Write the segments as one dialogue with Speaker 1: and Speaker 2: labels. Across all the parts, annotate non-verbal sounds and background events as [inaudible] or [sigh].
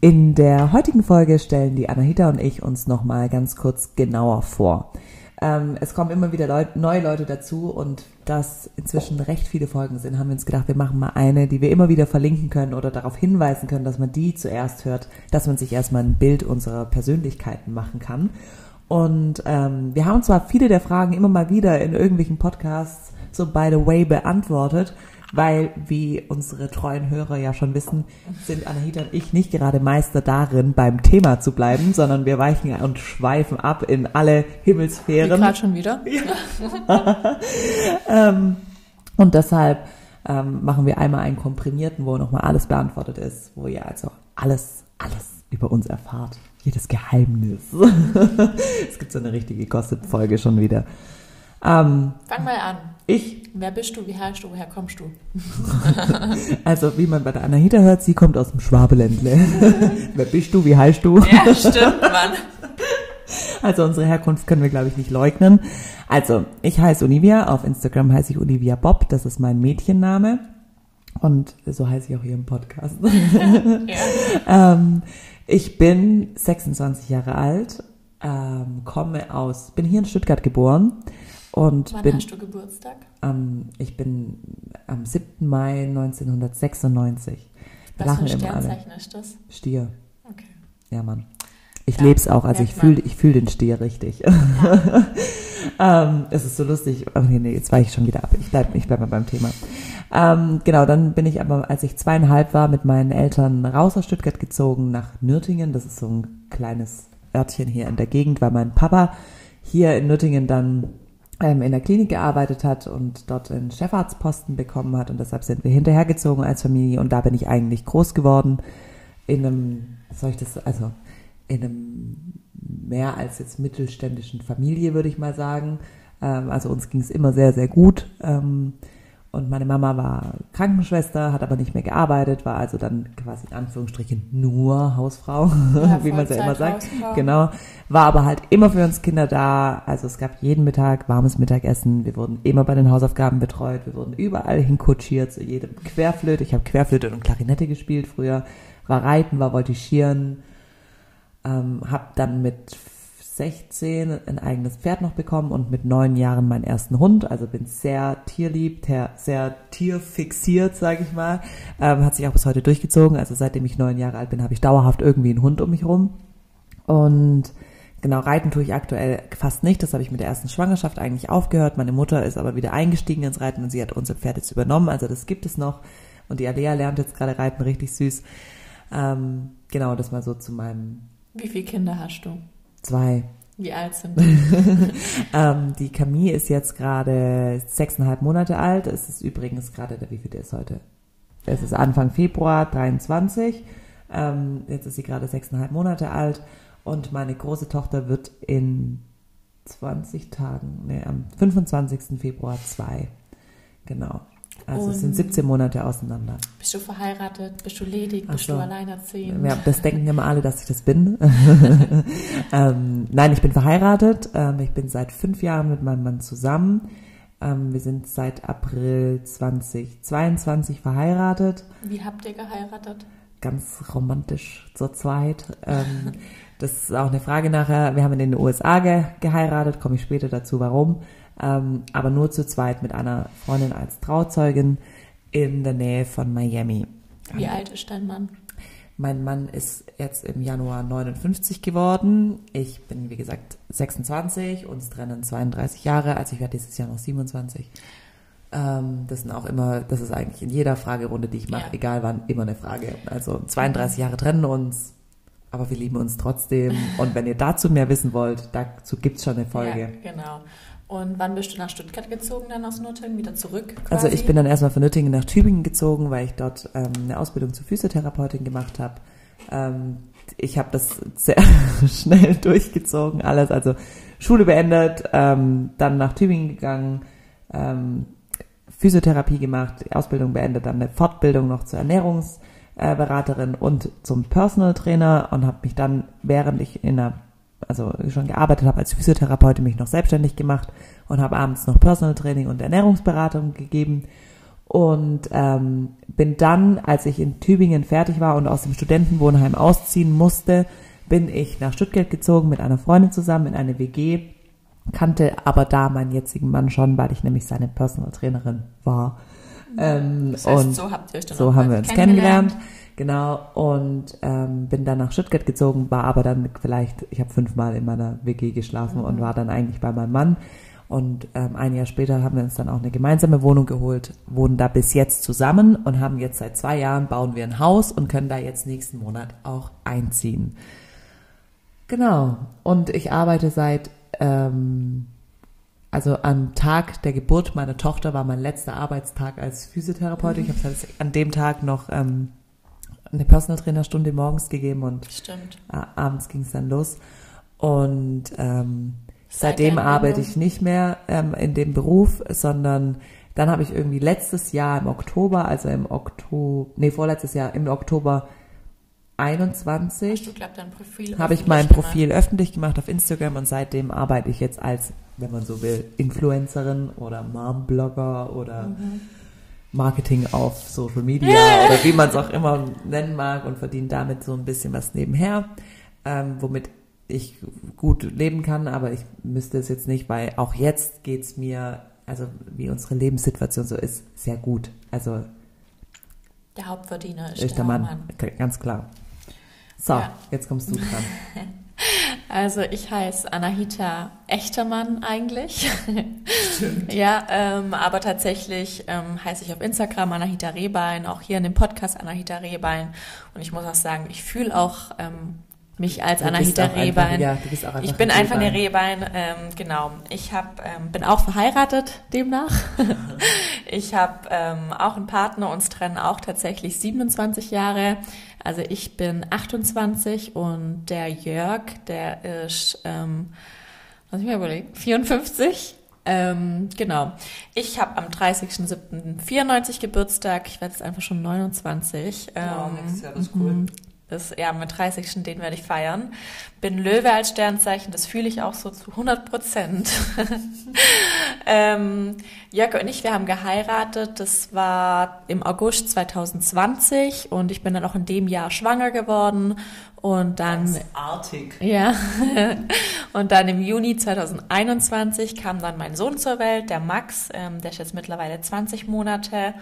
Speaker 1: In der heutigen Folge stellen die Anahita und ich uns nochmal ganz kurz genauer vor. Ähm, es kommen immer wieder Leut neue Leute dazu und das inzwischen recht viele Folgen sind, haben wir uns gedacht, wir machen mal eine, die wir immer wieder verlinken können oder darauf hinweisen können, dass man die zuerst hört, dass man sich erstmal ein Bild unserer Persönlichkeiten machen kann. Und ähm, wir haben zwar viele der Fragen immer mal wieder in irgendwelchen Podcasts so by the way beantwortet, weil, wie unsere treuen Hörer ja schon wissen, sind Anahita und ich nicht gerade Meister darin, beim Thema zu bleiben, sondern wir weichen und schweifen ab in alle Himmelsphären.
Speaker 2: Gerade schon wieder. [laughs]
Speaker 1: Ja. ähm, und deshalb ähm, machen wir einmal einen komprimierten, wo nochmal alles beantwortet ist, wo ihr also alles, alles über uns erfahrt. Jedes Geheimnis. [laughs] es gibt so eine richtige Gossip-Folge schon wieder.
Speaker 2: Ähm, Fang mal an.
Speaker 1: Ich?
Speaker 2: Wer bist du? Wie heißt du? Woher kommst du? [laughs]
Speaker 1: also, wie man bei der Anahita hört, sie kommt aus dem Schwabeländle. [laughs] Wer bist du? Wie heißt du?
Speaker 2: Ja, stimmt, Mann. [laughs]
Speaker 1: Also unsere Herkunft können wir, glaube ich, nicht leugnen. Also, ich heiße Olivia. Auf Instagram heiße ich Olivia Bob. Das ist mein Mädchenname. Und so heiße ich auch hier im Podcast. ja. ähm, ich bin 26 Jahre alt, ähm, komme aus, bin hier in Stuttgart geboren und
Speaker 2: Wann
Speaker 1: bin,
Speaker 2: hast du Geburtstag?
Speaker 1: Ähm, ich bin am 7. Mai 1996.
Speaker 2: Was Lachen für ein Sternzeichen ist das?
Speaker 1: Stier.
Speaker 2: Okay.
Speaker 1: Ja, Mann. Ich ja, lebe es auch, also ich fühle ich fühl den Stier richtig. Ja. [laughs] ähm, es ist so lustig. Oh, nee, nee, jetzt weiche ich schon wieder ab. Ich bleibe ich bleib mal beim Thema. Ähm, genau, dann bin ich aber, als ich zweieinhalb war, mit meinen Eltern raus aus Stuttgart gezogen nach Nürtingen. Das ist so ein kleines Örtchen hier in der Gegend, weil mein Papa hier in Nürtingen dann in der Klinik gearbeitet hat und dort einen Chefarztposten bekommen hat und deshalb sind wir hinterhergezogen als Familie und da bin ich eigentlich groß geworden in einem, soll ich das, also in einem mehr als jetzt mittelständischen Familie, würde ich mal sagen. Ähm, also uns ging es immer sehr, sehr gut. Und meine Mama war Krankenschwester, hat aber nicht mehr gearbeitet, war also dann quasi in Anführungsstrichen nur Hausfrau, ja, [laughs] wie man es ja immer sagt. Hausfrau. Genau. War aber halt immer für uns Kinder da. Also es gab jeden Mittag warmes Mittagessen. Wir wurden immer bei den Hausaufgaben betreut. Wir wurden überall hinkutschiert, zu jedem Querflöte. Ich habe Querflöte und Klarinette gespielt früher. War Reiten, war Voltigieren. Ähm, hab dann mit 16 ein eigenes Pferd noch bekommen und mit neun Jahren meinen ersten Hund. Also bin sehr tierlieb, sehr tierfixiert, sage ich mal. Ähm, hat sich auch bis heute durchgezogen. Also seitdem ich neun Jahre alt bin, habe ich dauerhaft irgendwie einen Hund um mich rum. Und genau, reiten tue ich aktuell fast nicht. Das habe ich mit der ersten Schwangerschaft eigentlich aufgehört. Meine Mutter ist aber wieder eingestiegen ins Reiten und sie hat unser Pferd jetzt übernommen. Also das gibt es noch. Und die Alea lernt jetzt gerade reiten, richtig süß. Ähm, genau, das mal so zu meinem.
Speaker 2: Wie viele Kinder hast du?
Speaker 1: Zwei.
Speaker 2: Wie alt sind [laughs] die?
Speaker 1: ähm, die Camille ist jetzt gerade sechseinhalb Monate alt. Es ist übrigens gerade, der wie viel der ist heute? Es ist Anfang Februar 23. Ähm, jetzt ist sie gerade sechseinhalb Monate alt. Und meine große Tochter wird in 20 Tagen, nee, am 25. Februar zwei. Genau. Also und es sind 17 Monate auseinander.
Speaker 2: Bist du verheiratet? Bist du ledig? Ach bist so. du alleinerziehend?
Speaker 1: Ja, das denken immer alle, dass ich das bin. [laughs] ähm, nein, ich bin verheiratet. Ähm, ich bin seit fünf Jahren mit meinem Mann zusammen. Ähm, wir sind seit April 2022 verheiratet.
Speaker 2: Wie habt ihr geheiratet?
Speaker 1: Ganz romantisch zur zweit. Ähm, das ist auch eine Frage nachher. Wir haben in den USA ge geheiratet, komme ich später dazu, warum ähm, aber nur zu zweit mit einer Freundin als Trauzeugin in der Nähe von Miami.
Speaker 2: Wie alt ist dein Mann?
Speaker 1: Mein Mann ist jetzt im Januar 59 geworden. Ich bin, wie gesagt, 26, uns trennen 32 Jahre, also ich werde dieses Jahr noch 27. Ähm, das sind auch immer, das ist eigentlich in jeder Fragerunde, die ich mache, ja. egal wann, immer eine Frage. Also 32 Jahre trennen uns, aber wir lieben uns trotzdem. Und wenn ihr dazu mehr wissen wollt, dazu gibt's schon eine Folge.
Speaker 2: Ja, genau. Und wann bist du nach Stuttgart gezogen, dann aus Nürtingen, wieder zurück?
Speaker 1: Quasi? Also ich bin dann erstmal von Nürtingen nach Tübingen gezogen, weil ich dort ähm, eine Ausbildung zur Physiotherapeutin gemacht habe. Ähm, ich habe das sehr [laughs] schnell durchgezogen, alles. Also Schule beendet, ähm, dann nach Tübingen gegangen, ähm, Physiotherapie gemacht, Ausbildung beendet, dann eine Fortbildung noch zur Ernährungsberaterin und zum Personal Trainer und habe mich dann, während ich in einer also schon gearbeitet habe als Physiotherapeutin, mich noch selbstständig gemacht und habe abends noch Personal Training und Ernährungsberatung gegeben. Und ähm, bin dann, als ich in Tübingen fertig war und aus dem Studentenwohnheim ausziehen musste, bin ich nach Stuttgart gezogen mit einer Freundin zusammen in eine WG, kannte aber da meinen jetzigen Mann schon, weil ich nämlich seine Personal Trainerin war. Ähm, das heißt, und so, habt ihr euch dann so haben wir uns kennengelernt. kennengelernt. Genau, und ähm, bin dann nach Stuttgart gezogen, war aber dann vielleicht, ich habe fünfmal in meiner WG geschlafen mhm. und war dann eigentlich bei meinem Mann. Und ähm, ein Jahr später haben wir uns dann auch eine gemeinsame Wohnung geholt, wohnen da bis jetzt zusammen und haben jetzt seit zwei Jahren bauen wir ein Haus und können da jetzt nächsten Monat auch einziehen. Genau. Und ich arbeite seit, ähm, also am Tag der Geburt meiner Tochter war mein letzter Arbeitstag als Physiotherapeutin. Ich habe an dem Tag noch ähm, eine Personal Trainer Stunde morgens gegeben und
Speaker 2: Stimmt.
Speaker 1: abends ging es dann los. Und ähm, seitdem arbeite ich nicht mehr ähm, in dem Beruf, sondern dann habe ich irgendwie letztes Jahr im Oktober, also im Oktober, nee, vorletztes Jahr im Oktober 21 habe ich mein Profil gemacht. öffentlich gemacht auf Instagram und seitdem arbeite ich jetzt als, wenn man so will, Influencerin oder Mom-Blogger oder mhm Marketing auf Social Media oder wie man es auch immer nennen mag und verdiene damit so ein bisschen was nebenher, ähm, womit ich gut leben kann, aber ich müsste es jetzt nicht, weil auch jetzt geht's mir, also wie unsere Lebenssituation so ist, sehr gut. Also
Speaker 2: der Hauptverdiener ist,
Speaker 1: ist der, der Mann, Mann, ganz klar. So, ja. jetzt kommst du dran. [laughs] [laughs]
Speaker 2: Also ich heiße Anahita Echtermann eigentlich. Stimmt. ja, ähm, aber tatsächlich ähm, heiße ich auf Instagram Anahita Rehbein, auch hier in dem Podcast Anahita Rehbein. Und ich muss auch sagen, ich fühle auch ähm, mich als Anahita Rehbein. ja, du bist auch ich bin einfach eine Rehbein, ähm, genau. Ich hab, ähm, bin auch verheiratet demnach. [laughs] ich habe ähm, auch einen Partner, uns trennen auch tatsächlich 27 Jahre. Also ich bin 28 und der Jörg, der ist, ähm, lass mich mal überlegen, 54. Ähm, genau. Ich habe am 30.07.94 Geburtstag. Ich werde jetzt einfach schon 29. Ähm, oh, nächstes Jahr, das ist cool. Das, ja, mit 30. den werde ich feiern. Bin Löwe als Sternzeichen, das fühle ich auch so zu 100 Prozent. [laughs] ähm, Jörg und ich, wir haben geheiratet. Das war im August 2020 und ich bin dann auch in dem Jahr schwanger geworden. Und dann.
Speaker 1: Ganz artig.
Speaker 2: Ja. [laughs] und dann im Juni 2021 kam dann mein Sohn zur Welt, der Max. Ähm, der ist jetzt mittlerweile 20 Monate.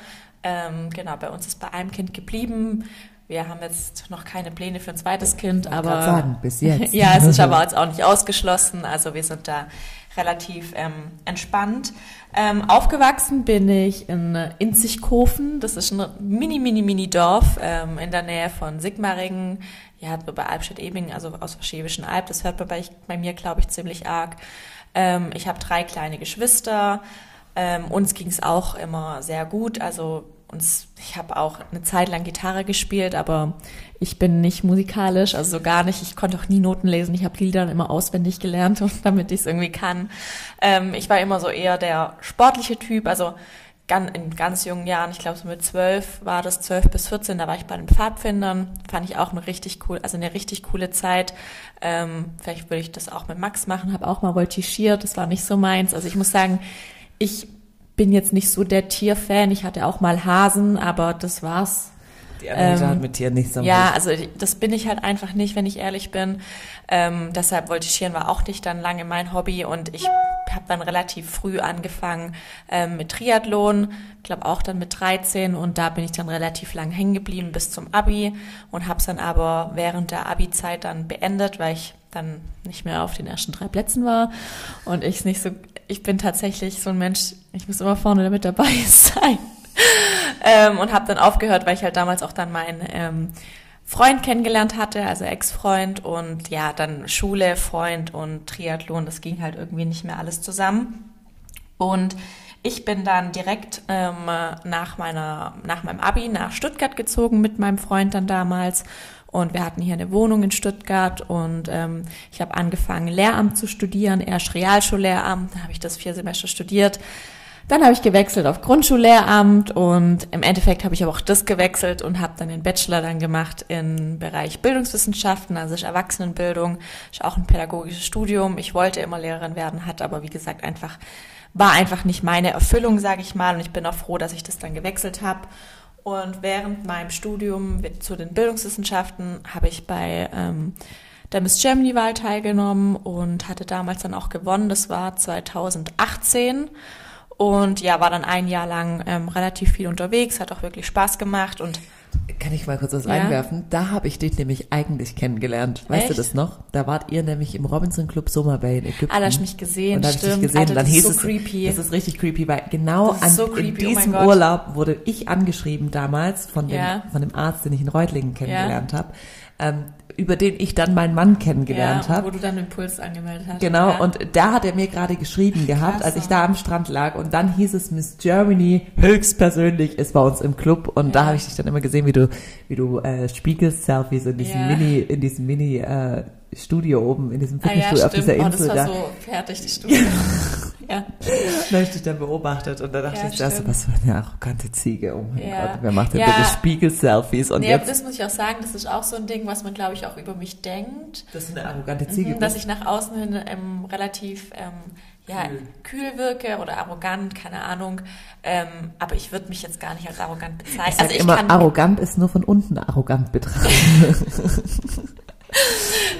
Speaker 2: Ähm, genau, bei uns ist bei einem Kind geblieben wir haben jetzt noch keine Pläne für ein zweites Kind, aber
Speaker 1: sagen, bis jetzt. [laughs]
Speaker 2: ja, es ist aber [laughs] jetzt auch nicht ausgeschlossen. Also wir sind da relativ ähm, entspannt. Ähm, aufgewachsen bin ich in Inzigkofen. Das ist ein mini, mini, mini Dorf ähm, in der Nähe von Sigmaringen. Ja, bei Albstadt-Ebingen, also aus der Schwäbischen Alb. Das hört man bei, bei mir, glaube ich, ziemlich arg. Ähm, ich habe drei kleine Geschwister. Ähm, uns ging es auch immer sehr gut. Also und ich habe auch eine Zeit lang Gitarre gespielt, aber ich bin nicht musikalisch, also so gar nicht. Ich konnte auch nie Noten lesen. Ich habe Lieder immer auswendig gelernt, [laughs] damit ich es irgendwie kann. Ähm, ich war immer so eher der sportliche Typ, also in ganz jungen Jahren, ich glaube so mit zwölf war das, zwölf bis vierzehn, da war ich bei den Pfadfindern, fand ich auch eine richtig cool, also eine richtig coole Zeit. Ähm, vielleicht würde ich das auch mit Max machen, habe auch mal voltigiert, das war nicht so meins. Also ich muss sagen, ich bin jetzt nicht so der Tierfan. Ich hatte auch mal Hasen, aber das war's.
Speaker 1: Die Amerika ähm, hat mit Tieren nichts
Speaker 2: am Ja, also das bin ich halt einfach nicht, wenn ich ehrlich bin. Ähm, deshalb Voltigieren war auch nicht dann lange mein Hobby und ich habe dann relativ früh angefangen ähm, mit Triathlon, glaube auch dann mit 13 und da bin ich dann relativ lang hängen geblieben bis zum Abi und habe es dann aber während der Abi-Zeit dann beendet, weil ich dann nicht mehr auf den ersten drei Plätzen war und ich nicht so ich bin tatsächlich so ein Mensch, ich muss immer vorne damit dabei [laughs] sein. ähm, und habe dann aufgehört, weil ich halt damals auch dann meinen ähm, Freund kennengelernt hatte, also Ex-Freund und ja, dann Schule, Freund und Triathlon, das ging halt irgendwie nicht mehr alles zusammen. Und ich bin dann direkt ähm, nach, meiner, nach meinem Abi nach Stuttgart gezogen mit meinem Freund dann damals. Und wir hatten hier eine Wohnung in Stuttgart und ähm, ich habe angefangen, Lehramt zu studieren, erst Realschullehramt, da habe ich das vier Semester studiert. Dann habe ich gewechselt auf Grundschullehramt und im Endeffekt habe ich aber auch das gewechselt und habe dann den Bachelor dann gemacht im Bereich Bildungswissenschaften, also ist Erwachsenenbildung, ist auch ein pädagogisches Studium. Ich wollte immer Lehrerin werden, hat aber wie gesagt einfach war einfach nicht meine Erfüllung, sage ich mal. Und ich bin auch froh, dass ich das dann gewechselt habe. Und während meinem Studium zu den Bildungswissenschaften habe ich bei ähm, der Miss Germany-Wahl teilgenommen und hatte damals dann auch gewonnen. Das war 2018. Und ja, war dann ein Jahr lang ähm, relativ viel unterwegs, hat auch wirklich Spaß gemacht und
Speaker 1: kann ich mal kurz was ja. einwerfen? Da habe ich dich nämlich eigentlich kennengelernt. Weißt Echt? du das noch? Da wart ihr nämlich im Robinson Club Summer Bay in Ägypten.
Speaker 2: Ah, da hast mich gesehen,
Speaker 1: und da
Speaker 2: stimmt.
Speaker 1: Ich dich gesehen. Alter, dann hieß
Speaker 2: so
Speaker 1: es,
Speaker 2: creepy.
Speaker 1: Das ist richtig creepy, weil genau an,
Speaker 2: so creepy,
Speaker 1: in
Speaker 2: oh
Speaker 1: diesem
Speaker 2: oh
Speaker 1: Urlaub wurde ich angeschrieben damals von dem,
Speaker 2: Ja.
Speaker 1: von dem Arzt, den ich in Reutlingen kennengelernt habe, ähm, über den ich dann meinen Mann kennengelernt
Speaker 2: ja,
Speaker 1: habe.
Speaker 2: Wo du dann den Puls angemeldet hast.
Speaker 1: Genau,
Speaker 2: ja.
Speaker 1: und da hat er mir gerade geschrieben gehabt,
Speaker 2: Krass,
Speaker 1: als ich da am Strand lag. Und dann hieß es, Miss Germany höchstpersönlich ist bei uns im Club. Und da
Speaker 2: Ja.
Speaker 1: habe ich dich dann immer gesehen, wie du, wie du äh, Spiegel-Selfies in diesem
Speaker 2: Ja.
Speaker 1: Mini, in diesem Mini äh, Studio oben, in diesem
Speaker 2: ah, ja,
Speaker 1: Fitnessstudio auf dieser
Speaker 2: oh,
Speaker 1: Insel
Speaker 2: das war
Speaker 1: da.
Speaker 2: so fertig, die Studie. [laughs] ja.
Speaker 1: Da habe ich dich dann beobachtet und da dachte
Speaker 2: Ja,
Speaker 1: ich, das, was für eine arrogante Ziege. Oh mein
Speaker 2: Ja.
Speaker 1: Gott, wer macht denn
Speaker 2: Ja.
Speaker 1: bitte Spiegel-Selfies? Und
Speaker 2: Nee,
Speaker 1: jetzt,
Speaker 2: das muss ich auch sagen, das ist auch so ein Ding, was man, glaube ich, auch über mich denkt.
Speaker 1: das ist eine arrogante Ziege.
Speaker 2: Mhm, dass ich nach außen hin ähm, relativ ähm, ja,
Speaker 1: Kühl.
Speaker 2: kühl wirke oder arrogant, keine Ahnung. Ähm, aber ich würde mich jetzt gar nicht als arrogant bezeichnen.
Speaker 1: ich
Speaker 2: also ich
Speaker 1: immer,
Speaker 2: kann,
Speaker 1: arrogant ist nur von unten arrogant betrachtet. [laughs]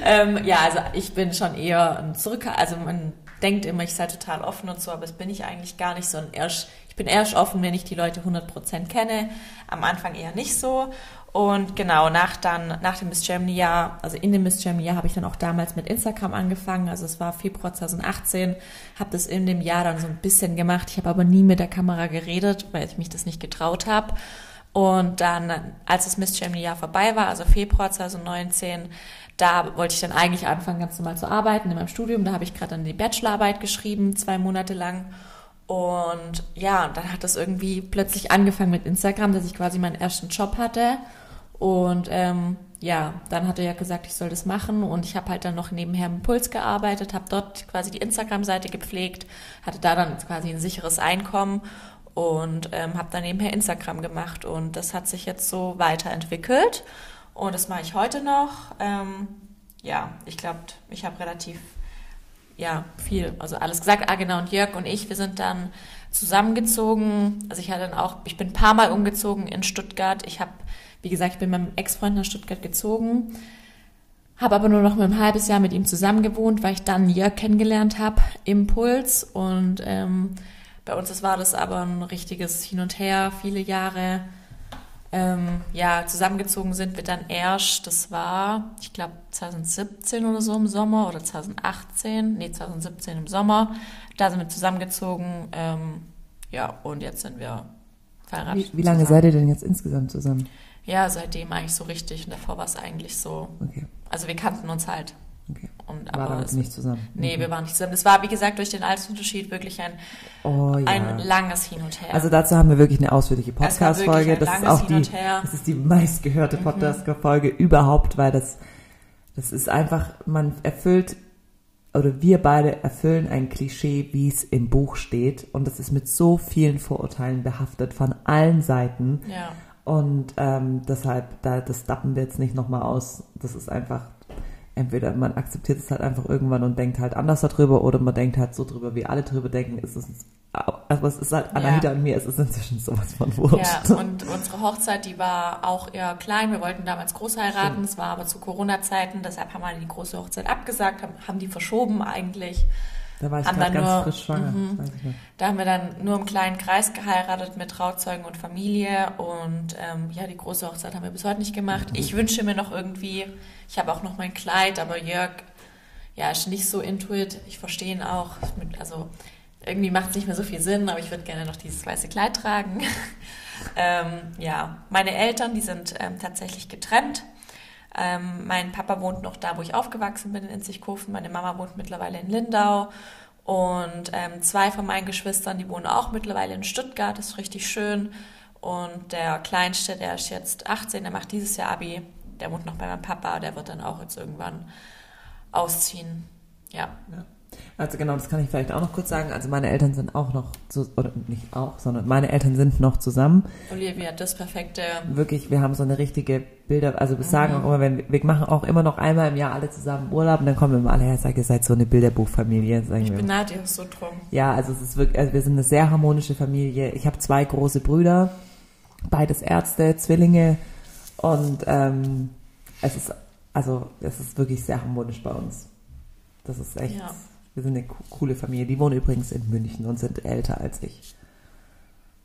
Speaker 2: ähm, ja, also ich bin schon eher ein Zurück, also man denkt immer, ich sei total offen und so, aber das bin ich eigentlich gar nicht so. Und erst, ich bin erst offen, wenn ich die Leute 100% kenne. Am Anfang eher nicht so. Und genau, nach dann, nach dem Miss Germany Jahr, also in dem Miss Germany Jahr habe ich dann auch damals mit Instagram angefangen. Also es war Februar 2018, habe das in dem Jahr dann so ein bisschen gemacht. Ich habe aber nie mit der Kamera geredet, weil ich mich das nicht getraut habe. Und dann, als das Miss Germany Jahr vorbei war, also Februar 2019, da wollte ich dann eigentlich anfangen, ganz normal zu arbeiten in meinem Studium. Da habe ich gerade dann die Bachelorarbeit geschrieben, zwei Monate lang. Und ja, dann hat das irgendwie plötzlich angefangen mit Instagram, dass ich quasi meinen ersten Job hatte. Und ähm, ja, dann hat er ja gesagt, ich soll das machen. Und ich habe halt dann noch nebenher im Puls gearbeitet, habe dort quasi die Instagram-Seite gepflegt, hatte da dann quasi ein sicheres Einkommen und ähm, habe dann nebenher Instagram gemacht. Und das hat sich jetzt so weiterentwickelt. Und das mache ich heute noch. Ähm, ja, ich glaube, ich habe relativ ja, viel, also alles gesagt. Ah, genau, und Jörg und ich, wir sind dann zusammengezogen. Also ich hatte dann auch, ich bin ein paar Mal umgezogen in Stuttgart. Ich habe, wie gesagt, ich bin mit meinem Ex-Freund nach Stuttgart gezogen, habe aber nur noch mal ein halbes Jahr mit ihm zusammen gewohnt, weil ich dann Jörg kennengelernt habe im Puls. Und ähm, bei uns das war das aber ein richtiges Hin und Her, viele Jahre. Ähm, ja, zusammengezogen sind wir dann erst, das war, ich glaube, 2017 oder so im Sommer oder 2018, nee, 2017 im Sommer. Da sind wir zusammengezogen. Ähm, ja, und jetzt sind wir verheiratet.
Speaker 1: Wie, wie lange
Speaker 2: zusammen.
Speaker 1: seid ihr denn jetzt insgesamt zusammen?
Speaker 2: Ja, seitdem eigentlich so richtig. Und davor war es eigentlich so.
Speaker 1: Okay,
Speaker 2: Also wir kannten uns halt.
Speaker 1: okay.
Speaker 2: Und,
Speaker 1: War
Speaker 2: aber es,
Speaker 1: nicht zusammen.
Speaker 2: nee,
Speaker 1: okay.
Speaker 2: wir waren nicht zusammen. Das war, wie gesagt, durch den Altersunterschied wirklich ein,
Speaker 1: Oh ja.
Speaker 2: ein langes Hin und Her.
Speaker 1: Also dazu haben wir wirklich eine ausführliche
Speaker 2: Es
Speaker 1: Podcast-Folge. Das ist auch die.
Speaker 2: Mhm.
Speaker 1: das ist die meistgehörte Podcast-Folge überhaupt, weil das, das ist einfach, man erfüllt, oder wir beide erfüllen ein Klischee, wie es im Buch steht. Und das ist mit so vielen Vorurteilen behaftet von allen Seiten.
Speaker 2: ja.
Speaker 1: Und ähm, deshalb, da, das dappen wir jetzt nicht nochmal aus. Das ist einfach, entweder man akzeptiert es halt einfach irgendwann und denkt halt anders darüber oder man denkt halt so drüber, wie alle drüber denken. Es ist, aber es ist halt, Anahita und mir, es ist inzwischen sowas von wurscht.
Speaker 2: Ja, und unsere Hochzeit, die war auch eher klein. Wir wollten damals groß heiraten, es war aber zu Corona-Zeiten, deshalb haben wir die große Hochzeit abgesagt, haben, haben die verschoben eigentlich.
Speaker 1: Da war ich
Speaker 2: haben dann
Speaker 1: ganz
Speaker 2: nur-
Speaker 1: frisch schwanger. Ich noch.
Speaker 2: Da haben wir dann nur im kleinen Kreis geheiratet mit Trauzeugen und Familie und ähm, ja, die große Hochzeit haben wir bis heute nicht gemacht. Ich wünsche mir noch irgendwie, ich habe auch noch mein Kleid, aber Jörg, ja, ist nicht so intuit. Ich verstehe ihn auch. Also irgendwie macht es nicht mehr so viel Sinn, aber ich würde gerne noch dieses weiße Kleid tragen. [laughs] ähm, ja, meine Eltern, die sind ähm, tatsächlich getrennt. Ähm, mein Papa wohnt noch da, wo ich aufgewachsen bin, in Inzigkofen. Meine Mama wohnt mittlerweile in Lindau. Und ähm, zwei von meinen Geschwistern, die wohnen auch mittlerweile in Stuttgart, das ist richtig schön. Und der Kleinste, der ist jetzt 18, der macht dieses Jahr Abi, der wohnt noch bei meinem Papa, der wird dann auch jetzt irgendwann ausziehen. Ja.
Speaker 1: ja. Also genau, das kann ich vielleicht auch noch kurz sagen. Also meine Eltern sind auch noch, zu, oder nicht auch, sondern meine Eltern sind noch zusammen.
Speaker 2: Olivia, das perfekte.
Speaker 1: Wirklich, wir haben so eine richtige Bilder, also wir sagen mhm. auch immer, wenn, wir machen auch immer noch einmal im Jahr alle zusammen Urlaub und dann kommen wir immer alle her, sagen, ihr seid so eine Bilderbuchfamilie. Sagen
Speaker 2: ich
Speaker 1: wir.
Speaker 2: bin Nadja, so drum.
Speaker 1: Ja, also es ist wirklich, also wir sind eine sehr harmonische Familie. Ich habe zwei große Brüder, beides Ärzte, Zwillinge und ähm, es ist, also es ist wirklich sehr harmonisch bei uns. Das ist echt. Ja wir sind eine coole Familie. Die wohnen übrigens in München und sind älter als ich.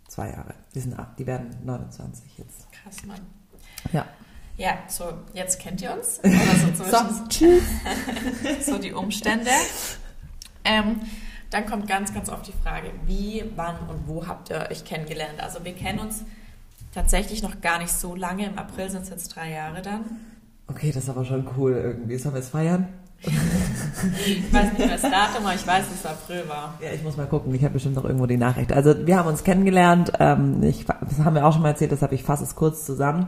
Speaker 1: Zwei Jahre. Die sind ab, die werden 29 jetzt.
Speaker 2: Krass, Mann.
Speaker 1: Ja.
Speaker 2: Ja, so, jetzt kennt ihr uns. so, [laughs] so, tschüss. [laughs] so die Umstände. Ähm, dann kommt ganz, ganz oft die Frage, wie, wann und wo habt ihr euch kennengelernt? Also wir kennen uns tatsächlich noch gar nicht so lange. Im April sind es jetzt drei Jahre dann.
Speaker 1: Okay, das ist aber schon cool irgendwie. Sollen wir es feiern?
Speaker 2: Ich weiß nicht mehr das Datum, aber ich weiß, dass es April war.
Speaker 1: Ja, ich muss mal gucken. Ich habe bestimmt noch irgendwo die Nachricht. Also wir haben uns kennengelernt. Ähm, ich, das haben wir auch schon mal erzählt, deshalb ich fasse es kurz zusammen.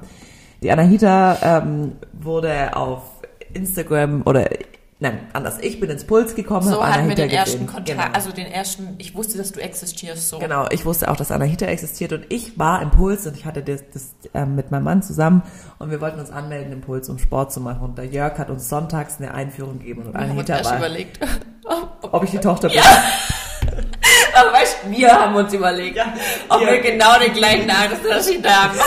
Speaker 1: Die Anahita ähm, wurde auf Instagram oder Nein, anders. Ich bin ins Puls gekommen.
Speaker 2: So hatten wir den gesehen. ersten Kontakt, genau. also den ersten, ich wusste, dass du existierst, so.
Speaker 1: Genau, ich wusste auch, dass Anahita existiert und ich war im Puls und ich hatte das, das äh, mit meinem Mann zusammen und wir wollten uns anmelden im Puls, um Sport zu machen und der Jörg hat uns sonntags eine Einführung gegeben und
Speaker 2: Anahita war, überlegt. [laughs]
Speaker 1: ob ich die Tochter bin.
Speaker 2: Ja. [laughs] Aber weißt, wir haben uns überlegt, ja. ob ja. wir genau den gleichen Altersunterschied haben.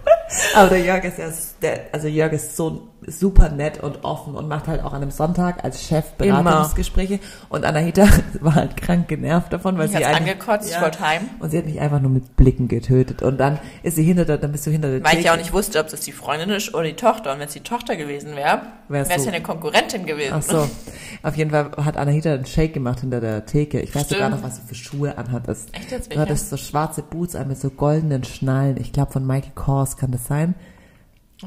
Speaker 2: [laughs]
Speaker 1: Aber der Jörg ist ja, der, also Jörg ist so super nett und offen und macht halt auch an einem Sonntag als Chef Beratungsgespräche. Und Anahita [laughs] war halt krank genervt davon, weil
Speaker 2: ich
Speaker 1: sie
Speaker 2: angekotzt, ja, ich wollte heim.
Speaker 1: Und sie hat mich einfach nur mit Blicken getötet. Und dann ist sie hinter der, dann bist du hinter der
Speaker 2: Weil ich ja auch nicht wusste, ob das die Freundin ist oder die Tochter. Und wenn es die Tochter gewesen wäre, wäre es ja eine Konkurrentin gewesen.
Speaker 1: Ach so. Auf jeden Fall hat Anahita einen Shake gemacht hinter der Theke. Ich weiß sogar noch, was sie für Schuhe anhattest.
Speaker 2: Echt jetzt
Speaker 1: Du hattest so schwarze Boots an mit so goldenen Schnallen. Ich glaube von Michael Kors kann das sein.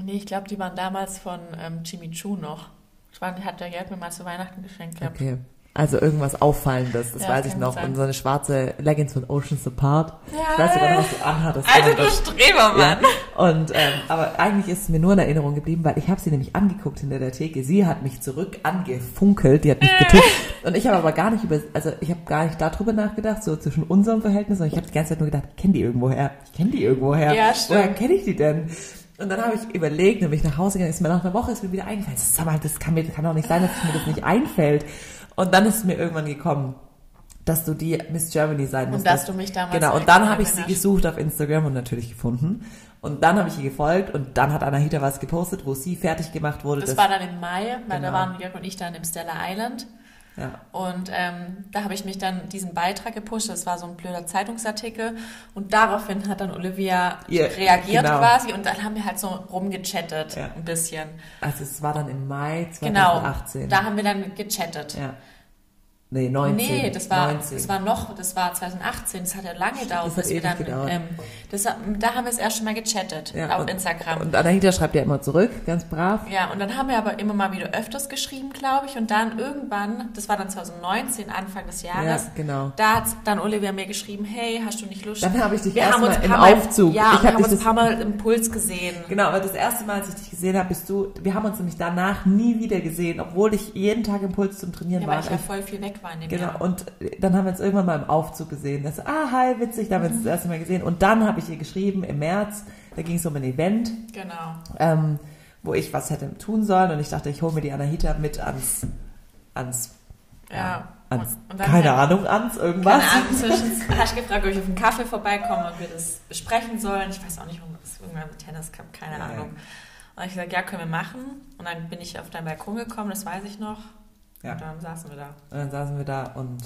Speaker 2: Nee, ich glaube, die waren damals von ähm, Jimmy Choo noch. Ich war, hat der Geld mir mal zu Weihnachten geschenkt gehabt.
Speaker 1: Okay. Also irgendwas Auffallendes, das ja, weiß ich noch. Sein. Und so eine schwarze Leggings von Oceans Apart.
Speaker 2: Ja.
Speaker 1: Ich weiß sogar noch, was du anhattest.
Speaker 2: Also du Strebermann.
Speaker 1: Ja. Und, ähm, aber eigentlich ist es mir nur in Erinnerung geblieben, weil ich habe sie nämlich angeguckt hinter der Theke. Sie hat mich zurück angefunkelt, die hat mich getippt. Und ich habe aber gar nicht über, also ich habe gar nicht darüber nachgedacht, so zwischen unserem Verhältnis, sondern ich habe die ganze Zeit nur gedacht, ich kenne die irgendwoher. Ich kenne die irgendwoher.
Speaker 2: Ja, stimmt.
Speaker 1: Woher kenne ich die denn? Und dann habe ich überlegt, dann bin ich nach Hause gegangen, ist mir nach einer Woche ist mir wieder eingefallen. Sag mal, das kann mir, kann doch nicht sein, dass mir das nicht einfällt. Und dann ist es mir irgendwann gekommen, dass du die Miss Germany sein musst.
Speaker 2: Und dass du mich damals
Speaker 1: Genau, und dann habe ich sie gesucht auf Instagram und natürlich gefunden. Und dann habe ich ihr gefolgt und dann hat Anahita was gepostet, wo sie fertig gemacht wurde.
Speaker 2: Das war dann im Mai, weil genau. da waren Jörg und ich dann im Stella Island.
Speaker 1: Ja.
Speaker 2: Und ähm, da habe ich mich dann diesen Beitrag gepusht, das war so ein blöder Zeitungsartikel und daraufhin hat dann Olivia yeah, reagiert genau. quasi und dann haben wir halt so rumgechattet ja. ein bisschen.
Speaker 1: Also es war dann im Mai 2018.
Speaker 2: Genau, da haben wir dann gechattet.
Speaker 1: Ja. Nee, 19.
Speaker 2: Nee, das war, 19. das war noch, das war 2018, das hat ja lange gedauert.
Speaker 1: Das hat ewig dann, gedauert. Ähm,
Speaker 2: das, da haben wir es erst schon mal gechattet ja, auf
Speaker 1: und,
Speaker 2: Instagram.
Speaker 1: Und Anahita schreibt ja immer zurück, ganz brav.
Speaker 2: Ja, und dann haben wir aber immer mal wieder öfters geschrieben, glaube ich. Und dann irgendwann, das war dann 2019, Anfang des Jahres,
Speaker 1: ja, genau.
Speaker 2: da hat dann Olivia mir geschrieben, hey, hast du nicht Lust?
Speaker 1: Dann habe ich dich erstmal im mal, Aufzug.
Speaker 2: Ja, ich wir haben uns ein paar Mal im Puls gesehen.
Speaker 1: Genau, aber das erste Mal, als ich dich gesehen habe, bist du, wir haben uns nämlich danach nie wieder gesehen, obwohl ich jeden Tag im Puls zum Trainieren
Speaker 2: ja,
Speaker 1: war.
Speaker 2: Weil ich ja voll viel weg war dem
Speaker 1: Genau,
Speaker 2: Jahr.
Speaker 1: und dann haben wir uns irgendwann mal im Aufzug gesehen. Das, ah, hi, witzig, da haben wir uns das erste Mal gesehen. Und dann habe ich ihr geschrieben im März, da ging es um ein Event.
Speaker 2: Genau.
Speaker 1: Ähm, wo ich was hätte tun sollen und ich dachte, ich hole mir die Anahita mit ans, ans,
Speaker 2: ja, ja
Speaker 1: ans, und, und keine Ahnung, ans irgendwas.
Speaker 2: Keine Ahnung, zwischen, [laughs] [laughs] hast gefragt, ob ich auf einen Kaffee vorbeikomme und wir das besprechen sollen. Ich weiß auch nicht, warum das irgendwann mit Tennis Cup, keine ja, Ahnung. Und ich gesagt, ja, können wir machen. Und dann bin ich auf deinen Balkon gekommen, das weiß ich noch. Ja. Und dann saßen wir da.
Speaker 1: Und dann saßen wir da und.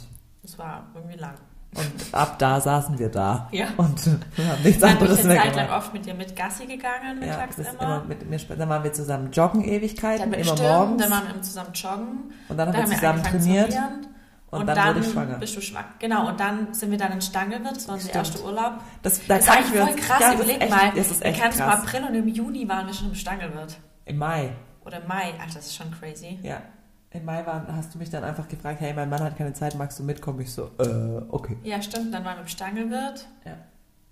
Speaker 2: Es war irgendwie lang.
Speaker 1: Und ab da saßen wir da.
Speaker 2: Ja.
Speaker 1: Und [laughs] haben nichts dann anderes
Speaker 2: mehr gemacht. Ich bin lang oft mit dir mit Gassi gegangen, mittags ja, immer. immer
Speaker 1: mit dann waren wir zusammen joggen Ewigkeiten, immer
Speaker 2: stimmt,
Speaker 1: morgens.
Speaker 2: Dann waren wir zusammen joggen.
Speaker 1: Und dann, dann haben wir zusammen trainiert.
Speaker 2: Und, und, dann, dann wurde ich schwanger. bist du schwanger. Genau, und dann sind wir dann in Stangelwirt, das war unser erster Urlaub.
Speaker 1: Das, da
Speaker 2: das ist eigentlich voll krass, ja,
Speaker 1: überleg
Speaker 2: echt, mal.
Speaker 1: Das ist echt
Speaker 2: wir krass. im April und im Juni waren wir schon im Stangelwirt.
Speaker 1: Im Mai.
Speaker 2: Oder im Mai, ach, das ist schon crazy.
Speaker 1: Ja. Im Mai war, hast du mich dann einfach gefragt, hey, mein Mann hat keine Zeit, magst du mitkommen? Ich so, äh, okay.
Speaker 2: Ja, stimmt. Dann waren wir im Stangelwirt.
Speaker 1: Ja.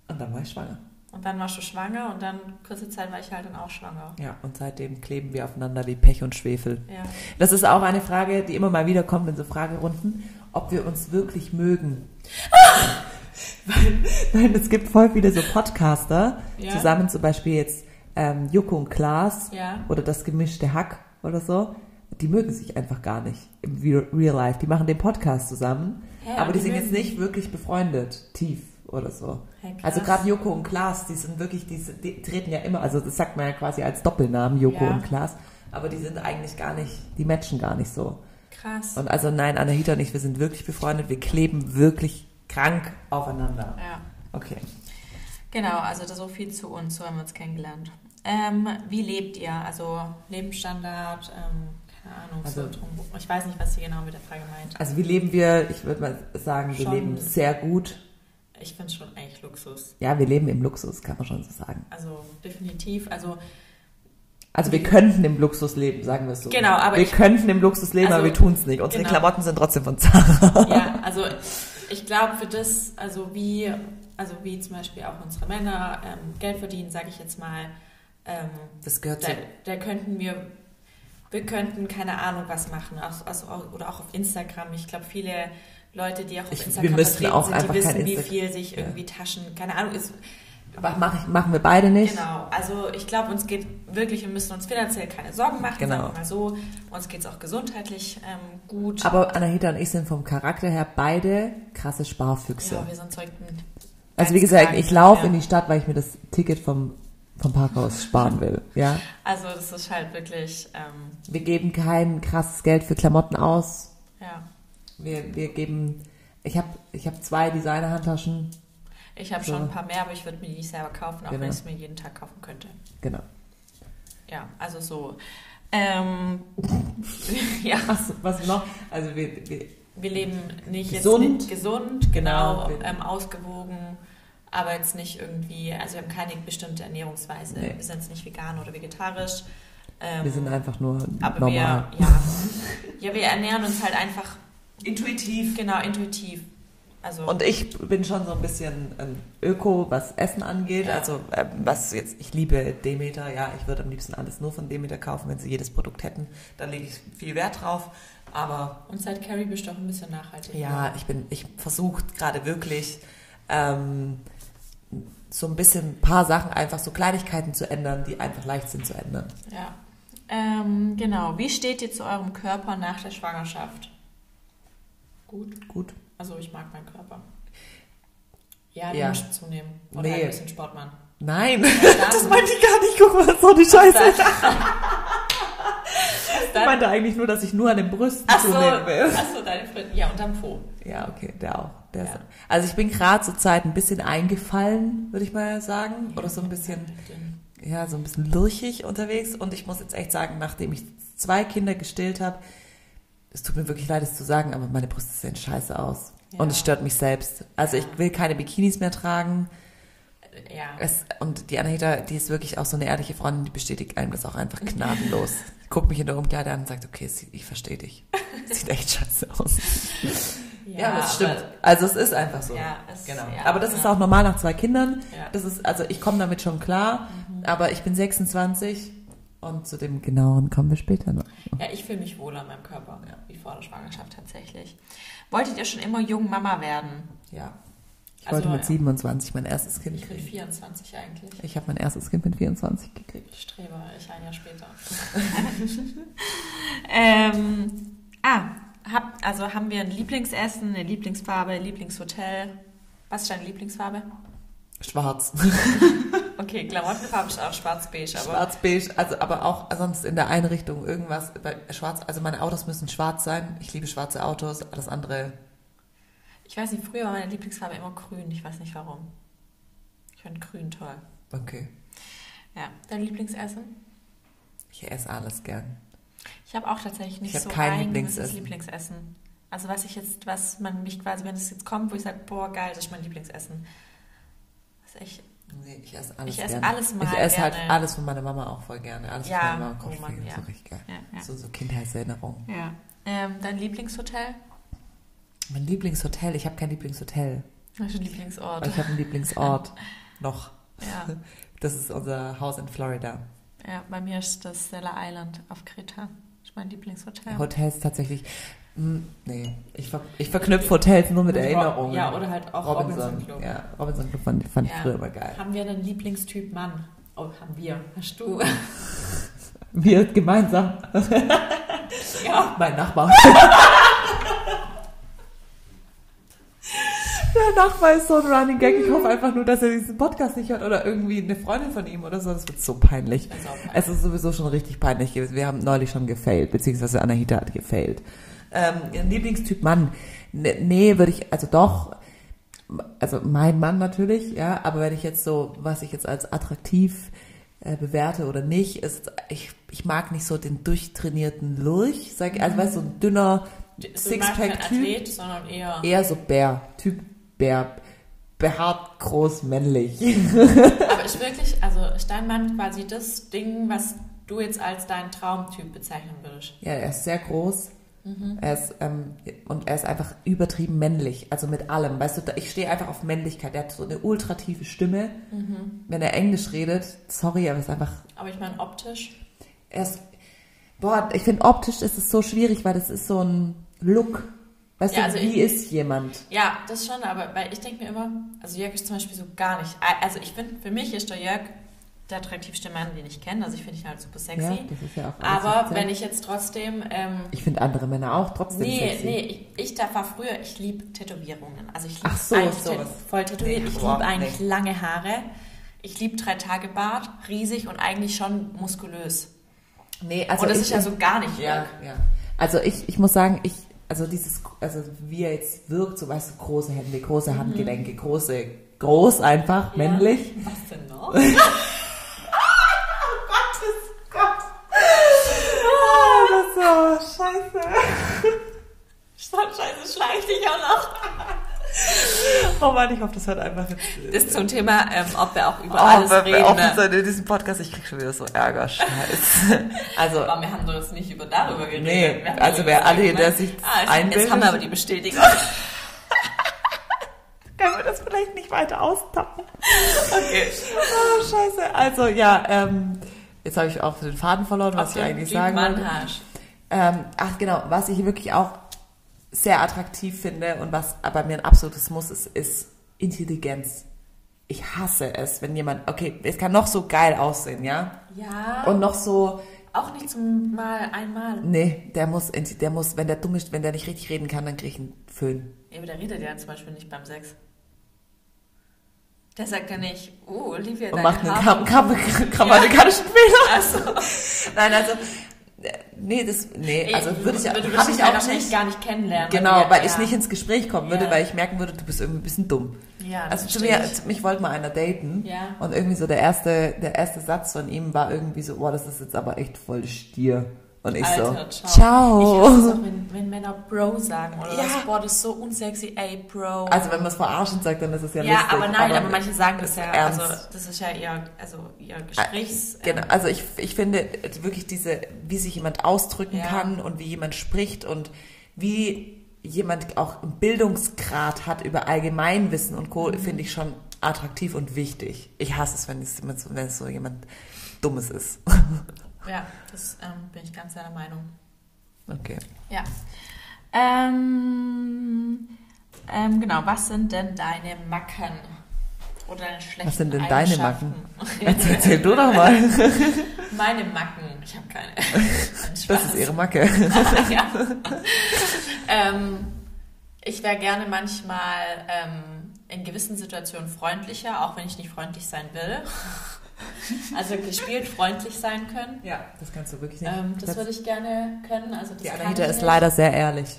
Speaker 1: Und dann war ich schwanger.
Speaker 2: Und dann warst du schwanger und dann kurze Zeit war ich halt dann auch schwanger.
Speaker 1: Ja, und seitdem kleben wir aufeinander wie Pech und Schwefel.
Speaker 2: Ja.
Speaker 1: Das ist auch eine Frage, die immer mal wieder kommt in so Fragerunden, ob wir uns wirklich mögen. [laughs] Weil, nein, es gibt voll viele so Podcaster,
Speaker 2: Ja.
Speaker 1: zusammen zum Beispiel jetzt ähm, Joko und Klaas
Speaker 2: Ja.
Speaker 1: oder das gemischte Hack oder so. Die mögen sich einfach gar nicht im Re- Real Life. Die machen den Podcast zusammen,
Speaker 2: Hä,
Speaker 1: aber die sind jetzt nicht wirklich befreundet, tief oder so.
Speaker 2: Krass.
Speaker 1: also gerade Joko und Klaas, die sind wirklich, die, die treten ja immer, also das sagt man ja quasi als Doppelnamen, Joko
Speaker 2: Ja.
Speaker 1: und Klaas, aber die sind eigentlich gar nicht, die matchen gar nicht so.
Speaker 2: Krass.
Speaker 1: Und also nein, Anahita und ich, wir sind wirklich befreundet, wir kleben wirklich krank aufeinander.
Speaker 2: ja.
Speaker 1: Okay.
Speaker 2: Genau, also so viel zu uns, so haben wir uns kennengelernt. Ähm, wie lebt ihr? Also Lebensstandard, ähm, Ahnung,
Speaker 1: Also-
Speaker 2: so drum. Ich weiß nicht, was sie genau mit der Frage meint.
Speaker 1: Also wie leben wir, ich würde mal sagen, wir
Speaker 2: Schon-
Speaker 1: leben sehr gut.
Speaker 2: Ich finde es schon eigentlich Luxus.
Speaker 1: Ja, wir leben im Luxus, kann man schon so sagen.
Speaker 2: Also definitiv. Also
Speaker 1: Also wir könnten im Luxus leben, sagen wir es so.
Speaker 2: Genau, aber
Speaker 1: wir
Speaker 2: ich-
Speaker 1: könnten im Luxus leben,
Speaker 2: Also,
Speaker 1: aber wir tun es nicht. Unsere
Speaker 2: genau.
Speaker 1: Klamotten sind trotzdem von Zara.
Speaker 2: ja, [laughs] also ich glaube für das, also wie, also wie zum Beispiel auch unsere Männer ähm, Geld verdienen, sage ich jetzt mal, ähm,
Speaker 1: Das gehört
Speaker 2: da,
Speaker 1: zu.
Speaker 2: da könnten wir, wir könnten keine Ahnung was machen, also, also, oder auch auf Instagram. Ich glaube, viele Leute, die auch auf
Speaker 1: Ich-
Speaker 2: Instagram vertreten
Speaker 1: auch
Speaker 2: sind, die wissen, wie viel sich irgendwie Taschen, keine Ahnung, ist,
Speaker 1: Aber mach machen wir beide nicht.
Speaker 2: Genau, also ich glaube, uns geht wirklich, wir müssen uns finanziell keine Sorgen machen,
Speaker 1: Genau.
Speaker 2: sagen wir mal so. Uns geht es auch gesundheitlich ähm, gut.
Speaker 1: Aber Anahita und ich sind vom Charakter her beide krasse Sparfüchse.
Speaker 2: ja, wir sind Zeugten.
Speaker 1: also wie gesagt, ich laufe
Speaker 2: ja.
Speaker 1: in die Stadt, weil ich mir das Ticket vom, vom Parkhaus sparen will. Ja.
Speaker 2: Also das ist halt wirklich, ähm,
Speaker 1: Wir geben kein krasses Geld für Klamotten aus.
Speaker 2: ja.
Speaker 1: Wir, wir geben, ich habe ich hab zwei Designer-Handtaschen.
Speaker 2: Ich habe
Speaker 1: So.
Speaker 2: schon ein paar mehr, aber ich würde mir die nicht selber kaufen, auch
Speaker 1: Genau.
Speaker 2: wenn ich es mir jeden Tag kaufen könnte.
Speaker 1: Genau.
Speaker 2: Ja, also so. Ähm, [laughs] ja,
Speaker 1: Was, was noch? Also wir, wir,
Speaker 2: wir leben nicht
Speaker 1: Gesund.
Speaker 2: jetzt gesund, genau,
Speaker 1: Genau.
Speaker 2: ähm, ausgewogen, aber jetzt nicht irgendwie, also wir haben keine bestimmte Ernährungsweise.
Speaker 1: Nee.
Speaker 2: Wir sind jetzt nicht vegan oder vegetarisch. Ähm,
Speaker 1: wir sind einfach nur
Speaker 2: aber
Speaker 1: normal.
Speaker 2: wir, ja, [laughs] ja, wir ernähren uns halt einfach
Speaker 1: Intuitiv.
Speaker 2: genau intuitiv. Also
Speaker 1: Und ich bin schon so ein bisschen ein Öko, was Essen angeht.
Speaker 2: Ja.
Speaker 1: Also ähm, was jetzt, ich liebe Demeter, ja, ich würde am liebsten alles nur von Demeter kaufen, wenn sie jedes Produkt hätten. Dann lege ich viel Wert drauf. Aber
Speaker 2: und seit Carrie bist du auch ein bisschen nachhaltig.
Speaker 1: ja, ich bin, ich versuche gerade wirklich ähm, so ein bisschen ein paar Sachen einfach so Kleinigkeiten zu ändern, die einfach leicht sind zu ändern.
Speaker 2: Ja. Ähm, genau. Wie steht ihr zu eurem Körper nach der Schwangerschaft? Gut.
Speaker 1: Gut.
Speaker 2: Also ich mag meinen Körper. Ja, du
Speaker 1: Ja.
Speaker 2: musst zunehmen. Oder
Speaker 1: Nee.
Speaker 2: ein bisschen Sport machen.
Speaker 1: Nein, [laughs] das meinte ich gar nicht. Guck mal, so die Scheiße. [laughs] Ich meinte eigentlich nur, dass ich nur an den Brüsten
Speaker 2: ach so,
Speaker 1: zunehmen will.
Speaker 2: ach so, deine Freundin. Ja, und am Po.
Speaker 1: Ja, okay, der auch.
Speaker 2: Ja.
Speaker 1: also ich bin gerade zur Zeit ein bisschen eingefallen, würde ich mal sagen. Oder so ein bisschen, ja, so ein bisschen lurchig unterwegs. Und ich muss jetzt echt sagen, nachdem ich zwei Kinder gestillt habe, es tut mir wirklich leid, es zu sagen, aber meine Brüste sehen scheiße aus.
Speaker 2: Ja.
Speaker 1: Und es stört mich selbst. Also ich will keine Bikinis mehr tragen.
Speaker 2: Ja.
Speaker 1: Es, und die Anahita, die ist wirklich auch so eine ehrliche Freundin, die bestätigt einem das auch einfach [laughs] gnadenlos. Guckt mich in der Umkleide an und sagt, okay, ich verstehe dich. [laughs] Sieht echt scheiße aus. Ja, das stimmt. Also es ist einfach so.
Speaker 2: Ja, es,
Speaker 1: Genau.
Speaker 2: Ja,
Speaker 1: aber das ist
Speaker 2: ja.
Speaker 1: auch normal nach zwei Kindern.
Speaker 2: Ja.
Speaker 1: Das ist, also ich komme damit schon klar,
Speaker 2: Mhm.
Speaker 1: aber ich bin 26 und zu dem genauen kommen wir später noch.
Speaker 2: Ja, ich fühle mich wohler in meinem Körper, wie vor der Schwangerschaft tatsächlich. Wolltet ihr schon immer jung Mama werden?
Speaker 1: Ja. Ich
Speaker 2: Also,
Speaker 1: wollte mit
Speaker 2: ja.
Speaker 1: 27 mein erstes Kind
Speaker 2: Ich bin
Speaker 1: kriegen.
Speaker 2: 24 eigentlich.
Speaker 1: Ich habe mein erstes Kind mit 24 gekriegt.
Speaker 2: Streber, ich ein Jahr später. [laughs] ähm, ah, hab, also haben wir ein Lieblingsessen, eine Lieblingsfarbe, ein Lieblingshotel. Was ist deine Lieblingsfarbe?
Speaker 1: Schwarz. [laughs]
Speaker 2: Okay, Klamottenfarbe ist auch schwarz-beige, aber
Speaker 1: Schwarz-beige, also aber auch sonst in der Einrichtung irgendwas. Schwarz, also meine Autos müssen schwarz sein. Ich liebe schwarze Autos. Alles andere.
Speaker 2: ich weiß nicht, früher war meine Lieblingsfarbe immer grün. Ich weiß nicht warum. Ich finde grün toll.
Speaker 1: Okay.
Speaker 2: Ja, dein Lieblingsessen?
Speaker 1: Ich esse alles gern.
Speaker 2: Ich habe auch tatsächlich nicht so
Speaker 1: kein
Speaker 2: ein
Speaker 1: Lieblingsessen.
Speaker 2: Lieblingsessen. Also was ich jetzt, was man mich quasi, wenn es jetzt kommt, wo ich sage, boah geil, das ist mein Lieblingsessen. Das ist echt,
Speaker 1: Nee, Ich esse alles
Speaker 2: Ich esse alles mal
Speaker 1: Ich esse halt
Speaker 2: gerne.
Speaker 1: alles von meiner Mama auch voll gerne. Alles
Speaker 2: Ja,
Speaker 1: von meiner Mama
Speaker 2: oh
Speaker 1: kocht
Speaker 2: Mann,
Speaker 1: voll-
Speaker 2: ja.
Speaker 1: so richtig geil.
Speaker 2: Ja, ja.
Speaker 1: So, so Kindheitserinnerungen.
Speaker 2: Ja. Ähm, dein Lieblingshotel?
Speaker 1: Mein Lieblingshotel, ich habe kein Lieblingshotel.
Speaker 2: Was ist dein Lieblingsort?
Speaker 1: Ich habe einen Lieblingsort. [laughs] Noch.
Speaker 2: Ja.
Speaker 1: Das ist unser Haus in Florida.
Speaker 2: Ja, bei mir ist das Stella Island auf Kreta. Das ist mein Lieblingshotel.
Speaker 1: Hotels tatsächlich. Hm, nee, ich, ver ich verknüpfe Hotels nur mit
Speaker 2: Ro-
Speaker 1: Erinnerungen.
Speaker 2: ja, oder halt auch Robinson Club.
Speaker 1: Ja, Robinson Club fand, fand ich
Speaker 2: Ja.
Speaker 1: früher immer geil.
Speaker 2: Haben wir einen Lieblingstyp Mann? Oh, haben wir. Hast du?
Speaker 1: Wir gemeinsam.
Speaker 2: ja.
Speaker 1: Mein Nachbar. [laughs] Der Nachbar ist so ein Running Gag. Ich hoffe einfach nur, dass er diesen Podcast nicht hört oder irgendwie eine Freundin von ihm oder so. Das wird so peinlich.
Speaker 2: Ist peinlich.
Speaker 1: Es ist sowieso schon richtig peinlich gewesen. Wir haben neulich schon gefailt, beziehungsweise Anahita hat gefailt. Ähm, Lieblingstyp Mann. Ne- Nee, würde ich, also doch, also mein Mann natürlich, ja, aber wenn ich jetzt so, was ich jetzt als attraktiv äh, bewerte oder nicht, ist, ich, ich mag nicht so den durchtrainierten Lurch, sag ich, also weißt du, so ein dünner Sixpack-Typ,
Speaker 2: sondern eher.
Speaker 1: eher so Bär, Typ Bär, behaart, groß, männlich. [laughs]
Speaker 2: Aber ist [laughs] wirklich, also ist dein Mann quasi das Ding, was du jetzt als deinen Traumtyp bezeichnen würdest?
Speaker 1: Ja, er ist sehr groß. Er ist, ähm, und er ist einfach übertrieben männlich, also mit allem. Weißt du, ich stehe einfach auf Männlichkeit. Er hat so eine ultratiefe Stimme. Wenn er Englisch redet, sorry, aber es ist einfach,
Speaker 2: Aber ich meine optisch.
Speaker 1: er ist, boah, ich finde optisch ist es so schwierig, weil das ist so ein Look. Weißt
Speaker 2: Ja,
Speaker 1: du,
Speaker 2: also
Speaker 1: wie
Speaker 2: ich-
Speaker 1: ist jemand?
Speaker 2: Ja, das schon, aber weil ich denke mir immer, also Jörg ist zum Beispiel so gar nicht. Also ich finde, für mich ist der Jörg der attraktivste Mann, den ich kenne. Also ich finde ihn halt super sexy.
Speaker 1: Ja, das ist ja auch
Speaker 2: aber
Speaker 1: so
Speaker 2: wenn ich jetzt trotzdem. Ähm,
Speaker 1: Ich finde andere Männer auch trotzdem
Speaker 2: Nee,
Speaker 1: sexy.
Speaker 2: nee, ich, ich da war früher, ich liebe Tätowierungen. Also ich liebe
Speaker 1: so,
Speaker 2: eigentlich tät- voll tätowiert.
Speaker 1: Nee,
Speaker 2: ich liebe eigentlich
Speaker 1: nee.
Speaker 2: lange Haare. Ich liebe drei Tage Bart, riesig und eigentlich schon muskulös.
Speaker 1: Nee, also
Speaker 2: und das
Speaker 1: ich,
Speaker 2: ist ja so gar nicht
Speaker 1: Ja,
Speaker 2: Jörg.
Speaker 1: ja. Also ich, ich muss sagen, ich, also dieses, also wie er jetzt wirkt, so weißt du, große Hände, große Handgelenke, große, groß einfach,
Speaker 2: Mhm. Ja.
Speaker 1: männlich. [laughs]
Speaker 2: Was denn noch? [laughs]
Speaker 1: Oh, das ist so scheiße. [laughs]
Speaker 2: Scheiße, schleich dich auch noch. [laughs]
Speaker 1: Oh Mann, ich hoffe, das hört einfach.
Speaker 2: Das zum Thema, ähm, ob wir auch über
Speaker 1: Oh,
Speaker 2: alles
Speaker 1: wir
Speaker 2: reden.
Speaker 1: offen
Speaker 2: ne?
Speaker 1: sein in diesem Podcast, ich krieg schon wieder so Ärger, scheiße. [laughs] Also,
Speaker 2: Aber wir haben doch jetzt nicht über darüber geredet.
Speaker 1: Nee, also wer alle,
Speaker 2: ne?
Speaker 1: der sich
Speaker 2: ah, jetzt,
Speaker 1: einbildet-
Speaker 2: Jetzt haben wir aber die Bestätigung. [laughs]
Speaker 1: können wir das vielleicht nicht weiter austappen?
Speaker 2: Okay.
Speaker 1: Oh, scheiße. Also, ja, ähm, jetzt habe ich auch den Faden verloren, was ich eigentlich sagen wollte. Ähm, ach genau, was ich wirklich auch sehr attraktiv finde und was aber mir ein absolutes Muss ist, ist Intelligenz. Ich hasse es, wenn jemand, okay, es kann noch so geil aussehen, ja?
Speaker 2: Ja.
Speaker 1: Und noch so,
Speaker 2: auch nicht zum Mal einmal.
Speaker 1: nee, der muss, der muss, wenn der dumm ist, wenn der nicht richtig reden kann, dann krieg ich einen Föhn.
Speaker 2: Ja, aber der redet ja zum Beispiel nicht beim Sex. Der sagt ja nicht, oh, Olivia,
Speaker 1: Und
Speaker 2: deine
Speaker 1: macht einen grammatikalischen Fehler.
Speaker 2: Also,
Speaker 1: Nein, also, äh, nee, das, nee, also würde ich, habe
Speaker 2: würdest
Speaker 1: ich
Speaker 2: ja
Speaker 1: auch nicht.
Speaker 2: gar nicht kennenlernen.
Speaker 1: Genau, weil ich
Speaker 2: ja.
Speaker 1: nicht ins Gespräch kommen würde,
Speaker 2: Ja.
Speaker 1: weil ich merken würde, du bist irgendwie ein bisschen dumm.
Speaker 2: Ja, das
Speaker 1: Also zu mir,
Speaker 2: ich.
Speaker 1: zu- mich wollte mal einer daten
Speaker 2: Ja.
Speaker 1: und irgendwie so der erste, der erste Satz von ihm war irgendwie so, boah, das ist jetzt aber echt voll Stier. Und ich
Speaker 2: Alter,
Speaker 1: so,
Speaker 2: ciao.
Speaker 1: ciao.
Speaker 2: Ich hasse es auch, wenn, wenn Männer Bro sagen oder
Speaker 1: Ja.
Speaker 2: das ist so unsexy, ey, Bro.
Speaker 1: Also wenn man es verarschend sagt, dann ist es ja,
Speaker 2: ja,
Speaker 1: lustig.
Speaker 2: aber nein, aber, manche sagen das ja,
Speaker 1: ernst.
Speaker 2: also das ist ja ihr, also ihr Gesprächs...
Speaker 1: Genau,
Speaker 2: ähm,
Speaker 1: also ich, ich finde wirklich diese, wie sich jemand ausdrücken
Speaker 2: Ja.
Speaker 1: kann und wie jemand spricht und wie jemand auch einen Bildungsgrad hat über Allgemeinwissen und Co.,
Speaker 2: Mhm.
Speaker 1: finde ich schon attraktiv und wichtig. Ich hasse es, wenn es, wenn es so jemand Dummes ist.
Speaker 2: Ja, das ähm, bin ich ganz deiner Meinung.
Speaker 1: Okay.
Speaker 2: Ja. Ähm, ähm, genau, was sind denn deine Macken? Oder deine schlechten
Speaker 1: Was sind denn deine
Speaker 2: Eigenschaften?
Speaker 1: Jetzt erzähl du doch mal. [laughs]
Speaker 2: Meine Macken. Ich habe keine. [laughs]
Speaker 1: Das ist ihre Macke. [laughs]
Speaker 2: ja. ähm, ich wäre gerne manchmal ähm, in gewissen Situationen freundlicher, auch wenn ich nicht freundlich sein will. [laughs] Also gespielt freundlich sein können.
Speaker 1: Ja, das kannst du wirklich nicht.
Speaker 2: Ähm, das
Speaker 1: Das-
Speaker 2: würde ich gerne können. Also das
Speaker 1: die
Speaker 2: ich
Speaker 1: ist
Speaker 2: nicht.
Speaker 1: leider sehr ehrlich.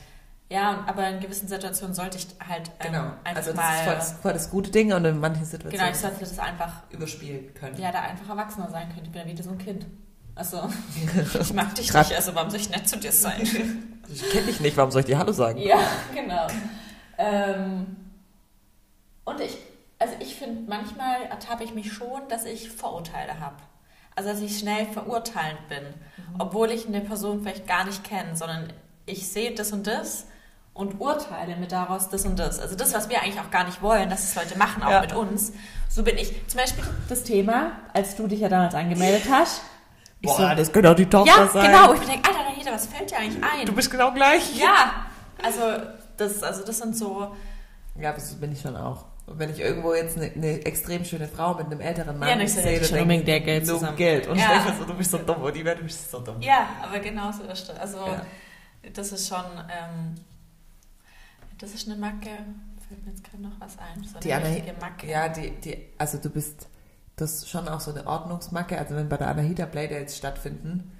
Speaker 2: Ja, aber in gewissen Situationen sollte ich halt ähm,
Speaker 1: Genau.
Speaker 2: einfach
Speaker 1: Also das
Speaker 2: mal.
Speaker 1: ist voll das, voll das gute Ding und in manchen Situationen
Speaker 2: genau, ich sollte das einfach,
Speaker 1: überspielen können.
Speaker 2: ja, da einfach erwachsener sein können. Ich bin ja wieder so ein Kind. Also, [laughs] ich mag dich nicht, also warum soll ich nett zu dir sein? [laughs]
Speaker 1: Ich kenne dich nicht, warum soll ich dir Hallo sagen?
Speaker 2: Ja, genau. Ähm, und ich also ich finde, manchmal ertappe ich mich schon, dass ich Vorurteile habe. Also dass ich schnell verurteilend bin, mhm. obwohl ich eine Person vielleicht gar nicht kenne, sondern ich sehe das und das und urteile mir daraus das und das. Also das, was wir eigentlich auch gar nicht wollen, dass es Leute machen, auch ja. mit uns. So bin ich. Zum Beispiel das Thema, als du dich ja damals angemeldet hast.
Speaker 1: Boah, so, das könnte auch die Tochter
Speaker 2: ja,
Speaker 1: sein.
Speaker 2: Ja, genau. Ich denke, Alter, Alter, was fällt dir eigentlich ein?
Speaker 1: Du bist genau gleich.
Speaker 2: Ja, also das, also das sind so...
Speaker 1: Ja, das bin ich schon auch. Und wenn ich irgendwo jetzt eine, eine, extrem schöne Frau mit einem älteren Mann
Speaker 2: ja, nicht sehe, dann denke ich, der Geld
Speaker 1: nur
Speaker 2: zusammen.
Speaker 1: Geld. Und
Speaker 2: ja.
Speaker 1: ich so, du bist so dumm und die Welt, du bist so dumm.
Speaker 2: Ja, aber genau so ist das. Also ja. das ist schon, ähm, das ist eine Macke. Fällt mir jetzt gerade noch was ein. So
Speaker 1: die eine Macke. Ja, die, die, also du bist, das ist schon auch so eine Ordnungsmacke. Also wenn bei der Anahita Playdates stattfinden,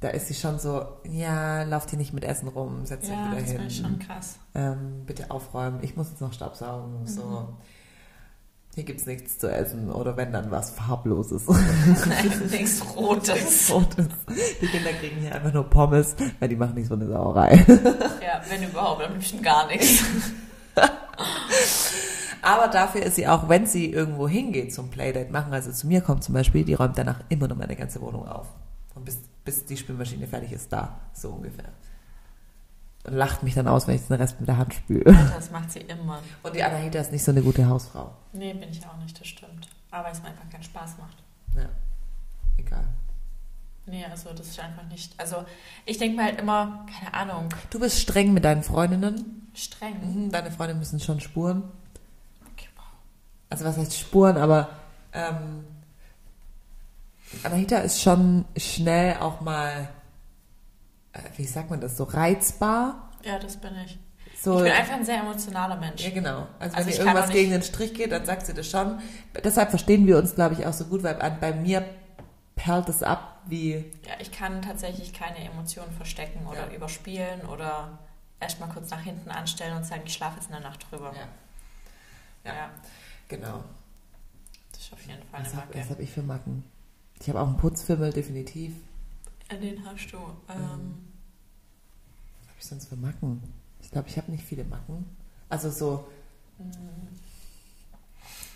Speaker 1: da ist sie schon so, ja, lauft hier nicht mit Essen rum, setzt
Speaker 2: ja,
Speaker 1: euch wieder
Speaker 2: das
Speaker 1: hin.
Speaker 2: schon krass.
Speaker 1: Ähm, bitte aufräumen, ich muss jetzt noch Staubsaugen. Mhm. So. Hier gibt es nichts zu essen oder wenn dann was farbloses. [laughs] [laughs]
Speaker 2: nichts Rotes.
Speaker 1: Rotes. Die Kinder kriegen hier einfach nur Pommes, weil die machen nicht so eine Sauerei. [laughs]
Speaker 2: ja, wenn überhaupt, dann bestimmt gar nichts.
Speaker 1: Aber dafür ist sie auch, wenn sie irgendwo hingeht zum Playdate machen, also zu mir kommt zum Beispiel, die räumt danach immer noch meine ganze Wohnung auf. Und bis, bis die Spülmaschine fertig ist, da, so ungefähr und lacht mich dann aus, wenn ich den Rest mit der Hand spüle.
Speaker 2: Das macht sie immer.
Speaker 1: Und die Anahita ist nicht so eine gute Hausfrau.
Speaker 2: Nee, bin ich auch nicht, das stimmt. Aber es mir einfach keinen Spaß macht.
Speaker 1: Ja, egal.
Speaker 2: Nee, also das ist einfach nicht. Also ich denke mir halt immer, keine Ahnung.
Speaker 1: Du bist streng mit deinen Freundinnen.
Speaker 2: Streng?
Speaker 1: Mhm, deine Freunde müssen schon spuren. Okay, wow. Also was heißt spuren, aber ähm, Anahita ist schon schnell auch mal äh, wie sagt man das, so reizbar.
Speaker 2: Ja, das bin ich. So, ich bin einfach ein sehr emotionaler Mensch.
Speaker 1: Ja, genau. Also, also wenn ihr irgendwas gegen den Strich geht, dann sagt sie das schon. Deshalb verstehen wir uns, glaube ich, auch so gut, weil bei mir perlt es ab wie...
Speaker 2: Ja, ich kann tatsächlich keine Emotionen verstecken oder ja. überspielen oder erstmal kurz nach hinten anstellen und sagen, ich schlafe jetzt in der Nacht drüber.
Speaker 1: Ja. Ja, ja. genau.
Speaker 2: Das ist auf jeden Fall
Speaker 1: was
Speaker 2: eine Macke.
Speaker 1: Hab, was habe ich für Macken? Ich habe auch einen Putzfimmel, definitiv.
Speaker 2: Den hast du. Ähm,
Speaker 1: ähm was habe ich sonst für Macken? Ich glaube, ich habe nicht viele Macken. Also so. Mhm.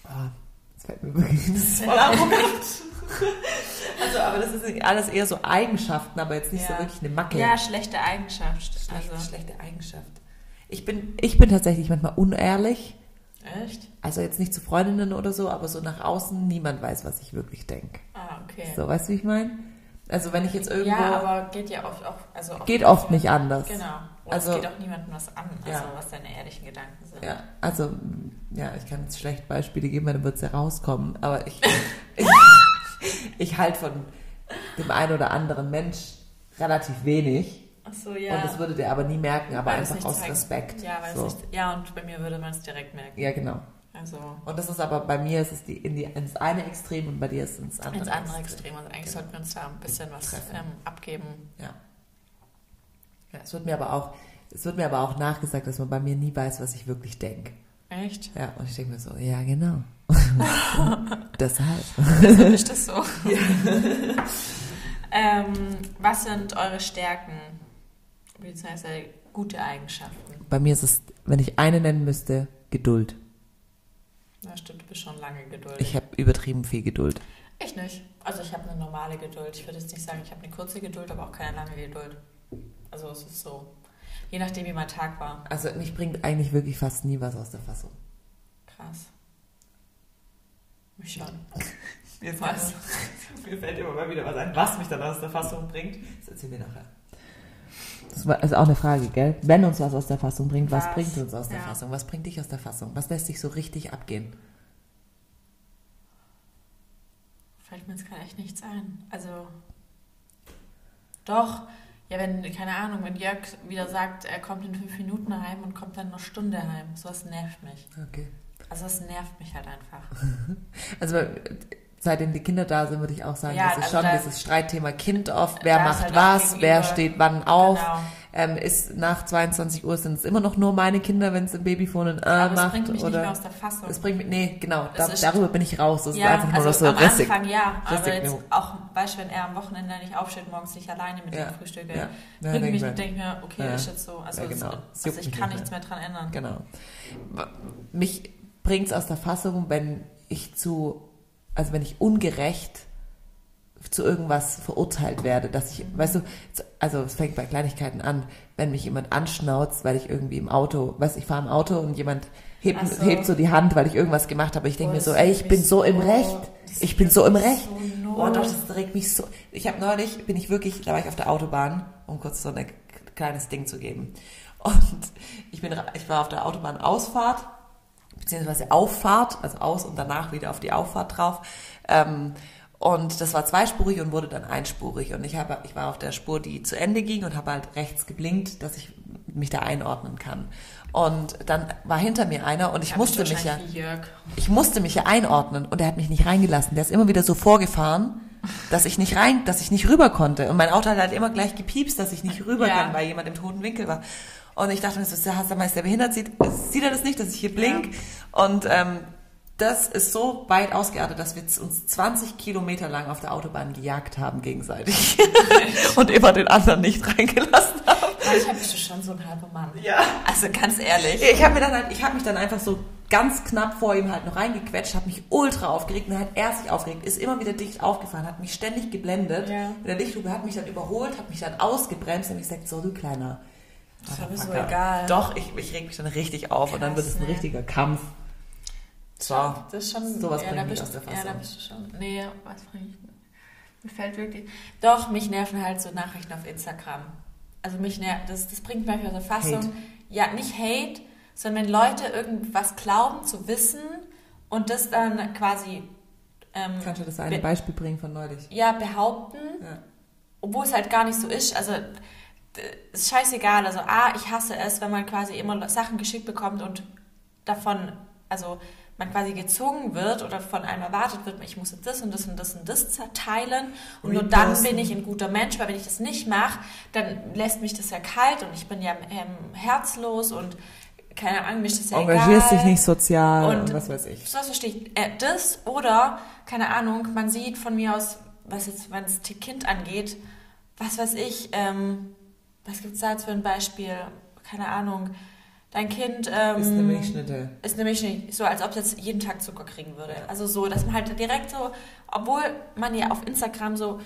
Speaker 1: Oh, jetzt fällt mir wirklich das. [laughs] Also, aber das ist alles eher so Eigenschaften, aber jetzt nicht ja. so wirklich eine Macke.
Speaker 2: Ja, schlechte Eigenschaft.
Speaker 1: Schlechte, also. schlechte Eigenschaft. Ich bin, ich bin tatsächlich manchmal unehrlich.
Speaker 2: Echt?
Speaker 1: Also jetzt nicht zu Freundinnen oder so, aber so nach außen, niemand weiß, was ich wirklich denke.
Speaker 2: Ah, okay.
Speaker 1: So, weißt du, wie ich meine? Also wenn ich jetzt irgendwo...
Speaker 2: Ja, aber geht ja oft auch... Also
Speaker 1: oft geht oft nicht anders.
Speaker 2: Genau. Und also, es geht auch niemandem was an, also ja. was deine ehrlichen Gedanken sind.
Speaker 1: Ja, also, ja, ich kann jetzt schlecht Beispiele geben, weil dann wird es ja rauskommen. Aber ich, [laughs] ich, ich halte von dem einen oder anderen Mensch relativ wenig.
Speaker 2: Ach so, ja.
Speaker 1: Und das würde der aber nie merken, aber weil einfach aus zeigen. Respekt.
Speaker 2: Ja, weil so. nicht, ja, und bei mir würde man es direkt merken.
Speaker 1: Ja, genau.
Speaker 2: Also
Speaker 1: und das ist aber bei mir ist es die, in die, ins eine Extrem und bei dir ist es ins andere,
Speaker 2: ins andere Extrem. Also eigentlich genau. sollten wir uns da ein bisschen was ähm, abgeben.
Speaker 1: Ja. ja. Es wird mir aber auch, es wird mir aber auch nachgesagt, dass man bei mir nie weiß, was ich wirklich denke.
Speaker 2: Echt?
Speaker 1: Ja, und ich denke mir so, ja genau. [laughs] Deshalb.
Speaker 2: Deshalb ist das so. [laughs] Ja. ähm, was sind eure Stärken? Beziehungsweise gute Eigenschaften?
Speaker 1: Bei mir ist es, wenn ich eine nennen müsste, Geduld.
Speaker 2: Ja, stimmt, du bist schon lange geduldig.
Speaker 1: Ich habe übertrieben viel Geduld.
Speaker 2: Ich nicht. Also ich habe eine normale Geduld. Ich würde jetzt nicht sagen, ich habe eine kurze Geduld, aber auch keine lange Geduld. Also es ist so, je nachdem, wie mein Tag war.
Speaker 1: Also mich bringt eigentlich wirklich fast nie was aus der Fassung.
Speaker 2: Krass. Mich schon. [laughs]
Speaker 1: Jetzt was? [laughs] mir fällt immer mal wieder was ein, was mich dann aus der Fassung bringt. Das erzähl mir nachher. Das ist auch eine Frage, gell? Wenn uns was aus der Fassung bringt, was, was bringt uns aus der ja. Fassung? Was bringt dich aus der Fassung? Was lässt dich so richtig abgehen?
Speaker 2: Fällt mir jetzt gerade echt nichts ein. Also, doch, ja, wenn, keine Ahnung, wenn Jörg wieder sagt, er kommt in fünf Minuten heim und kommt dann eine Stunde heim, sowas nervt mich.
Speaker 1: Okay.
Speaker 2: Also, das nervt mich halt einfach. [laughs]
Speaker 1: also, seitdem die Kinder da sind, würde ich auch sagen, ja, das ist also schon dieses Streitthema Kind oft, wer macht halt was, wer steht wann auf. Genau. Ähm, ist nach 22 Uhr sind es immer noch nur meine Kinder, wenn es ein Babyphone ein A
Speaker 2: Aber
Speaker 1: macht.
Speaker 2: Das bringt mich
Speaker 1: oder
Speaker 2: nicht mehr aus der Fassung.
Speaker 1: Das bringt mich, nee, genau, da, darüber bin ich raus. Das
Speaker 2: ja,
Speaker 1: ist einfach nur
Speaker 2: also
Speaker 1: so
Speaker 2: am
Speaker 1: rissig.
Speaker 2: Anfang ja, aber jetzt auch, weißt du, wenn er am Wochenende nicht aufsteht, morgens nicht alleine mit
Speaker 1: ja.
Speaker 2: dem Frühstück,
Speaker 1: ja.
Speaker 2: ja, bringt mich und denke mir, okay, ist jetzt so. Also,
Speaker 1: genau.
Speaker 2: also ich kann nichts mehr dran ändern.
Speaker 1: Genau. Mich bringt es aus der Fassung, wenn ich zu, also wenn ich ungerecht zu irgendwas verurteilt werde, dass ich, weißt du, also es fängt bei Kleinigkeiten an, wenn mich jemand anschnauzt, weil ich irgendwie im Auto, weißt ich fahre im Auto und jemand hebt so. hebt so die Hand, weil ich irgendwas gemacht habe. Ich denke mir so, ey, ich bin so im Recht. Ich bin so im Recht. Oh doch, das regt mich so. Ich habe neulich, bin ich wirklich, da war ich auf der Autobahn, um kurz so ein kleines Ding zu geben. Und ich bin, ich war auf der Autobahnausfahrt, beziehungsweise Auffahrt, also aus und danach wieder auf die Auffahrt drauf. Ähm, und das war zweispurig und wurde dann einspurig. Und ich, habe, ich war auf der Spur, die zu Ende ging und habe halt rechts geblinkt, dass ich mich da einordnen kann. Und dann war hinter mir einer und ich ja, musste mich ja, ich musste mich ja einordnen und er hat mich nicht reingelassen. Der ist immer wieder so vorgefahren, dass ich nicht rein, dass ich nicht rüber konnte. Und mein Auto hat halt immer gleich gepiepst, dass ich nicht rüber ja. kann, weil jemand im toten Winkel war. Und ich dachte mir so, sag mal, ist der behindert? Sieht, sieht er das nicht, dass ich hier blink? Ja. Und ähm, das ist so weit ausgeartet, dass wir uns 20 Kilometer lang auf der Autobahn gejagt haben gegenseitig [laughs] und immer den anderen nicht reingelassen haben.
Speaker 2: Bist du schon so ein halber Mann. Ja. Also ganz ehrlich.
Speaker 1: Ich habe halt, ich mich dann einfach so ganz knapp vor ihm halt noch reingequetscht, habe mich ultra aufgeregt und dann hat er sich aufgeregt, ist immer wieder dicht aufgefahren, hat mich ständig geblendet. Ja. Mit der Lichthupe hat mich dann überholt, hat mich dann ausgebremst und ich gesagt, so du kleiner.
Speaker 2: Das war mir so egal.
Speaker 1: Doch, ich, ich reg mich dann richtig auf Krass, und dann wird es ein richtiger Kampf.
Speaker 2: So, das ist schon, sowas ja, bringt mich aus der Fassung. Ja, da bist du schon. Nee, was bringt mich? Mir fällt wirklich. Doch, mich nerven halt so Nachrichten auf Instagram. Also mich nervt, das, das bringt mich aus der Fassung. Hate. Ja, nicht Hate, sondern wenn Leute irgendwas glauben zu wissen und das dann quasi.
Speaker 1: Ähm, Kannst du das eine Beispiel bringen von neulich?
Speaker 2: Ja, behaupten, ja. obwohl es halt gar nicht so ist. Also ist scheißegal. Also A, ich hasse es, wenn man quasi immer Sachen geschickt bekommt und davon, also man quasi gezwungen wird oder von einem erwartet wird, ich muss jetzt das und das und das und das teilen und nur dann bin ich ein guter Mensch, weil wenn ich das nicht mache, dann lässt mich das ja kalt und ich bin ja ähm, herzlos und keine Ahnung, mich das ja
Speaker 1: Engagierst dich nicht sozial und, und was weiß ich.
Speaker 2: Das verstehe ich. Äh, das oder, keine Ahnung, man sieht von mir aus, was jetzt, wenn es Kind angeht, was weiß ich, ähm, was gibt es da jetzt für ein Beispiel? Keine Ahnung, dein Kind ähm,
Speaker 1: ist eine Milchschnitte.
Speaker 2: Ist eine Milchschnitte, so als ob es jetzt jeden Tag Zucker kriegen würde. Also so, dass man halt direkt so, obwohl man ja auf Instagram so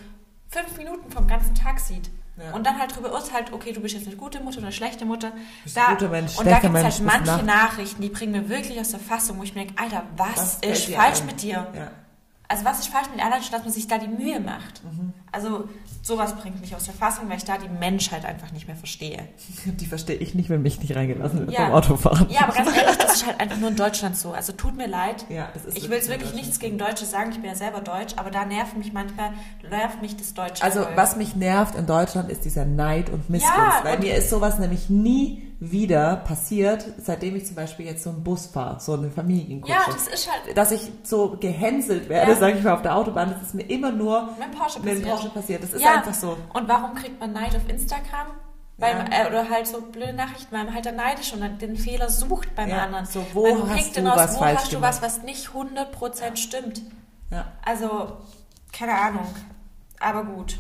Speaker 2: fünf Minuten vom ganzen Tag sieht. Ja. Und dann halt darüber urteilt, okay, du bist jetzt eine gute Mutter oder eine schlechte Mutter.
Speaker 1: Bist da, guter Mensch,
Speaker 2: und da gibt es halt manche Nachrichten, die bringen mir wirklich aus der Fassung, wo ich mir denke, Alter, was, was ist falsch ein? mit dir? Ja. Also was ist falsch mit allein, dass man sich da die Mühe macht? Mhm. Also sowas bringt mich aus der Fassung, weil ich da die Menschheit einfach nicht mehr verstehe. [laughs]
Speaker 1: Die verstehe ich nicht, wenn mich nicht reingelassen wird ja. beim Autofahren.
Speaker 2: Ja, aber ganz ehrlich, das ist halt einfach nur in Deutschland so. Also tut mir leid. Ja, es ist ich will jetzt wirklich nichts gegen Deutsche sagen, ich bin ja selber Deutsch, aber da nervt mich manchmal, nervt mich das Deutsche.
Speaker 1: Also was mich nervt in Deutschland ist dieser Neid und Missgunst, ja, weil mir ist sowas nämlich nie wieder passiert, seitdem ich zum Beispiel jetzt so einen Bus fahre, so eine Familiengruppe.
Speaker 2: Ja, das ist halt...
Speaker 1: Dass ich so gehänselt werde, ja. sage ich mal, auf der Autobahn, das ist mir immer nur
Speaker 2: mit dem Porsche,
Speaker 1: mit Porsche passiert. Das ist ja. einfach so.
Speaker 2: Und warum kriegt man Neid auf Instagram? Weil, ja. äh, oder halt so blöde Nachrichten, weil man halt dann neidisch und den Fehler sucht beim ja, anderen.
Speaker 1: So, wo man hast du aus, was
Speaker 2: wo
Speaker 1: falsch
Speaker 2: hast du was, was nicht 100% stimmt. Ja. Also, keine Ahnung. Aber gut.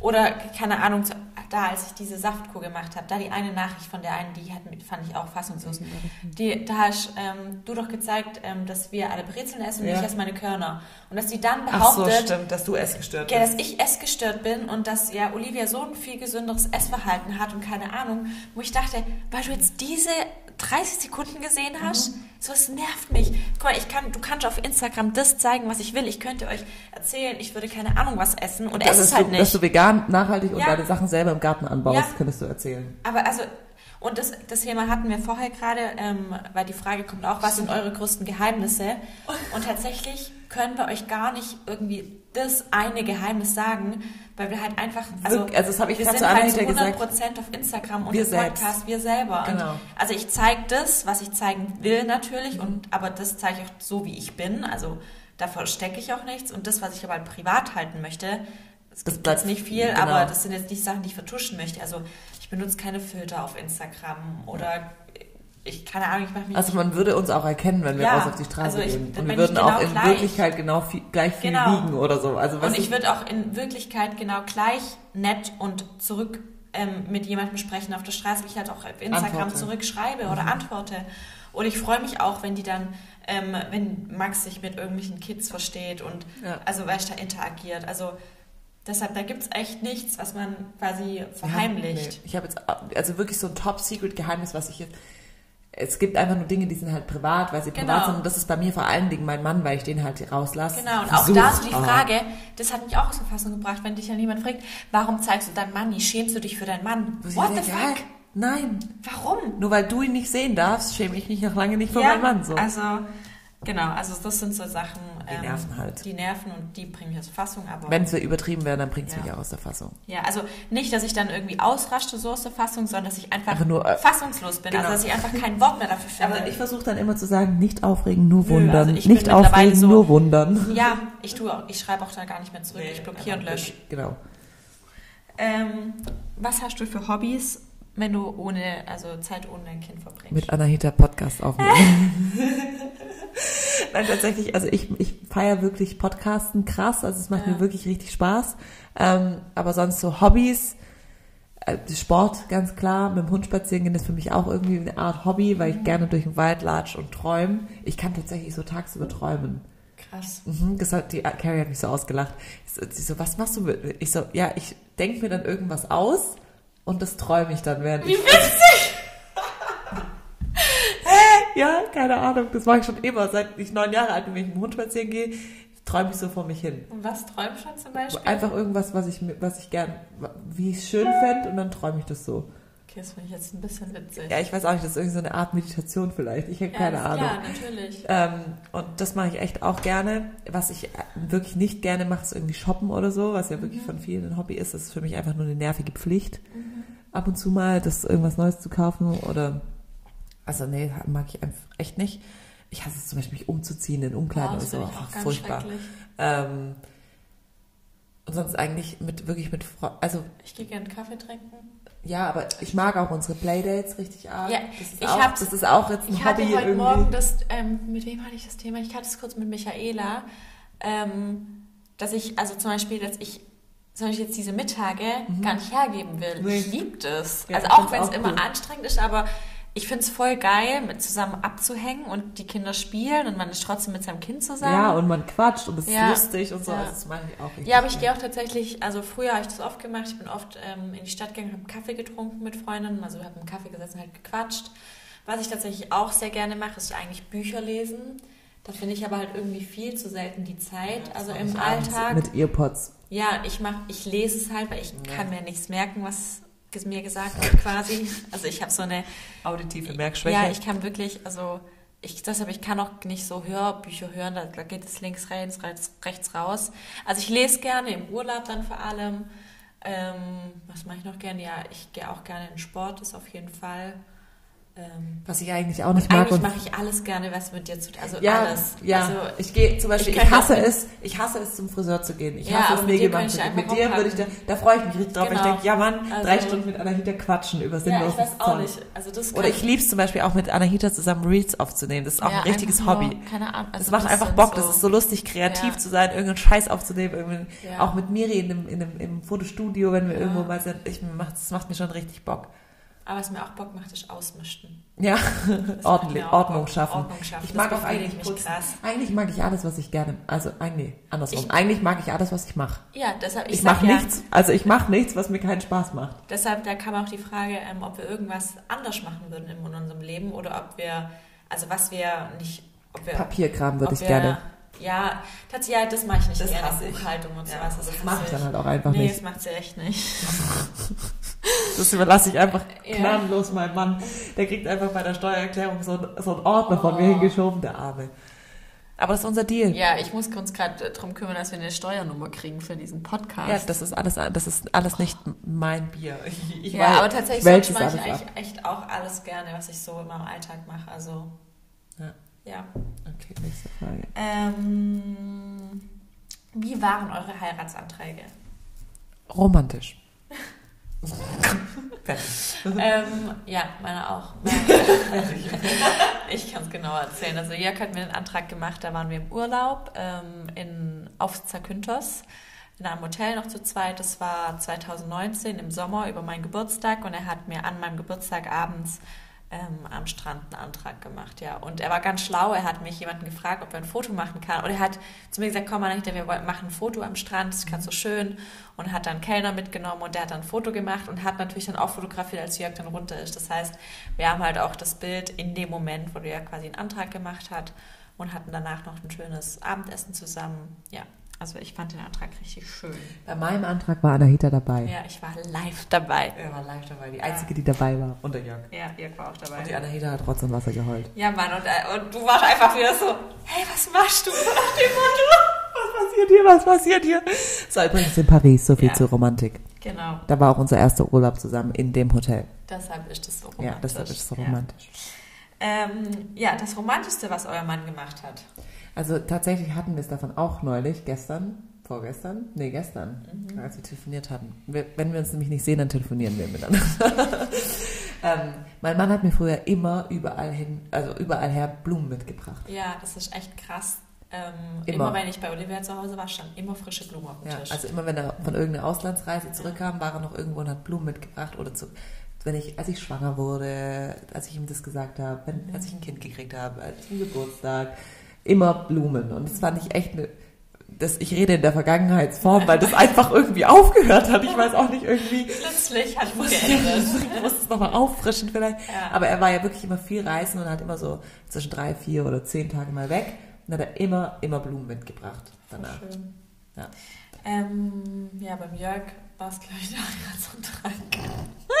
Speaker 2: Oder, keine Ahnung, da, als ich diese Saftkur gemacht habe, da die eine Nachricht von der einen, die hat, fand ich auch fassungslos. Die, da hast ähm, du doch gezeigt, ähm, dass wir alle Brezeln essen und ja. ich esse meine Körner. Und dass sie dann behauptet,
Speaker 1: so, stimmt, dass du essgestört
Speaker 2: bist. Ja, dass ich essgestört bin und dass ja Olivia so ein viel gesünderes Essverhalten hat und keine Ahnung, wo ich dachte, weil du jetzt diese 30 Sekunden gesehen hast, mhm. so es nervt mich. Guck mal, ich kann, du kannst auf Instagram das zeigen, was ich will. Ich könnte euch erzählen, ich würde keine Ahnung was essen und esse es halt
Speaker 1: du,
Speaker 2: nicht.
Speaker 1: Dass du vegan, nachhaltig ja. und deine Sachen selber im Garten anbaust, ja. könntest du erzählen.
Speaker 2: Aber also und das, das Thema hatten wir vorher gerade, ähm, weil die Frage kommt auch, was sind eure größten Geheimnisse? Und tatsächlich können wir euch gar nicht irgendwie das eine Geheimnis sagen, weil wir halt einfach, also,
Speaker 1: also das habe ich
Speaker 2: wir sind halt zu 100 Prozent auf Instagram und wir im Podcast, selbst. wir selber. Genau. Und also ich zeige das, was ich zeigen will natürlich, und aber das zeige ich auch so, wie ich bin. Also da verstecke ich auch nichts. Und das, was ich aber privat halten möchte, es gibt jetzt nicht viel, genau. aber das sind jetzt nicht Sachen, die ich vertuschen möchte. Also benutze keine Filter auf Instagram oder ich keine Ahnung, ich mache mich.
Speaker 1: Also man würde uns auch erkennen, wenn wir ja, raus auf die Straße also ich, gehen. Und wir würden genau auch in gleich. Wirklichkeit genau viel, gleich viel genau. wiegen oder so. Also
Speaker 2: und ich, ich würde auch in Wirklichkeit genau gleich nett und zurück ähm, mit jemandem sprechen auf der Straße, wie ich halt auch auf Instagram
Speaker 1: Antworte.
Speaker 2: zurückschreibe oder
Speaker 1: Mhm.
Speaker 2: antworte. Und ich freue mich auch, wenn die dann, ähm, wenn Max sich mit irgendwelchen Kids versteht und
Speaker 1: Ja.
Speaker 2: also weißt du, da interagiert. Also deshalb, da gibt es echt nichts, was man quasi verheimlicht.
Speaker 1: Ja, nee. Ich habe jetzt also wirklich so ein Top-Secret-Geheimnis, was ich jetzt. Es gibt einfach nur Dinge, die sind halt privat, weil sie
Speaker 2: Genau.
Speaker 1: privat sind. Und das ist bei mir vor allen Dingen mein Mann, weil ich den halt rauslasse.
Speaker 2: Genau, und auch
Speaker 1: Versuch,
Speaker 2: da so die
Speaker 1: aber-
Speaker 2: Frage, das hat mich auch der Fassung gebracht, wenn dich ja jemand fragt, warum zeigst du deinen Mann nicht? Schämst du dich für deinen Mann?
Speaker 1: Wo
Speaker 2: What the fuck?
Speaker 1: ja, Nein.
Speaker 2: Warum?
Speaker 1: Nur weil du ihn nicht sehen darfst, schäme ich mich noch lange nicht für meinen Mann. So.
Speaker 2: Also, genau, also das sind so Sachen,
Speaker 1: Die nerven halt.
Speaker 2: Die nerven und die bringen mich aus der Fassung, aber.
Speaker 1: Wenn es übertrieben wäre, dann bringt es
Speaker 2: Ja.
Speaker 1: mich auch aus der Fassung.
Speaker 2: ja, also nicht, dass ich dann irgendwie ausraschte so aus der Fassung, sondern dass ich einfach,
Speaker 1: Einfach nur, äh,
Speaker 2: fassungslos bin.
Speaker 1: genau.
Speaker 2: Also dass ich einfach kein Wort mehr dafür finde.
Speaker 1: Aber ich versuche dann immer zu sagen, nicht aufregen, nur
Speaker 2: Nö,
Speaker 1: wundern.
Speaker 2: also ich bin
Speaker 1: nicht aufregen,
Speaker 2: so-
Speaker 1: nur wundern.
Speaker 2: ja, ich tue auch, ich schreibe auch da gar nicht mehr zurück, ich blockiere und lösche.
Speaker 1: Genau.
Speaker 2: Ähm, was hast du für Hobbys, wenn du ohne, also Zeit ohne dein Kind verbringst?
Speaker 1: Mit Anahita Podcast aufnehmen. [laughs] Nein, tatsächlich, also ich, ich feiere wirklich Podcasten krass, also es macht
Speaker 2: Ja.
Speaker 1: mir wirklich richtig Spaß. Ähm, aber sonst so Hobbys, äh, Sport ganz klar, mit dem Hund spazieren gehen ist für mich auch irgendwie eine Art Hobby, weil ich gerne durch den Wald latsch und träume. Ich kann tatsächlich so tagsüber träumen.
Speaker 2: Krass.
Speaker 1: Mhm, das hat, die Carrie hat mich so ausgelacht. Sie so, was machst du mit? Ich so, ja, ich denke mir dann irgendwas aus und das träume ich dann während
Speaker 2: Wie
Speaker 1: ich
Speaker 2: witzig! [laughs]
Speaker 1: Ja, keine Ahnung. Das mache ich schon immer. Seit ich neun Jahre alt bin, wenn ich mit dem Hund spazieren gehe, träume ich so vor mich hin.
Speaker 2: Und was träumst du zum Beispiel?
Speaker 1: Einfach irgendwas, was ich, was ich gern, wie ich es schön fände und dann träume ich das so.
Speaker 2: Okay, das finde ich jetzt ein bisschen witzig.
Speaker 1: Ja, ich weiß auch nicht, das ist irgendwie so eine Art Meditation vielleicht. Ich habe keine
Speaker 2: das-
Speaker 1: Ahnung.
Speaker 2: Ja, natürlich.
Speaker 1: Ähm, und das mache ich echt auch gerne. Was ich äh, wirklich nicht gerne mache, ist irgendwie shoppen oder so, was ja wirklich
Speaker 2: Mhm.
Speaker 1: von vielen ein Hobby ist. Das ist für mich einfach nur eine nervige Pflicht. Ab und zu mal, das irgendwas Neues zu kaufen oder, also nee, mag ich einfach echt nicht. Ich hasse es zum Beispiel, mich umzuziehen in Umkleiden
Speaker 2: Oh,
Speaker 1: oder so.
Speaker 2: ganz
Speaker 1: furchtbar. Ähm, und sonst eigentlich mit, wirklich mit, Fre also,
Speaker 2: Ich gehe gerne Kaffee trinken.
Speaker 1: Ja, aber ich mag auch unsere Playdates richtig arg.
Speaker 2: Ja,
Speaker 1: das, ist
Speaker 2: ich
Speaker 1: auch,
Speaker 2: hab's-
Speaker 1: das ist auch jetzt ein
Speaker 2: Ich hatte
Speaker 1: Hobby
Speaker 2: heute
Speaker 1: irgendwie.
Speaker 2: Morgen das, ähm, mit wem hatte ich das Thema? Ich hatte es kurz mit Michaela, ähm, dass ich, also zum Beispiel, dass ich zum Beispiel jetzt diese Mittage gar nicht hergeben will.
Speaker 1: Mhm. Nee.
Speaker 2: Ich liebe das.
Speaker 1: Ja,
Speaker 2: also auch wenn es immer
Speaker 1: cool.
Speaker 2: anstrengend ist, aber ich finde es voll geil, mit zusammen abzuhängen und die Kinder spielen und man ist trotzdem mit seinem Kind zusammen.
Speaker 1: Ja, und man quatscht und es ist
Speaker 2: Ja.
Speaker 1: lustig und so.
Speaker 2: Ja.
Speaker 1: Also das mache ich auch.
Speaker 2: Ja, aber ich gehe auch tatsächlich, also früher habe ich das oft gemacht, ich bin oft ähm, in die Stadt gegangen, habe Kaffee getrunken mit Freundinnen, also habe einen Kaffee gesessen, halt gequatscht. Was ich tatsächlich auch sehr gerne mache, ist eigentlich Bücher lesen. Da finde ich aber halt irgendwie viel zu selten die Zeit, also im Alltag.
Speaker 1: Mit Earpods.
Speaker 2: Ja, ich mach, ich lese es halt, weil ich kann mir nichts merken, was mir gesagt [laughs] quasi. Also ich habe so eine
Speaker 1: Auditive Merkschwäche.
Speaker 2: ja, ich kann wirklich, also ich, deshalb, ich kann auch nicht so Hörbücher hören, da, da geht es links, rechts, rechts, rechts raus. Also ich lese gerne im Urlaub dann vor allem. Ähm, was mache ich noch gerne? Ja, ich gehe auch gerne in Sport, das auf jeden Fall. Ähm,
Speaker 1: Was ich eigentlich auch nicht mag.
Speaker 2: eigentlich mache ich alles gerne, was mit dir zu tun Also
Speaker 1: ja,
Speaker 2: alles.
Speaker 1: ja.
Speaker 2: Also,
Speaker 1: ich gehe zum Beispiel,
Speaker 2: ich
Speaker 1: ich, hasse es, ich hasse es zum Friseur zu gehen. Ich
Speaker 2: Ja,
Speaker 1: hasse es Nägel zu gehen. Mit dir würde ich da, da freue ich mich richtig drauf. weil Ich
Speaker 2: Genau.
Speaker 1: denke, ja Mann, drei
Speaker 2: Also-
Speaker 1: Stunden mit Anahita quatschen über
Speaker 2: ja,
Speaker 1: sinnloses
Speaker 2: ich weiß auch
Speaker 1: Zeug.
Speaker 2: nicht. Also das
Speaker 1: Oder ich liebe es zum Beispiel auch mit Anahita zusammen Reels aufzunehmen. Das ist auch
Speaker 2: ja,
Speaker 1: ein richtiges
Speaker 2: einfach nur,
Speaker 1: Hobby.
Speaker 2: Keine Ahnung. Also
Speaker 1: Das macht einfach Bock, das ist so lustig, kreativ
Speaker 2: Ja.
Speaker 1: zu sein, irgendeinen Scheiß aufzunehmen,
Speaker 2: Ja.
Speaker 1: auch mit Miri in dem, in dem, im Fotostudio, wenn wir
Speaker 2: Ja.
Speaker 1: irgendwo mal sind. Ich, macht, das macht mir schon richtig Bock.
Speaker 2: Aber was mir auch Bock macht, ist Ausmischen.
Speaker 1: Ja, [laughs] Ordentlich, Ordnung
Speaker 2: Bock.
Speaker 1: schaffen.
Speaker 2: Ordnung schaffen.
Speaker 1: Ich
Speaker 2: Das
Speaker 1: mag auch eigentlich
Speaker 2: mich
Speaker 1: putzen.
Speaker 2: krass.
Speaker 1: Eigentlich mag ich alles, was ich gerne, also eigentlich andersrum.
Speaker 2: Ich-
Speaker 1: eigentlich mag ich alles, was ich mache.
Speaker 2: Ja, deshalb, ich,
Speaker 1: Ich, mache
Speaker 2: ja,
Speaker 1: nichts, also ich mache nichts, was mir keinen Spaß macht.
Speaker 2: Deshalb, da kam auch die Frage, ähm, ob wir irgendwas anders machen würden in unserem Leben oder ob wir, also was wir nicht, ob wir,
Speaker 1: Papierkram würde ich
Speaker 2: wir,
Speaker 1: gerne.
Speaker 2: Ja, tatsächlich, ja, das mache ich nicht
Speaker 1: Das
Speaker 2: gerne. Buchhaltung und
Speaker 1: Ja,
Speaker 2: sowas.
Speaker 1: das
Speaker 2: hasse
Speaker 1: mache ich dann halt auch einfach
Speaker 2: nee,
Speaker 1: nicht.
Speaker 2: das macht sie echt nicht. [laughs]
Speaker 1: Das überlasse ich einfach [laughs]
Speaker 2: Ja.
Speaker 1: gnadenlos meinem Mann. Der kriegt einfach bei der Steuererklärung so, einen- so einen Ordner von mir
Speaker 2: Oh.
Speaker 1: hingeschoben, der Arme. Aber das ist unser Deal.
Speaker 2: Ja, ich muss uns gerade darum kümmern, dass wir eine Steuernummer kriegen für diesen Podcast.
Speaker 1: Ja, das ist alles, das ist alles nicht mein Bier. Ich, ich
Speaker 2: ja,
Speaker 1: weiß,
Speaker 2: aber tatsächlich mache ich eigentlich
Speaker 1: ab.
Speaker 2: echt auch alles gerne, was ich so in meinem Alltag mache. Also,
Speaker 1: Ja.
Speaker 2: Ja.
Speaker 1: Okay, nächste Frage.
Speaker 2: Ähm, wie waren eure Heiratsanträge?
Speaker 1: Romantisch. [laughs]
Speaker 2: ähm, ja, meine auch. ich kann es genau erzählen. Also Jörg hat mir einen Antrag gemacht, da waren wir im Urlaub ähm, in, auf Zakynthos in einem Hotel noch zu zweit. Das war 2019 im Sommer über meinen Geburtstag und er hat mir an meinem Geburtstag abends ähm, am Strand einen Antrag gemacht, ja. Und er war ganz schlau. Er hat mich jemanden gefragt, ob er ein Foto machen kann. Und er hat zu mir gesagt, komm mal wir machen ein Foto am Strand, das ist ganz so schön. Und hat dann Kellner mitgenommen und der hat dann ein Foto gemacht und hat natürlich dann auch fotografiert, als Jörg dann runter ist. Das heißt, wir haben halt auch das Bild in dem Moment, wo er quasi einen Antrag gemacht hat und hatten danach noch ein schönes Abendessen zusammen. Ja, also ich fand den Antrag richtig schön.
Speaker 1: Bei meinem Antrag war Anahita dabei.
Speaker 2: Ja, ich war live dabei.
Speaker 1: Er war live dabei, die einzige, die dabei war. Und der Jörg.
Speaker 2: Ja, Jörg war auch dabei.
Speaker 1: Und die Anahita hat trotzdem Wasser geheult.
Speaker 2: Ja, Mann, und, äh, und du warst einfach wieder so, hey, was machst du? Nach dem Motto.
Speaker 1: Was passiert hier, was passiert hier? So, übrigens in Paris, so viel
Speaker 2: Ja.
Speaker 1: zur Romantik.
Speaker 2: Genau,
Speaker 1: Da war auch unser erster Urlaub zusammen in dem Hotel.
Speaker 2: deshalb ist es so romantisch.
Speaker 1: Ja, deshalb ist es so
Speaker 2: Ja.
Speaker 1: romantisch.
Speaker 2: Ähm, ja, das Romantischste, was euer Mann gemacht hat.
Speaker 1: Also tatsächlich hatten wir es davon auch neulich, gestern, vorgestern, nee, gestern,
Speaker 2: Mhm.
Speaker 1: als wir telefoniert hatten. Wir, wenn wir uns nämlich nicht sehen, dann telefonieren wir miteinander. [laughs] ähm, mein Mann hat mir früher immer überall hin, also überall her Blumen mitgebracht.
Speaker 2: Ja, das ist echt krass. Ähm,
Speaker 1: Immer.
Speaker 2: immer. wenn ich bei Olivia zu Hause war, stand immer frische Blumen auf dem
Speaker 1: Ja,
Speaker 2: Tisch.
Speaker 1: also immer wenn er von irgendeiner Auslandsreise zurückkam, war er noch irgendwo und hat Blumen mitgebracht oder zu, wenn ich, als ich schwanger wurde, als ich ihm das gesagt habe, wenn, als ich ein Kind gekriegt habe, als zum Geburtstag, immer Blumen. Und das fand ich echt eine, das, ich rede in der Vergangenheitsform, weil das einfach irgendwie aufgehört hat. Ich weiß auch nicht irgendwie,
Speaker 2: Plötzlich hat es geändert. [laughs]
Speaker 1: ich muss es nochmal auffrischen vielleicht.
Speaker 2: Ja.
Speaker 1: Aber er war ja wirklich immer viel reisen und hat immer so zwischen drei, vier oder zehn Tage mal weg. Und hat er immer, immer Blumen mitgebracht danach.
Speaker 2: Schön.
Speaker 1: Ja.
Speaker 2: Ähm, ja, beim Jörg war es, glaube ich, der Heiratsantrag.
Speaker 1: Ja,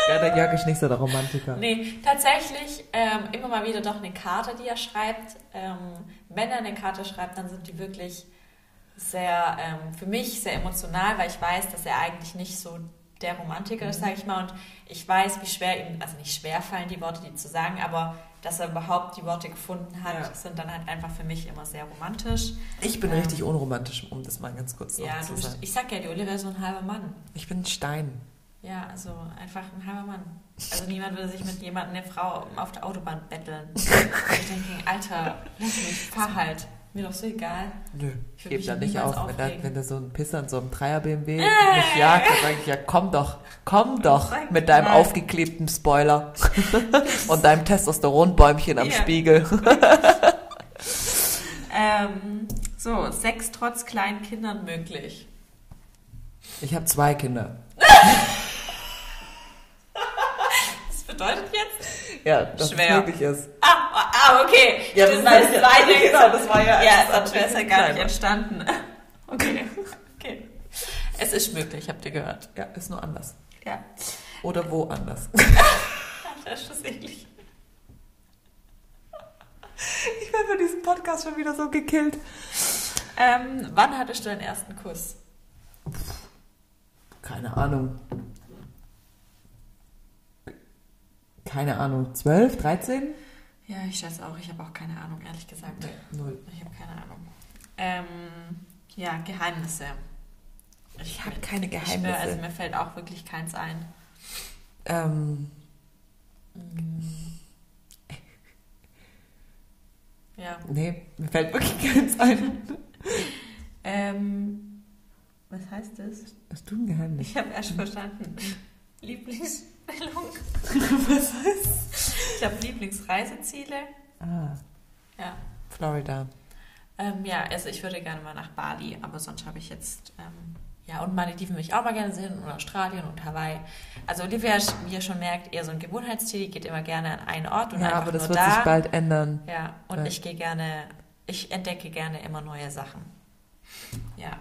Speaker 1: der Jörg ist nicht so der Romantiker.
Speaker 2: Nee, tatsächlich ähm, immer mal wieder doch eine Karte, die er schreibt. Ähm, wenn er eine Karte schreibt, dann sind die wirklich sehr, ähm, für mich sehr emotional, weil ich weiß, dass er eigentlich nicht so der Romantiker ist, sage ich mal. Und ich weiß, wie schwer ihm, also nicht schwer fallen die Worte, die zu sagen, aber dass er überhaupt die Worte gefunden hat,
Speaker 1: Ja.
Speaker 2: sind dann halt einfach für mich immer sehr romantisch.
Speaker 1: Ich bin
Speaker 2: Ähm,
Speaker 1: richtig unromantisch, um das mal ganz kurz noch
Speaker 2: Ja,
Speaker 1: zu sagen.
Speaker 2: ich sag ja, die Oliver ist so ein halber Mann.
Speaker 1: Ich bin ein Stein.
Speaker 2: Ja, also einfach ein halber Mann. Also niemand würde sich mit jemandem, eine Frau auf der Autobahn betteln. [laughs] ich denke, Alter, lass mich, fahr halt. Mir doch so egal.
Speaker 1: Nö, ich gebe da nicht auf. Wenn da, wenn da so ein Pisser in so einem Dreier-BMW mich jagt, dann sage ich, ja komm doch, komm doch mit deinem
Speaker 2: mal.
Speaker 1: aufgeklebten Spoiler [laughs] und deinem Testosteronbäumchen am
Speaker 2: Ja.
Speaker 1: Spiegel. [laughs]
Speaker 2: Ähm, so, Sex trotz kleinen Kindern möglich.
Speaker 1: Ich habe zwei Kinder.
Speaker 2: Bedeutet jetzt?
Speaker 1: Ja, dass
Speaker 2: Schwer.
Speaker 1: es möglich ist.
Speaker 2: Ah, ah okay.
Speaker 1: Ja,
Speaker 2: das
Speaker 1: das
Speaker 2: das [laughs]
Speaker 1: ja- genau, das war ja-
Speaker 2: Ja, sonst wäre es ja gar nicht entstanden. [laughs] Okay. okay. Es ist möglich, habt ihr gehört.
Speaker 1: Ja, ist nur anders.
Speaker 2: Ja.
Speaker 1: Oder woanders. [laughs]
Speaker 2: Das ist schlussendlich.
Speaker 1: Ich werde für diesen Podcast schon wieder so gekillt.
Speaker 2: Ähm, wann hattest du deinen ersten Kuss?
Speaker 1: Keine Ahnung. Keine Ahnung. 12, 13?
Speaker 2: Ja, ich schätze auch. Ich habe auch keine Ahnung, ehrlich gesagt.
Speaker 1: null.
Speaker 2: Ich habe keine Ahnung. Ähm, ja, Geheimnisse.
Speaker 1: Ich habe keine
Speaker 2: Ich schwör,
Speaker 1: Geheimnisse.
Speaker 2: also mir fällt auch wirklich keins ein.
Speaker 1: ähm,
Speaker 2: Ja.
Speaker 1: nee, mir fällt wirklich [laughs] keins ein.
Speaker 2: Ähm, was heißt das?
Speaker 1: Hast du ein Geheimnis?
Speaker 2: Ich habe erst verstanden. Lieblingsstellung. [laughs]
Speaker 1: Was heißt?
Speaker 2: Ich habe Lieblingsreiseziele.
Speaker 1: Ah,
Speaker 2: Ja.
Speaker 1: Florida.
Speaker 2: Ähm, ja, also ich würde gerne mal nach Bali, aber sonst habe ich jetzt, ähm, ja, und Malediven würde ich auch mal gerne sehen und Australien und Hawaii. Also Olivia, ist, wie ihr schon merkt, eher so ein Gewohnheitstier, die geht immer gerne an einen Ort und
Speaker 1: Ja,
Speaker 2: einfach
Speaker 1: aber das
Speaker 2: nur
Speaker 1: wird
Speaker 2: da.
Speaker 1: sich bald ändern.
Speaker 2: Ja, und
Speaker 1: Ja.
Speaker 2: ich gehe gerne, ich entdecke gerne immer neue Sachen. Ja.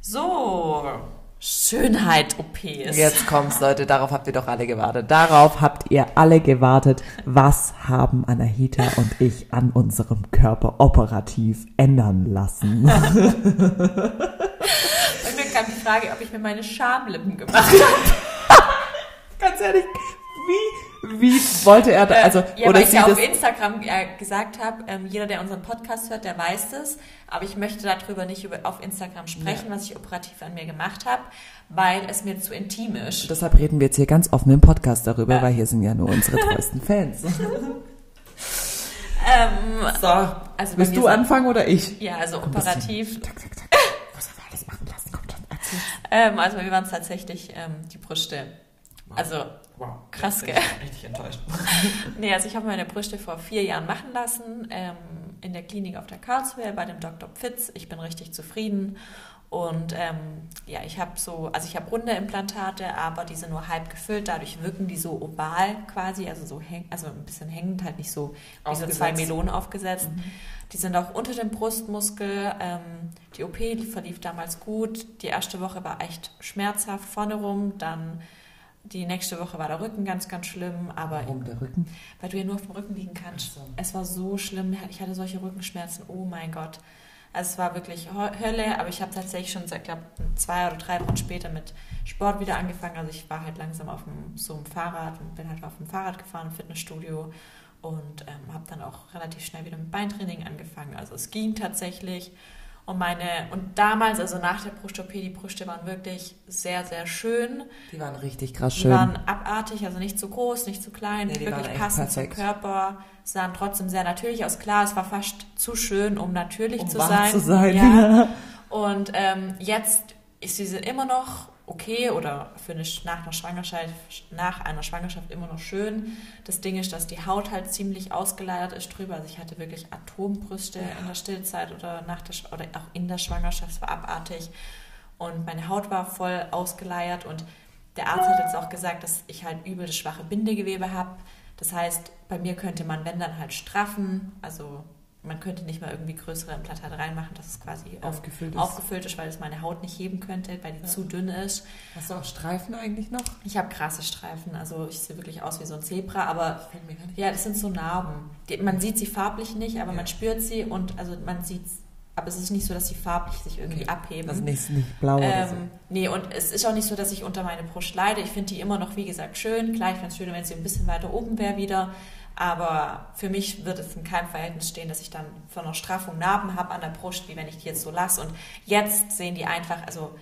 Speaker 2: So, Schönheit-OPs.
Speaker 1: Jetzt kommt's, Leute, darauf habt ihr doch alle gewartet. Darauf habt ihr alle gewartet. Was haben Anahita und ich an unserem Körper operativ ändern lassen?
Speaker 2: Und mir kam die Frage, ob ich mir meine Schamlippen gemacht habe. [laughs]
Speaker 1: Ganz ehrlich, wie, wie wollte er da, also,
Speaker 2: ja,
Speaker 1: oder
Speaker 2: weil ich ja auf Instagram äh, gesagt habe, ähm, jeder, der unseren Podcast hört, der weiß das. Aber ich möchte darüber nicht über, auf Instagram sprechen, was ich operativ an mir gemacht habe, weil es mir zu intim ist.
Speaker 1: deshalb reden wir jetzt hier ganz offen im Podcast darüber,
Speaker 2: Ja.
Speaker 1: weil hier sind ja nur unsere treuesten Fans. [laughs]
Speaker 2: Ähm,
Speaker 1: So,
Speaker 2: also
Speaker 1: willst du anfangen oder ich?
Speaker 2: Ja, also
Speaker 1: Komm,
Speaker 2: operativ.
Speaker 1: Tak, tak, tak. Muss aber alles machen lassen, komm schon.
Speaker 2: Ähm, also mir waren es tatsächlich ähm, die Brüste.
Speaker 1: Wow.
Speaker 2: Also
Speaker 1: wow.
Speaker 2: krass, gell?
Speaker 1: Richtig enttäuscht. [laughs]
Speaker 2: nee, also ich habe meine Brüste vor vier Jahren machen lassen ähm, in der Klinik auf der Karlsruhe bei dem Dr. Pfitz. Ich bin richtig zufrieden. Und ähm, ja, ich habe so, also ich habe runde Implantate, aber die sind nur halb gefüllt, dadurch wirken die so oval quasi, also so häng, also ein bisschen hängend, halt nicht so wie so zwei Melonen aufgesetzt. Mhm. Die sind auch unter dem Brustmuskel. Ähm, die OP verlief damals gut. Die erste Woche war echt schmerzhaft vorne rum, dann die nächste Woche war der Rücken ganz, ganz schlimm. Aber
Speaker 1: Warum der Rücken?
Speaker 2: Weil du ja nur auf dem Rücken liegen kannst. So. Es war so schlimm. Ich hatte solche Rückenschmerzen. Oh mein Gott. Also es war wirklich Hölle, aber ich habe tatsächlich schon seit, glaube zwei oder drei Wochen später mit Sport wieder angefangen. Also ich war halt langsam auf dem, so einem Fahrrad und bin halt auf dem Fahrrad gefahren, im Fitnessstudio und ähm, habe dann auch relativ schnell wieder mit Beintraining angefangen. Also es ging tatsächlich. Und meine, und damals, also nach der Brustopie, die Brüste waren wirklich sehr, sehr schön.
Speaker 1: Die waren richtig krass schön.
Speaker 2: Die waren abartig, also nicht zu groß, nicht zu klein, nee, wirklich passend
Speaker 1: perfekt.
Speaker 2: zum Körper, sahen trotzdem sehr natürlich aus. Klar, es war fast zu schön, um natürlich
Speaker 1: um
Speaker 2: zu
Speaker 1: wahr
Speaker 2: sein.
Speaker 1: Zu sein. [laughs]
Speaker 2: Ja. Und ähm, jetzt ist sie immer noch okay oder für eine, nach, einer Schwangerschaft, nach einer Schwangerschaft immer noch schön. Das Ding ist, dass die Haut halt ziemlich ausgeleiert ist drüber. Also ich hatte wirklich Atombrüste ja. in der Stillzeit oder, nach der, oder auch in der Schwangerschaft. Es war abartig. Und meine Haut war voll ausgeleiert. Und der Arzt hat jetzt auch gesagt, dass ich halt übel das schwache Bindegewebe habe. Das heißt, bei mir könnte man, wenn dann halt straffen, also man könnte nicht mal irgendwie größere Implantate reinmachen, dass es quasi ähm,
Speaker 1: aufgefüllt, ist.
Speaker 2: aufgefüllt ist, weil es meine Haut nicht heben könnte, weil die ja. zu dünn ist.
Speaker 1: Hast du auch Streifen eigentlich noch?
Speaker 2: Ich habe krasse Streifen, also ich sehe wirklich aus wie so ein Zebra, aber ja, das sind so Narben. Die, man sieht sie farblich nicht, aber ja. man spürt sie und also man sieht aber es ist nicht so, dass sie farblich sich irgendwie okay. abheben.
Speaker 1: Das ist nicht blau ähm, oder so.
Speaker 2: Nee, und es ist auch nicht so, dass ich unter meine Brust leide. Ich finde die immer noch, wie gesagt, schön. Klar, ich fände es schön, wenn sie ein bisschen weiter oben wäre wieder. Aber für mich wird es in keinem Verhältnis stehen, dass ich dann von einer Straffung Narben habe an der Brust, wie wenn ich die jetzt so lasse. Und jetzt sehen die einfach, also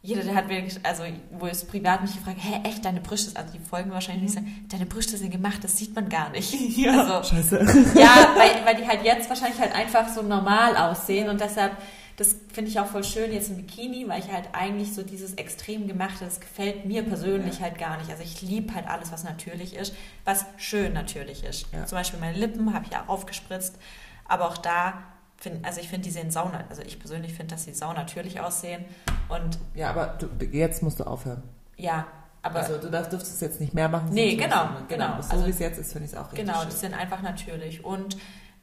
Speaker 2: jeder, der hat wirklich, also wo es privat mich gefragt, hä, echt, deine Brüste, also die folgen wahrscheinlich nicht sagen, deine Brüste sind gemacht, das sieht man gar nicht. [laughs]
Speaker 1: Ja,
Speaker 2: also,
Speaker 1: scheiße.
Speaker 2: Ja, weil, weil die halt jetzt wahrscheinlich halt einfach so normal aussehen und deshalb das finde ich auch voll schön jetzt im Bikini, weil ich halt eigentlich so dieses extrem gemachte, das gefällt mir persönlich ja. halt gar nicht. Also ich liebe halt alles, was natürlich ist, was schön natürlich ist. Ja. Zum Beispiel meine Lippen habe ich ja aufgespritzt, aber auch da Find, also ich finde, die sehen sau, also ich persönlich finde, dass sie sau natürlich aussehen. Und
Speaker 1: ja, aber du, jetzt musst du aufhören.
Speaker 2: Ja, aber
Speaker 1: also du darfst, dürftest jetzt nicht mehr machen.
Speaker 2: Nee, genau, genau.
Speaker 1: genau. So also, wie es jetzt ist, finde ich es auch richtig
Speaker 2: Genau,
Speaker 1: schön.
Speaker 2: die sind einfach natürlich. Und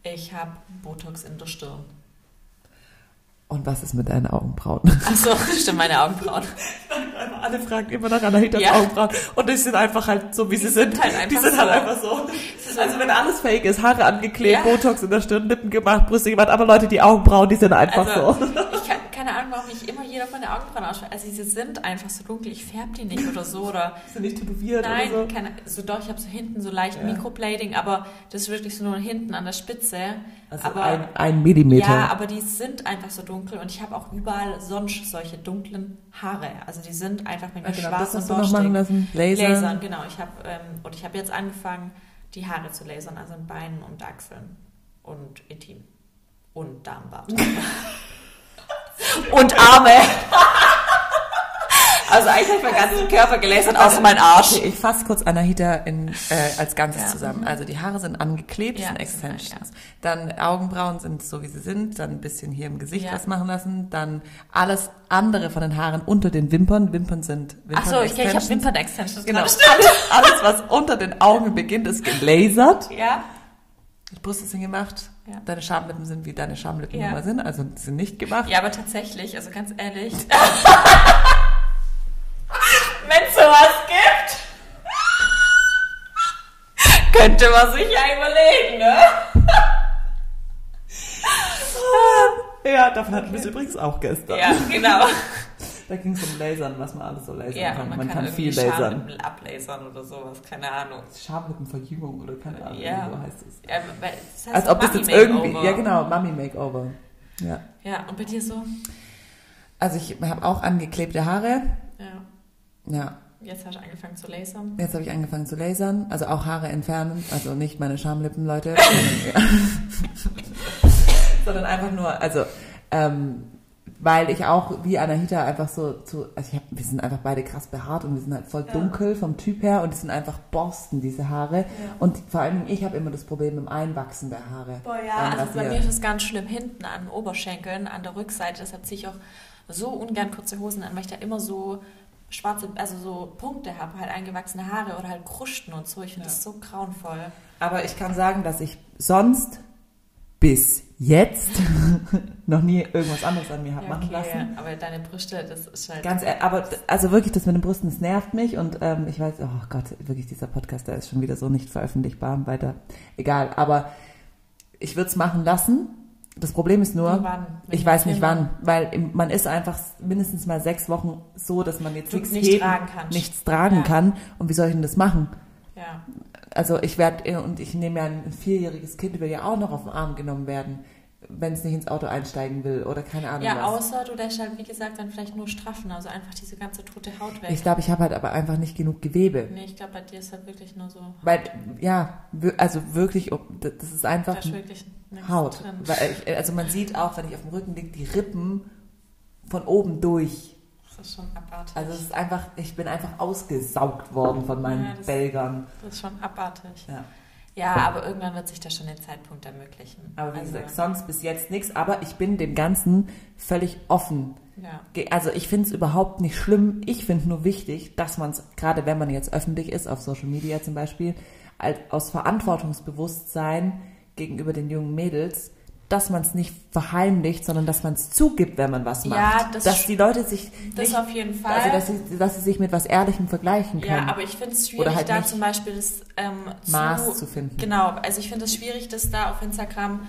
Speaker 2: ich habe Botox in der Stirn.
Speaker 1: Und was ist mit deinen Augenbrauen? [laughs]
Speaker 2: Achso, stimmt, meine Augenbrauen. [laughs]
Speaker 1: Alle fragen immer nach Anahitas ja. Augenbrauen. Und die sind einfach halt so, wie die sie sind.
Speaker 2: Halt einfach
Speaker 1: die sind halt so. halt einfach so. Also wenn alles fake ist, Haare angeklebt, ja. Botox in der Stirn, Lippen gemacht, Brüste gemacht, aber Leute, die Augenbrauen, die sind einfach
Speaker 2: also, so. Ich kann, keine Ahnung, warum ich immer jeder von der Augenbrauen ausschaut. Also sie sind einfach so dunkel, ich färbe die nicht oder so. Oder [laughs]
Speaker 1: sind nicht tätowiert
Speaker 2: Nein,
Speaker 1: oder so?
Speaker 2: Keine, so doch, ich habe so hinten so leicht ja. Microblading, aber das ist wirklich so nur hinten an der Spitze.
Speaker 1: Also
Speaker 2: aber,
Speaker 1: ein, ein Millimeter.
Speaker 2: Ja, aber die sind einfach so dunkel und ich habe auch überall sonst solche dunklen Haare. Also die sind einfach mit mir ja, genau, schwarz
Speaker 1: das
Speaker 2: und
Speaker 1: machen lassen. Lasern.
Speaker 2: Lasern, genau. Ich habe ähm, und ich habe jetzt angefangen, die Haare zu lasern, also in Beinen und Achseln und Intim und Darmbart. [laughs] und Arme. Also eigentlich habe ich meinen ganzen Körper gelasert, außer mein Arsch.
Speaker 1: Okay, ich fasse kurz Anahita in, äh, als Ganzes ja. zusammen. Also die Haare sind angeklebt, ja, sind Extensions. Ja. Dann Augenbrauen sind so, wie sie sind. Dann ein bisschen hier im Gesicht was machen lassen. Dann alles andere von den Haaren unter den Wimpern. Wimpern sind Wimpern
Speaker 2: Ach so, ich, ich habe Wimpern-Extensions.
Speaker 1: Genau. Alles, alles, was unter den Augen beginnt, ist gelasert.
Speaker 2: Ja.
Speaker 1: Die Brüste sind gemacht.
Speaker 2: Ja.
Speaker 1: Deine Schamlippen sind, wie deine Schamlippen ja. immer sind, also sind nicht gemacht.
Speaker 2: Ja, aber tatsächlich, also ganz ehrlich, [laughs] wenn es sowas gibt, könnte man sich ja überlegen, ne? [laughs]
Speaker 1: ja, davon hatten wir es übrigens auch gestern.
Speaker 2: Ja, genau.
Speaker 1: Da ging es um Lasern, was man alles so lasern
Speaker 2: ja,
Speaker 1: kann.
Speaker 2: Man,
Speaker 1: man
Speaker 2: kann,
Speaker 1: kann viel lasern.
Speaker 2: Schamlippen ablasern oder sowas, keine Ahnung.
Speaker 1: Schamlippenverjüngung oder keine Ahnung,
Speaker 2: ja.
Speaker 1: so heißt es.
Speaker 2: Ja, das heißt
Speaker 1: Als ob das jetzt irgendwie, ja genau, Mummy Makeover. Ja.
Speaker 2: Ja, und bei dir so?
Speaker 1: Also ich habe auch angeklebte Haare.
Speaker 2: Ja.
Speaker 1: Ja.
Speaker 2: Jetzt hast du angefangen zu lasern.
Speaker 1: Jetzt habe ich angefangen zu lasern, also auch Haare entfernen, also nicht meine Schamlippen, Leute, [laughs] [laughs] sondern einfach nur, also ähm, weil ich auch wie Anahita einfach so, so also ich hab, wir sind einfach beide krass behaart und wir sind halt voll
Speaker 2: Ja.
Speaker 1: dunkel vom Typ her und die sind einfach Borsten, diese Haare. Und vor allem ich habe immer das Problem mit dem Einwachsen der Haare.
Speaker 2: Boah, ja, also bei mir ist es ganz schlimm hinten an den Oberschenkeln, an der Rückseite. Deshalb ziehe ich auch so ungern kurze Hosen an, weil ich da immer so schwarze, also so Punkte habe, halt eingewachsene Haare oder halt Krusten und so. Ich finde
Speaker 1: Ja.
Speaker 2: das so grauenvoll.
Speaker 1: Aber ich kann sagen, dass ich sonst bis jetzt [laughs] noch nie irgendwas anderes an mir habe machen lassen.
Speaker 2: aber deine Brüste, das ist halt.
Speaker 1: Ganz, ehr- aber also wirklich, das mit den Brüsten, das nervt mich und ähm, ich weiß, oh Gott, wirklich dieser Podcast, der ist schon wieder so nicht veröffentlichbar, weiter, egal. Aber ich würde es machen lassen. Das Problem ist nur,
Speaker 2: wann?
Speaker 1: Ich weiß nicht wann, weil man ist einfach mindestens mal sechs Wochen so, dass man jetzt nichts
Speaker 2: tragen
Speaker 1: nichts tragen
Speaker 2: Ja.
Speaker 1: kann. Und wie soll ich denn das machen?
Speaker 2: Ja.
Speaker 1: Also ich werde, und ich nehme ja ein vierjähriges Kind, will ja auch noch auf den Arm genommen werden, wenn es nicht ins Auto einsteigen will oder keine Ahnung
Speaker 2: Ja,
Speaker 1: was.
Speaker 2: außer du lässt halt, wie gesagt, dann vielleicht nur straffen, also einfach diese ganze tote Haut weg.
Speaker 1: Ich glaube, ich habe halt aber einfach nicht genug Gewebe.
Speaker 2: nee, ich glaube, bei dir ist halt wirklich nur so.
Speaker 1: Weil, ja, also wirklich, das ist einfach
Speaker 2: Da ist wirklich
Speaker 1: Haut. Weil ich, also man sieht auch, wenn ich auf dem Rücken liege, die Rippen von oben durch.
Speaker 2: Das ist schon abartig.
Speaker 1: Also es ist einfach, ich bin einfach ausgesaugt worden von meinen
Speaker 2: Ja, das-
Speaker 1: Belgern.
Speaker 2: das ist schon abartig.
Speaker 1: Ja.
Speaker 2: Ja, aber irgendwann wird sich da schon der Zeitpunkt ermöglichen.
Speaker 1: Aber wie
Speaker 2: also,
Speaker 1: gesagt, sonst bis jetzt nichts. Aber ich bin dem Ganzen völlig offen.
Speaker 2: Ja.
Speaker 1: Also ich finde es überhaupt nicht schlimm. Ich finde nur wichtig, dass man es, gerade wenn man jetzt öffentlich ist, auf Social Media zum Beispiel, als, aus Verantwortungsbewusstsein gegenüber den jungen Mädels, dass man es nicht verheimlicht, sondern dass man es zugibt, wenn man was
Speaker 2: Ja,
Speaker 1: macht.
Speaker 2: das
Speaker 1: dass die Leute sich
Speaker 2: Das
Speaker 1: nicht,
Speaker 2: auf jeden Fall.
Speaker 1: also dass sie, dass sie sich mit was Ehrlichem vergleichen
Speaker 2: ja,
Speaker 1: können.
Speaker 2: aber ich finde es schwierig,
Speaker 1: halt
Speaker 2: da zum Beispiel das ähm,
Speaker 1: Maß zu finden.
Speaker 2: Genau, also ich finde es schwierig, dass da auf Instagram,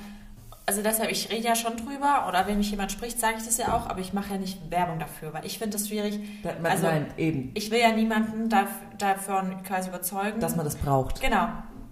Speaker 2: also deshalb, ich rede ja schon drüber oder wenn mich jemand spricht, sage ich das ja auch, aber ich mache ja nicht Werbung dafür, weil ich finde es schwierig.
Speaker 1: Da- man-
Speaker 2: also
Speaker 1: Nein, eben,
Speaker 2: ich will ja niemanden davon quasi überzeugen.
Speaker 1: dass man das braucht,
Speaker 2: genau,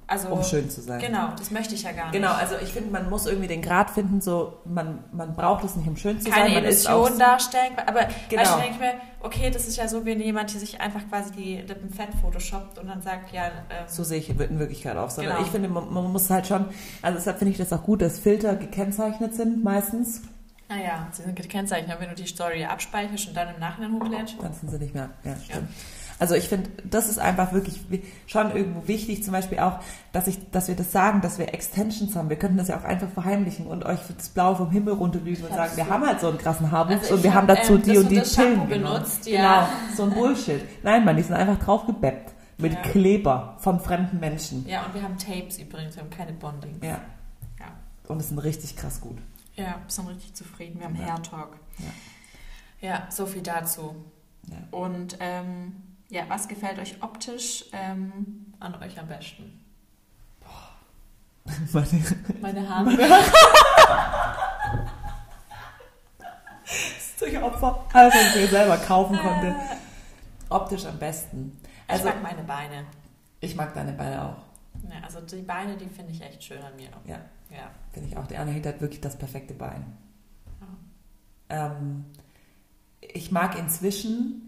Speaker 2: also
Speaker 1: um schön zu sein.
Speaker 2: genau, das möchte ich ja gar nicht.
Speaker 1: Genau, also ich finde, man muss irgendwie den Grad finden, so man, man braucht es nicht, um schön zu
Speaker 2: keine
Speaker 1: sein. Ist
Speaker 2: Illusion darstellen, aber
Speaker 1: Genau.
Speaker 2: genau. denke ich mir, okay, das ist ja so wie jemand, der sich einfach quasi die Lippen fett photoshoppt und dann sagt, ja, ähm,
Speaker 1: So sehe ich in Wirklichkeit. Sondern
Speaker 2: Genau.
Speaker 1: ich finde, man, man muss halt schon, also deshalb finde ich das auch gut, dass Filter gekennzeichnet sind meistens.
Speaker 2: naja, sie sind gekennzeichnet, wenn du die Story abspeicherst und dann im Nachhinein hochlädst.
Speaker 1: Dann sind sie nicht mehr. Ja, stimmt. Also ich finde, das ist einfach wirklich wi- schon irgendwo wichtig, zum Beispiel auch, dass ich, dass wir das sagen, dass wir Extensions haben. Wir könnten das ja auch einfach verheimlichen und euch das Blaue vom Himmel runterlügen und sagen, wir haben halt so einen krassen Haarwuchs
Speaker 2: Also
Speaker 1: und wir haben
Speaker 2: hab,
Speaker 1: dazu
Speaker 2: ähm,
Speaker 1: die und die genommen.
Speaker 2: benutzt, ja.
Speaker 1: Genau, so ein Bullshit. Nein, Mann, die sind einfach drauf gebeppt mit
Speaker 2: Ja.
Speaker 1: Kleber von fremden Menschen.
Speaker 2: Ja, und wir haben Tapes übrigens, wir haben keine Bondings.
Speaker 1: Ja.
Speaker 2: Ja.
Speaker 1: Und es sind richtig krass gut.
Speaker 2: Ja, wir sind richtig zufrieden. Wir haben
Speaker 1: Ja.
Speaker 2: Hair Talk. Ja. so viel dazu.
Speaker 1: Ja.
Speaker 2: Und ähm, ja, was gefällt euch optisch ähm, an euch am besten? [laughs]
Speaker 1: Meine,
Speaker 2: Meine Haare. [laughs]
Speaker 1: durch Opfer, alles, was ich mir selber kaufen konnte. Optisch am besten. Also,
Speaker 2: ich mag meine Beine.
Speaker 1: ich mag deine Beine auch.
Speaker 2: Ja, also die Beine, die finde ich echt schön an mir.
Speaker 1: Ja.
Speaker 2: Ja.
Speaker 1: Finde ich auch. Die Anne hat wirklich das perfekte Bein. Ähm, ich mag inzwischen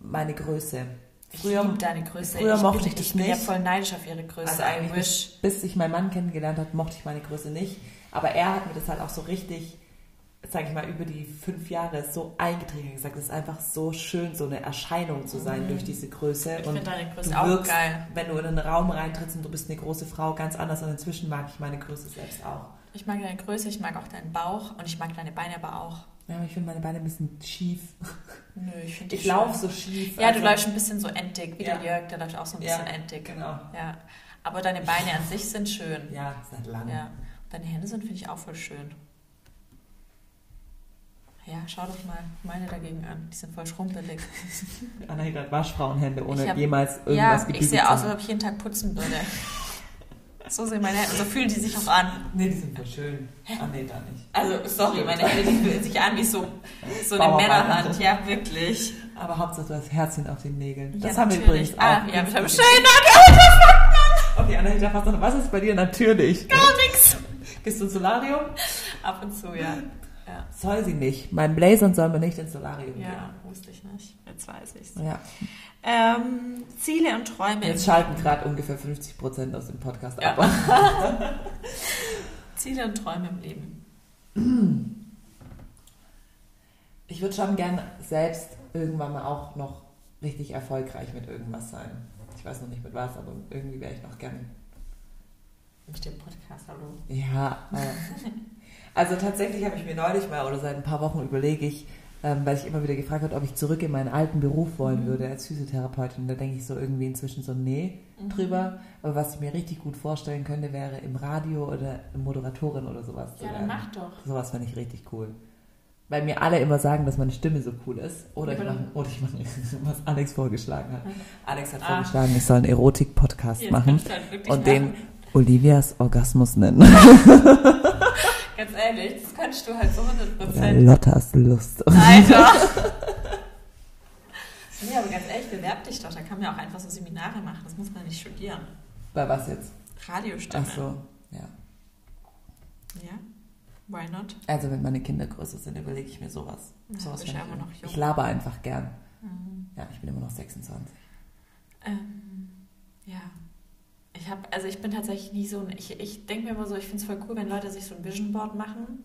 Speaker 1: meine Größe.
Speaker 2: Ich
Speaker 1: Früher,
Speaker 2: liebe deine Größe.
Speaker 1: früher
Speaker 2: ich
Speaker 1: mochte
Speaker 2: bin,
Speaker 1: ich das
Speaker 2: ich bin ja
Speaker 1: nicht.
Speaker 2: voll neidisch auf ihre Größe.
Speaker 1: also bis, bis ich meinen Mann kennengelernt habe, mochte ich meine Größe nicht. Aber er hat mir das halt auch so richtig, sage ich mal, über die fünf Jahre so eingetreten gesagt, es ist einfach so schön, so eine Erscheinung zu sein
Speaker 2: Mhm.
Speaker 1: durch diese Größe.
Speaker 2: Ich
Speaker 1: und
Speaker 2: finde deine Größe
Speaker 1: du
Speaker 2: auch
Speaker 1: wirkst,
Speaker 2: geil.
Speaker 1: wenn du in einen Raum reintrittst und du bist eine große Frau, ganz anders. Und inzwischen mag ich meine Größe selbst auch.
Speaker 2: Ich mag deine Größe, ich mag auch deinen Bauch und ich mag deine Beine aber auch.
Speaker 1: Ja, aber ich finde meine Beine ein bisschen schief.
Speaker 2: Nö, ich finde
Speaker 1: Ich laufe so schief.
Speaker 2: Ja, du
Speaker 1: also-
Speaker 2: läufst ein bisschen so entig, wie
Speaker 1: Ja.
Speaker 2: der Jörg, der läuft auch so ein
Speaker 1: Ja,
Speaker 2: bisschen entig.
Speaker 1: Genau.
Speaker 2: Ja. Aber deine Beine an sich sind schön.
Speaker 1: Ja, seit langem.
Speaker 2: Ja. Und deine Hände sind, finde ich, auch voll schön. Ja, schau doch mal meine dagegen an. Die sind voll schrumpelig. [laughs]
Speaker 1: Anahita hat Waschfrauenhände, ohne
Speaker 2: Ich hab-
Speaker 1: jemals irgendwas
Speaker 2: ja, ich
Speaker 1: gebügelt
Speaker 2: sehe
Speaker 1: zu
Speaker 2: aus, als
Speaker 1: haben.
Speaker 2: ob ich jeden Tag putzen würde. [laughs] so sehen meine Hände, so fühlen die sich auch an.
Speaker 1: Nee, die sind voll schön. Ah, nee, da nicht.
Speaker 2: Also, sorry, meine Hände, die fühlen sich an wie so, so eine. Männerhand. Ja, wirklich.
Speaker 1: Aber Hauptsache du hast Herzchen auf den Nägeln. Das
Speaker 2: ja,
Speaker 1: haben wir
Speaker 2: natürlich.
Speaker 1: übrigens auch.
Speaker 2: Ah, ja, mit einem
Speaker 1: Schön.
Speaker 2: schönen Dank.
Speaker 1: Okay, Anahita, was, was ist bei dir natürlich?
Speaker 2: Gar nichts.
Speaker 1: Gehst du ins Solarium?
Speaker 2: Ab und zu, ja. Ja,
Speaker 1: Soll sie nicht. Mein Blazern soll man nicht ins Solarium
Speaker 2: ja wusste ich nicht. Jetzt weiß ich's.
Speaker 1: gehen. Ja.
Speaker 2: Ähm, Ziele und Träume.
Speaker 1: Jetzt schalten gerade ungefähr 50 Prozent aus dem Podcast
Speaker 2: Ja.
Speaker 1: ab. [laughs]
Speaker 2: Ziele und Träume im Leben.
Speaker 1: Ich würde schon gern selbst irgendwann mal auch noch richtig erfolgreich mit irgendwas sein. Ich weiß noch nicht mit was, aber irgendwie wäre ich noch gern.
Speaker 2: Mit dem Podcast, hallo.
Speaker 1: Ja, äh, [laughs] also tatsächlich habe ich mir neulich mal oder seit ein paar Wochen überlege ich, weil ich immer wieder gefragt habe, ob ich zurück in meinen alten Beruf wollen
Speaker 2: Mhm.
Speaker 1: würde als Physiotherapeutin. Da denke ich so irgendwie inzwischen so, nee,
Speaker 2: Mhm.
Speaker 1: drüber. Aber was ich mir richtig gut vorstellen könnte, wäre im Radio oder Moderatorin oder sowas zu
Speaker 2: Ja, dann mach doch.
Speaker 1: Sowas fände ich richtig cool. Weil mir alle immer sagen, dass meine Stimme so cool ist. Oder ich mache, oder ich mache, [laughs] was Alex vorgeschlagen hat. Alex hat
Speaker 2: Ah.
Speaker 1: vorgeschlagen, ich soll einen Erotik-Podcast machen
Speaker 2: halt
Speaker 1: und den. Olivias Orgasmus nennen. [laughs] [laughs]
Speaker 2: Ganz ehrlich, das könntest du halt so 100
Speaker 1: Oder
Speaker 2: Prozent.
Speaker 1: Lottas Lust.
Speaker 2: Alter! [laughs] nee, aber ganz ehrlich, bewerb dich doch. Da kann man ja auch einfach so Seminare machen. Das muss man nicht studieren.
Speaker 1: Bei was jetzt?
Speaker 2: Radiostimme.
Speaker 1: Ach so, ja.
Speaker 2: Ja? Why not?
Speaker 1: Also wenn meine Kinder größer sind, überlege ich mir sowas.
Speaker 2: Ja,
Speaker 1: sowas fände
Speaker 2: immer
Speaker 1: ich,
Speaker 2: noch jung.
Speaker 1: ich laber einfach gern.
Speaker 2: Mhm.
Speaker 1: Ja, ich bin immer noch 26.
Speaker 2: Ähm, ja. Ich habe, also ich bin tatsächlich nie so ein, ich, ich denke mir immer so, ich finde es voll cool, wenn Leute sich so ein Vision Board machen,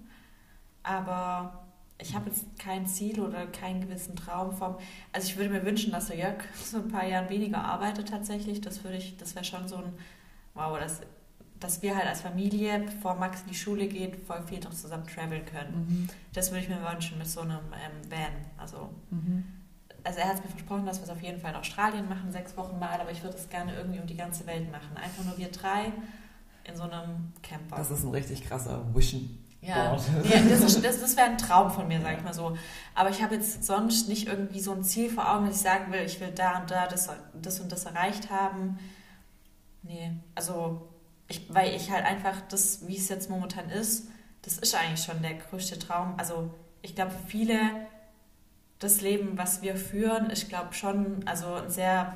Speaker 2: aber ich habe jetzt kein Ziel oder keinen gewissen Traum vom, also ich würde mir wünschen, dass der Jörg [laughs] so ein paar Jahren weniger arbeitet tatsächlich, das würde ich, das wäre schon so ein, wow, das, dass wir halt als Familie, bevor Max in die Schule geht, voll viel noch zusammen traveln können.
Speaker 1: Mhm.
Speaker 2: Das würde ich mir wünschen mit so einem ähm, Van, also
Speaker 1: Mhm.
Speaker 2: Also er hat mir versprochen, dass wir es auf jeden Fall in Australien machen, sechs Wochen mal, aber ich würde es gerne irgendwie um die ganze Welt machen. Einfach nur wir drei in so einem Camper.
Speaker 1: Das ist ein richtig krasser Vision.
Speaker 2: ja, ja das, ist- das, [laughs] das wäre ein Traum von mir, sag ich mal so. Aber ich habe jetzt sonst nicht irgendwie so ein Ziel vor Augen, dass ich sagen will, ich will da und da das, das und das erreicht haben. Nee, also ich, weil ich halt einfach das, wie es jetzt momentan ist, das ist eigentlich schon der größte Traum. Also ich glaube, viele das Leben, was wir führen, ich glaube schon, also ein sehr,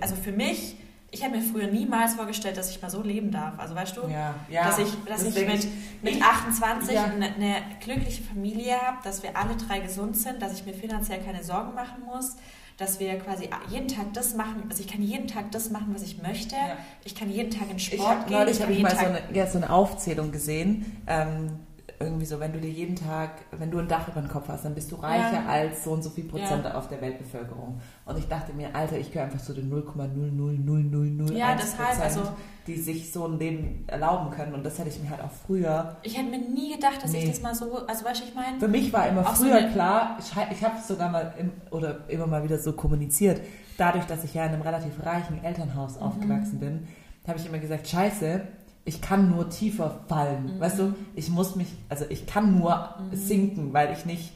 Speaker 2: also für mich, ich hätte mir früher niemals vorgestellt, dass ich mal so leben darf. Also weißt du,
Speaker 1: Ja, ja.
Speaker 2: dass ich, dass ich mit, mit
Speaker 1: ich-
Speaker 2: 28
Speaker 1: ja.
Speaker 2: eine, eine glückliche Familie habe, dass wir alle drei gesund sind, dass ich mir finanziell keine Sorgen machen muss, dass wir quasi jeden Tag das machen, also ich kann jeden Tag das machen, was ich möchte. Ich kann jeden Tag in
Speaker 1: Ich
Speaker 2: Sport
Speaker 1: hab,
Speaker 2: gehen.
Speaker 1: neulich habe ich mal so eine, so eine Aufzählung gesehen. Ähm, irgendwie so, wenn du dir jeden Tag, wenn du ein Dach über den Kopf hast, dann bist du reicher
Speaker 2: Ja.
Speaker 1: als so und so viel Prozent
Speaker 2: Ja.
Speaker 1: auf der Weltbevölkerung. Und ich dachte mir, Alter, ich gehöre einfach zu den 0,00001
Speaker 2: Ja, deshalb, also
Speaker 1: die sich so ein Leben erlauben können. Und das hätte ich mir halt auch früher.
Speaker 2: ich hätte mir nie gedacht, dass ich
Speaker 1: Nee.
Speaker 2: das mal so, also weißt du, ich meine,
Speaker 1: Für mich war immer
Speaker 2: so
Speaker 1: früher
Speaker 2: eine-
Speaker 1: klar, ich, ich habe es sogar mal im, oder immer mal wieder so kommuniziert, dadurch, dass ich ja in einem relativ reichen Elternhaus
Speaker 2: Mhm.
Speaker 1: aufgewachsen bin, habe ich immer gesagt, scheiße, ich kann nur tiefer fallen.
Speaker 2: Mhm.
Speaker 1: Weißt du, ich muss mich, also ich kann nur
Speaker 2: Mhm.
Speaker 1: sinken, weil ich nicht,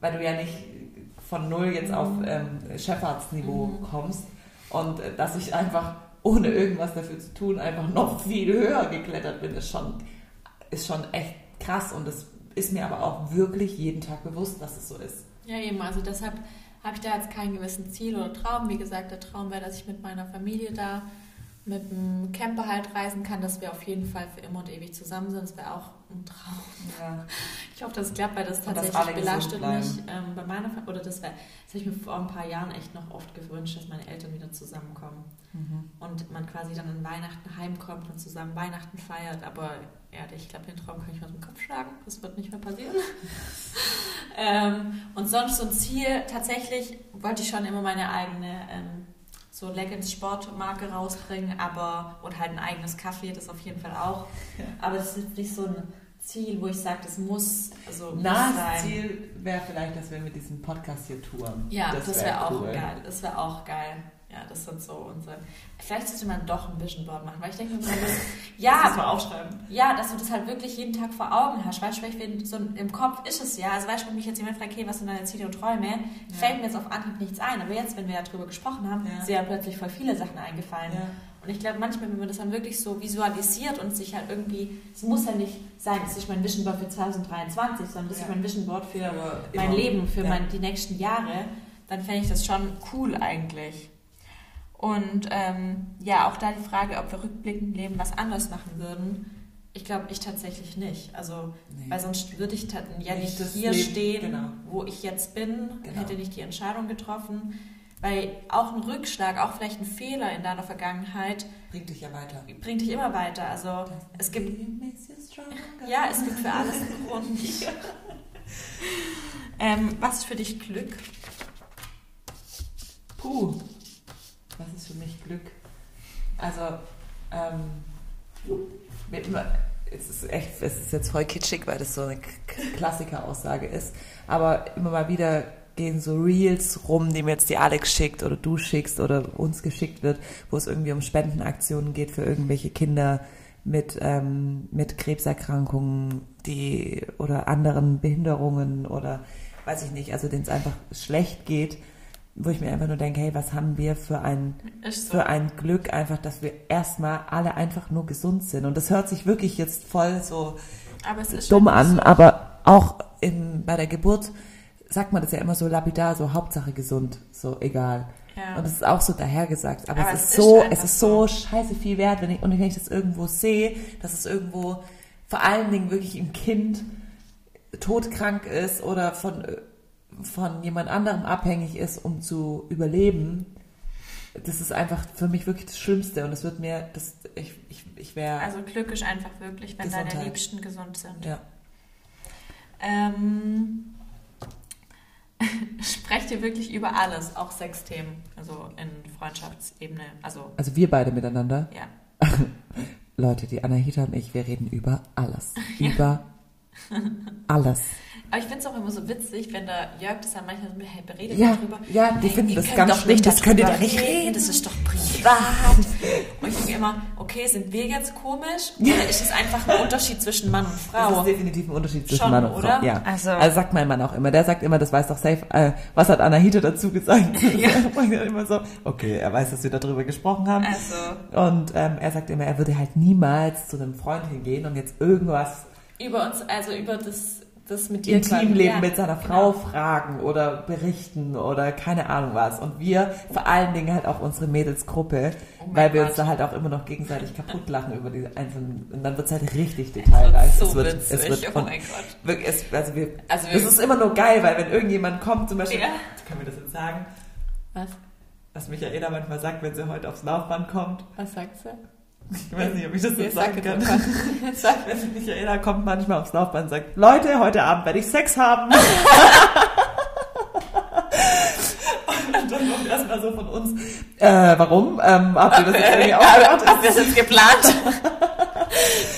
Speaker 1: weil du ja nicht von null jetzt auf
Speaker 2: Mhm.
Speaker 1: ähm, Chefarztniveau
Speaker 2: Mhm.
Speaker 1: kommst und äh, dass ich einfach ohne irgendwas dafür zu tun einfach noch viel höher geklettert bin, ist schon, ist schon echt krass und es ist mir aber auch wirklich jeden Tag bewusst, dass es so ist.
Speaker 2: Ja, eben, also deshalb habe ich da jetzt kein gewissen Ziel oder Traum. Wie gesagt, der Traum wäre, dass ich mit meiner Familie da mit dem Camper halt reisen kann, dass wir auf jeden Fall für immer und ewig zusammen sind. Das wäre auch ein Traum.
Speaker 1: Ja. [laughs]
Speaker 2: Ich hoffe, das klappt, weil das tatsächlich belastet mich. Ähm, bei meiner Fa- oder das wäre, das habe ich mir vor ein paar Jahren echt noch oft gewünscht, dass meine Eltern wieder zusammenkommen
Speaker 1: Mhm.
Speaker 2: und man quasi dann an Weihnachten heimkommt und zusammen Weihnachten feiert. Aber ja, ich glaube, den Traum kann ich mir aus dem Kopf schlagen. Das wird nicht mehr passieren. [laughs] ähm, und sonst so ein Ziel, tatsächlich wollte ich schon immer meine eigene ähm, so Leggings Sportmarke rausbringen, aber und halt ein eigenes Kaffee, das auf jeden Fall auch.
Speaker 1: Ja.
Speaker 2: Aber das ist nicht so ein Ziel, wo ich sage, das muss, also sein.
Speaker 1: Ziel wäre vielleicht, dass wir mit diesem Podcast hier touren.
Speaker 2: Ja, das,
Speaker 1: wär
Speaker 2: wäre auch
Speaker 1: cool.
Speaker 2: geil. Das wäre auch geil. Ja, das sind so unsere. Vielleicht sollte man doch ein Vision Board machen, weil ich denke so, das, [laughs] ja,
Speaker 1: Das mal aufschreiben.
Speaker 2: ja, dass du das halt wirklich jeden Tag vor Augen hast. Weißt du, weil ich bin so im Kopf ist es ja. Also weißt du, wenn mich jetzt jemand fragt, okay, was sind deine Ziele und Träume, fällt mir jetzt auf Anhieb nichts ein. Aber jetzt, wenn wir darüber gesprochen haben,
Speaker 1: Ja.
Speaker 2: sind ja plötzlich voll viele Sachen eingefallen.
Speaker 1: Ja.
Speaker 2: Und ich glaube, manchmal, wenn man das dann wirklich so visualisiert und sich halt irgendwie, es muss ja nicht sein, das ist mein Vision Board für 2023, sondern das
Speaker 1: Ja.
Speaker 2: ist mein Vision Board für
Speaker 1: aber
Speaker 2: mein Leben, für
Speaker 1: ja.
Speaker 2: mein, die nächsten Jahre, dann fände ich das schon cool eigentlich. Und ähm, ja, auch da die Frage, ob wir rückblickend Leben was anders machen würden. Ich glaube, ich tatsächlich nicht. Also,
Speaker 1: Nee.
Speaker 2: weil sonst würde ich ja
Speaker 1: Nicht
Speaker 2: nicht
Speaker 1: das
Speaker 2: hier
Speaker 1: Leben,
Speaker 2: stehen,
Speaker 1: genau.
Speaker 2: wo ich jetzt bin,
Speaker 1: Genau.
Speaker 2: hätte nicht die Entscheidung getroffen. Weil auch ein Rückschlag, auch vielleicht ein Fehler in deiner Vergangenheit
Speaker 1: Bringt dich ja weiter.
Speaker 2: bringt dich immer weiter. Also es gibt ja, es gibt für alles einen Grund. [laughs] Ähm, was ist für dich Glück?
Speaker 1: Puh, was ist für mich Glück? Also, ähm, es ist echt, es ist jetzt voll kitschig, weil das so eine Klassikeraussage ist, aber immer mal wieder gehen so Reels rum, die mir jetzt die Alex schickt oder du schickst oder uns geschickt wird, wo es irgendwie um Spendenaktionen geht für irgendwelche Kinder mit, ähm, mit Krebserkrankungen, die oder anderen Behinderungen oder weiß ich nicht, also denen es einfach schlecht geht, wo ich mir einfach nur denke, hey, was haben wir für ein, so. für ein Glück einfach, dass wir erstmal alle einfach nur gesund sind. Und das hört sich wirklich jetzt voll so dumm an, so. aber auch in, bei der Geburt sagt man das ja immer so lapidar, so Hauptsache gesund, so egal. Ja. Und es ist auch so dahergesagt. Aber, aber es, ist so, es ist so, scheiße viel wert, wenn ich, und wenn ich das irgendwo sehe, dass es irgendwo vor allen Dingen wirklich ein Kind todkrank ist oder von, von jemand anderem abhängig ist, um zu überleben, das ist einfach für mich wirklich das Schlimmste und es wird mir, das, ich, ich, ich wäre.
Speaker 2: Also Glück ist einfach wirklich, wenn Gesundheit. deine Liebsten gesund sind.
Speaker 1: Ja.
Speaker 2: Ähm, [laughs] sprecht ihr wirklich über alles, auch Sexthemen, also in Freundschaftsebene, also.
Speaker 1: Also wir beide miteinander?
Speaker 2: Ja. [laughs]
Speaker 1: Leute, die Anahita und ich, wir reden über alles. [laughs] Ja. Über alles.
Speaker 2: Aber ich finde es auch immer so witzig, wenn da Jörg das dann manchmal so hey, beredet
Speaker 1: ja,
Speaker 2: darüber.
Speaker 1: Ja, die hey, finden das ganz schlimm, das könnt ihr doch nicht reden,
Speaker 2: das ist doch privat. und ich denke immer, okay, sind wir jetzt komisch? Oder ist es einfach ein Unterschied zwischen Mann und Frau?
Speaker 1: Das ist definitiv ein Unterschied zwischen
Speaker 2: Schon,
Speaker 1: Mann und
Speaker 2: oder?
Speaker 1: Frau. Ja.
Speaker 2: Also,
Speaker 1: also sagt mein Mann auch immer, der sagt immer, das weiß doch safe, äh, was hat Anahita dazu gesagt? [laughs] Ja. immer so, okay, er weiß, dass wir darüber gesprochen haben.
Speaker 2: Also.
Speaker 1: Und ähm, er sagt immer, er würde halt niemals zu einem Freund hingehen und jetzt irgendwas
Speaker 2: über uns, also über das das mit dir
Speaker 1: Intimleben ja, mit seiner Frau genau. fragen oder berichten oder keine Ahnung was. Und wir vor allen Dingen halt auch unsere Mädelsgruppe, oh weil wir Gott. uns da halt auch immer noch gegenseitig kaputt lachen über diese einzelnen. Und dann wird es halt richtig detailreich.
Speaker 2: So
Speaker 1: es wird,
Speaker 2: witzig.
Speaker 1: es wird
Speaker 2: oh mein Gott.
Speaker 1: Wirklich, es, also wir, also wir, es ist immer nur geil, weil wenn irgendjemand kommt, zum Beispiel, ja. können wir das jetzt sagen?
Speaker 2: Was?
Speaker 1: Was Michaela manchmal sagt, wenn sie heute aufs Laufband kommt.
Speaker 2: Was sagt sie?
Speaker 1: Ich weiß nicht, ob ich das jetzt sagen kann. [laughs] Sag, wenn Michaela kommt manchmal aufs Laufband und sagt, Leute, heute Abend werde ich Sex haben. [laughs] [laughs] und dann kommt erstmal so von uns, äh, warum? Ähm, habt ihr das jetzt irgendwie auch
Speaker 2: gehört? Habt ihr das jetzt geplant?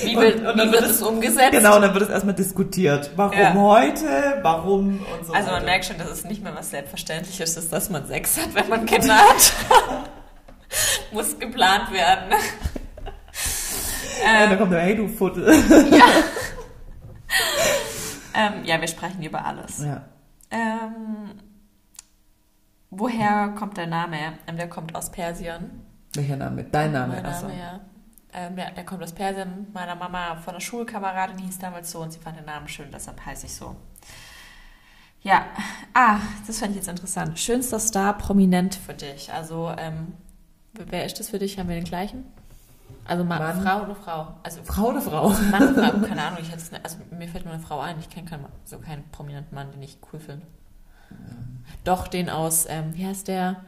Speaker 2: Wie, wird, und, und wie wird es umgesetzt?
Speaker 1: Genau, und dann wird es erstmal diskutiert. Warum ja. heute? Warum? Und so
Speaker 2: also man weiter. merkt schon, dass es nicht mehr was Selbstverständliches ist, dass man Sex hat, wenn man Kinder hat. Muss geplant werden.
Speaker 1: Ähm, dann kommt der, hey du Fuddel.
Speaker 2: Ja. [laughs] ähm, ja, wir sprechen über alles.
Speaker 1: Ja.
Speaker 2: Ähm, woher kommt der Name? Ähm, der kommt aus Persien.
Speaker 1: Welcher Name? Dein Name?
Speaker 2: Mein Name, ja. Ähm, der, der, kommt aus Persien. Meiner Mama von der Schulkameradin hieß damals so und sie fand den Namen schön, deshalb heiße ich so. Ja, ah, das fand ich jetzt interessant. Schönster Star prominent für dich. Also, ähm, wer ist das für dich? Haben wir den gleichen? Also Mann, Mann, Frau oder Frau? Also
Speaker 1: Frau oder Frau?
Speaker 2: Mann oder Frau, [laughs] keine Ahnung. Ich hätte es, also mir fällt nur eine Frau ein. Ich kenne keinen, so keinen prominenten Mann, den ich cool finde. Doch den aus, ähm, wie heißt der?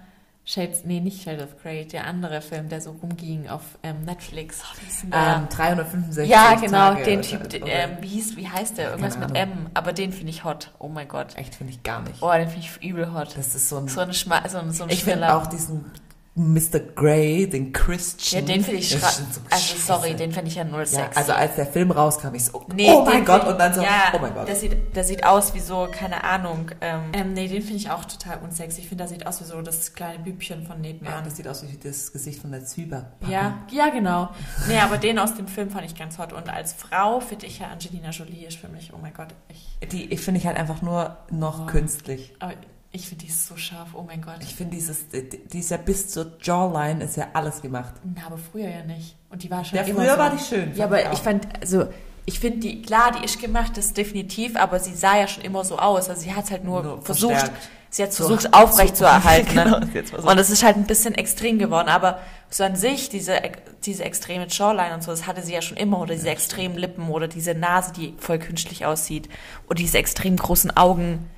Speaker 2: Shades, nee, nicht Shades of Grey, der andere Film, der so rumging auf ähm, Netflix.
Speaker 1: Oh, ähm, 365
Speaker 2: Ja, genau,
Speaker 1: Tage
Speaker 2: den Typ, den, ähm, wie, hieß, wie heißt der? Irgendwas mit M, aber den finde ich hot. Oh mein Gott.
Speaker 1: Echt, finde ich gar nicht.
Speaker 2: Oh, den finde ich übel hot.
Speaker 1: Das ist so ein...
Speaker 2: So, eine Schma so ein, so ein
Speaker 1: Ich finde auch diesen Mr. Grey, den Christian.
Speaker 2: Ja, den finde ich schra- so Also sorry, den finde ich ja null ja, sexy.
Speaker 1: Also als der Film rauskam, ich so, nee, oh mein Gott, und dann so,
Speaker 2: ja,
Speaker 1: oh mein Gott.
Speaker 2: Der sieht, der sieht aus wie so, keine Ahnung. Ähm, ähm nee, den finde ich auch total unsexy. Ich finde, der sieht aus wie so das kleine Bübchen von nebenan.
Speaker 1: Ja, das sieht aus wie das Gesicht von der Zyber.
Speaker 2: Ja, ja, genau. Nee, aber den aus dem Film fand ich ganz hot. Und als Frau finde ich ja Angelina Jolie ist für mich, oh mein Gott.
Speaker 1: Ich, die ich finde ich halt einfach nur noch oh. künstlich.
Speaker 2: Aber ich finde die ist so scharf, oh mein Gott.
Speaker 1: Ich finde dieses, dieser bis zur Jawline ist ja alles gemacht.
Speaker 2: Na, aber früher ja nicht. Und die war schon
Speaker 1: ja,
Speaker 2: immer
Speaker 1: früher
Speaker 2: so.
Speaker 1: war die schön.
Speaker 2: Ja, aber ich fand, also, ich finde die, klar, die ist gemacht, das definitiv, aber sie sah ja schon immer so aus. Also sie hat es halt nur, nur versucht, verstärkt. sie hat so, versucht aufrecht so, [laughs] zu erhalten. genau, ne? Und es ist halt ein bisschen extrem geworden, aber so an sich, diese, diese extreme Jawline und so, das hatte sie ja schon immer, oder diese extremen Lippen, oder diese Nase, die voll künstlich aussieht, oder diese extrem großen Augen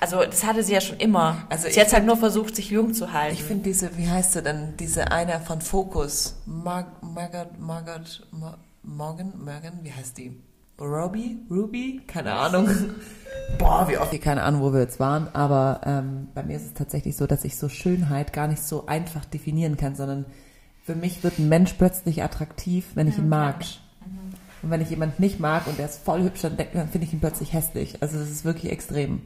Speaker 2: also das hatte sie ja schon immer. Also sie hat halt nur versucht, sich jung zu halten.
Speaker 1: Ich finde diese, wie heißt sie denn, diese eine von Focus, Mar Margaret, Margaret, Morgan, Morgan, wie heißt die? Ruby? Ruby? Keine Ahnung. [laughs] Boah, wie oft. Keine Ahnung, wo wir jetzt waren, aber ähm, bei mir ist es tatsächlich so, dass ich so Schönheit gar nicht so einfach definieren kann, sondern für mich wird ein Mensch plötzlich attraktiv, wenn ich ihn mag. Mhm. Und wenn ich jemanden nicht mag und der ist voll hübsch, dann, dann finde ich ihn plötzlich hässlich. Also das ist wirklich extrem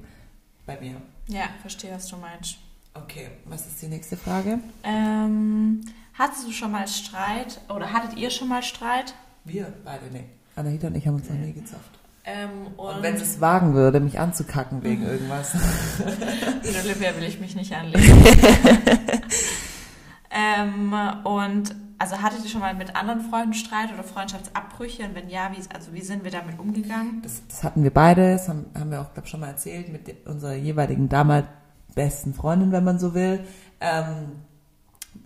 Speaker 1: bei mir.
Speaker 2: Ja, verstehe, was du meinst.
Speaker 1: Okay, was ist die nächste Frage?
Speaker 2: Ähm, hattest du schon mal Streit oder hattet ihr schon mal Streit?
Speaker 1: Wir beide, nee. Anahita und ich haben uns noch nie gezofft.
Speaker 2: Ähm, und,
Speaker 1: Und wenn sie es wagen würde, mich anzukacken wegen irgendwas. [laughs]
Speaker 2: In Olivia will ich mich nicht anlegen. [laughs] ähm, und also hattet ihr schon mal mit anderen Freunden Streit oder Freundschaftsabbrüche? Und wenn ja, wie, also wie sind wir damit umgegangen?
Speaker 1: Das, das hatten wir beide, das haben, haben wir auch, glaube schon mal erzählt, mit unserer jeweiligen damals besten Freundin, wenn man so will. Ähm,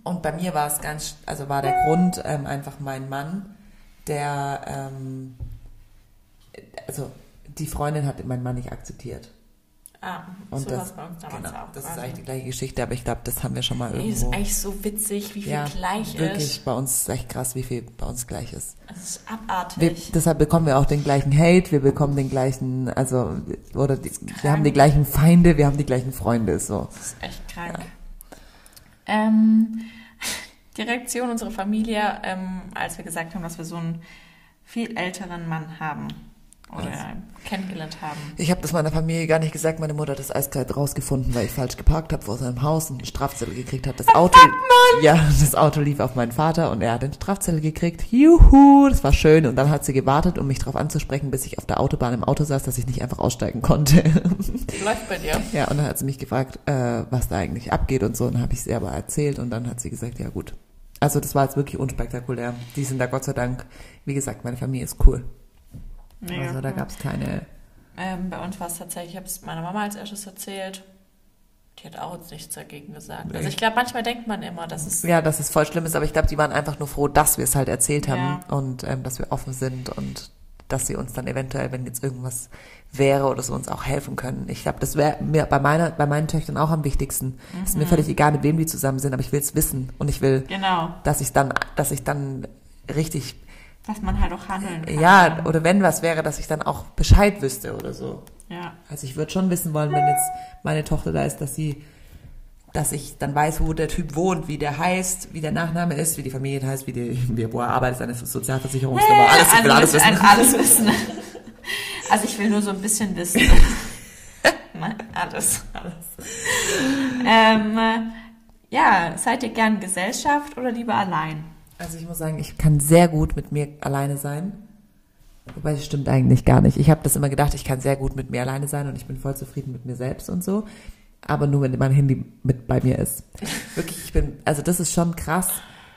Speaker 1: und bei mir war es ganz, also war der Grund ähm, einfach mein Mann, der, ähm, also die Freundin hat meinen Mann nicht akzeptiert.
Speaker 2: Ah,
Speaker 1: Und
Speaker 2: so
Speaker 1: das,
Speaker 2: bei uns damals
Speaker 1: genau,
Speaker 2: auch.
Speaker 1: das ist eigentlich die gleiche Geschichte, aber ich glaube, das haben wir schon mal irgendwo.
Speaker 2: ist eigentlich so witzig, wie viel
Speaker 1: ja,
Speaker 2: gleich
Speaker 1: wirklich
Speaker 2: ist.
Speaker 1: bei uns ist echt krass, wie viel bei uns gleich ist.
Speaker 2: Das ist
Speaker 1: Wir,
Speaker 2: abartig.
Speaker 1: deshalb bekommen wir auch den gleichen Hate, wir bekommen den gleichen, also oder die, wir haben die gleichen Feinde, wir haben die gleichen Freunde, so.
Speaker 2: Das ist echt krank. Ähm, [laughs] die Reaktion unserer Familie, ähm, als wir gesagt haben, dass wir so einen viel älteren Mann haben oder kennengelernt haben.
Speaker 1: Ich habe das meiner Familie gar nicht gesagt, meine Mutter hat das eiskalt rausgefunden, weil ich falsch geparkt habe vor seinem Haus und einen Strafzettel gekriegt habe. Das Auto, ja, das Auto lief auf meinen Vater und er hat den Strafzettel gekriegt. Juhu, das war schön und dann hat sie gewartet, um mich darauf anzusprechen, bis ich auf der Autobahn im Auto saß, dass ich nicht einfach aussteigen konnte. [laughs]
Speaker 2: Läuft bei dir.
Speaker 1: Ja, und dann hat sie mich gefragt, äh, was da eigentlich abgeht und so. Und dann habe ich sie aber erzählt und dann hat sie gesagt, ja gut. Also das war jetzt wirklich unspektakulär. Die sind da Gott sei Dank, wie gesagt, meine Familie ist cool.
Speaker 2: Mega
Speaker 1: also da
Speaker 2: cool.
Speaker 1: gab es keine.
Speaker 2: Ähm, bei uns war es tatsächlich, ich habe es meiner Mama als erstes erzählt. Die hat auch jetzt nichts dagegen gesagt. Also ich glaube, manchmal denkt man immer, dass es
Speaker 1: Ja, dass es voll schlimm ist, aber ich glaube, die waren einfach nur froh, dass wir es halt erzählt haben
Speaker 2: Ja.
Speaker 1: und ähm, dass wir offen sind und dass sie uns dann eventuell, wenn jetzt irgendwas wäre oder so, uns auch helfen können. Ich glaube, das wäre mir bei meiner, bei meinen Töchtern auch am wichtigsten. Es ist mir völlig egal, mit wem die zusammen sind, aber ich will es wissen und ich will,
Speaker 2: genau,
Speaker 1: dass ich dann, dass ich dann richtig
Speaker 2: dass man halt auch handeln kann.
Speaker 1: Ja, oder wenn was wäre, dass ich dann auch Bescheid wüsste oder so.
Speaker 2: ja.
Speaker 1: Also ich würde schon wissen wollen, wenn jetzt meine Tochter da ist, dass sie, dass ich dann weiß, wo der Typ wohnt, wie der heißt, wie der Nachname ist, wie die Familie heißt, wie, die, wo er arbeitet, seine Sozialversicherungsnummer, alles, ich will alles
Speaker 2: will
Speaker 1: wissen.
Speaker 2: alles wissen. Also ich will nur so ein bisschen wissen. [laughs] Alles, alles. Ähm, äh, ja, seid ihr gern Gesellschaft oder lieber allein?
Speaker 1: Also ich muss sagen, ich kann sehr gut mit mir alleine sein. Wobei das stimmt eigentlich gar nicht. Ich habe das immer gedacht, ich kann sehr gut mit mir alleine sein und ich bin voll zufrieden mit mir selbst und so. Aber nur wenn mein Handy mit bei mir ist. [laughs] Wirklich, ich bin, also das ist schon krass,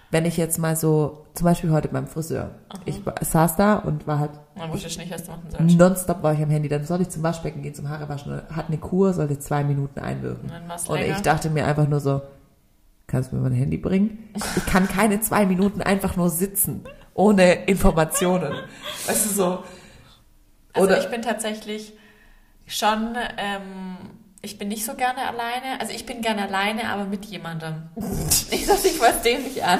Speaker 1: wenn ich jetzt mal so, zum Beispiel heute beim Friseur. Ich war- saß da und war halt
Speaker 2: Man wusste nicht, was du machen sollst.
Speaker 1: nonstop war ich am Handy. Dann sollte ich zum Waschbecken gehen, zum Haarewaschen. Hat eine Kur, sollte zwei Minuten einwirken. Und
Speaker 2: länger.
Speaker 1: ich dachte mir einfach nur so, kannst du mir mein Handy bringen? Ich kann keine zwei Minuten einfach nur sitzen, ohne Informationen. Weißt du so?
Speaker 2: Also
Speaker 1: Oder-
Speaker 2: ich bin tatsächlich schon, ähm, ich bin nicht so gerne alleine. Also ich bin gerne alleine, aber mit jemandem. [laughs] Ich sag nicht was dämlich an.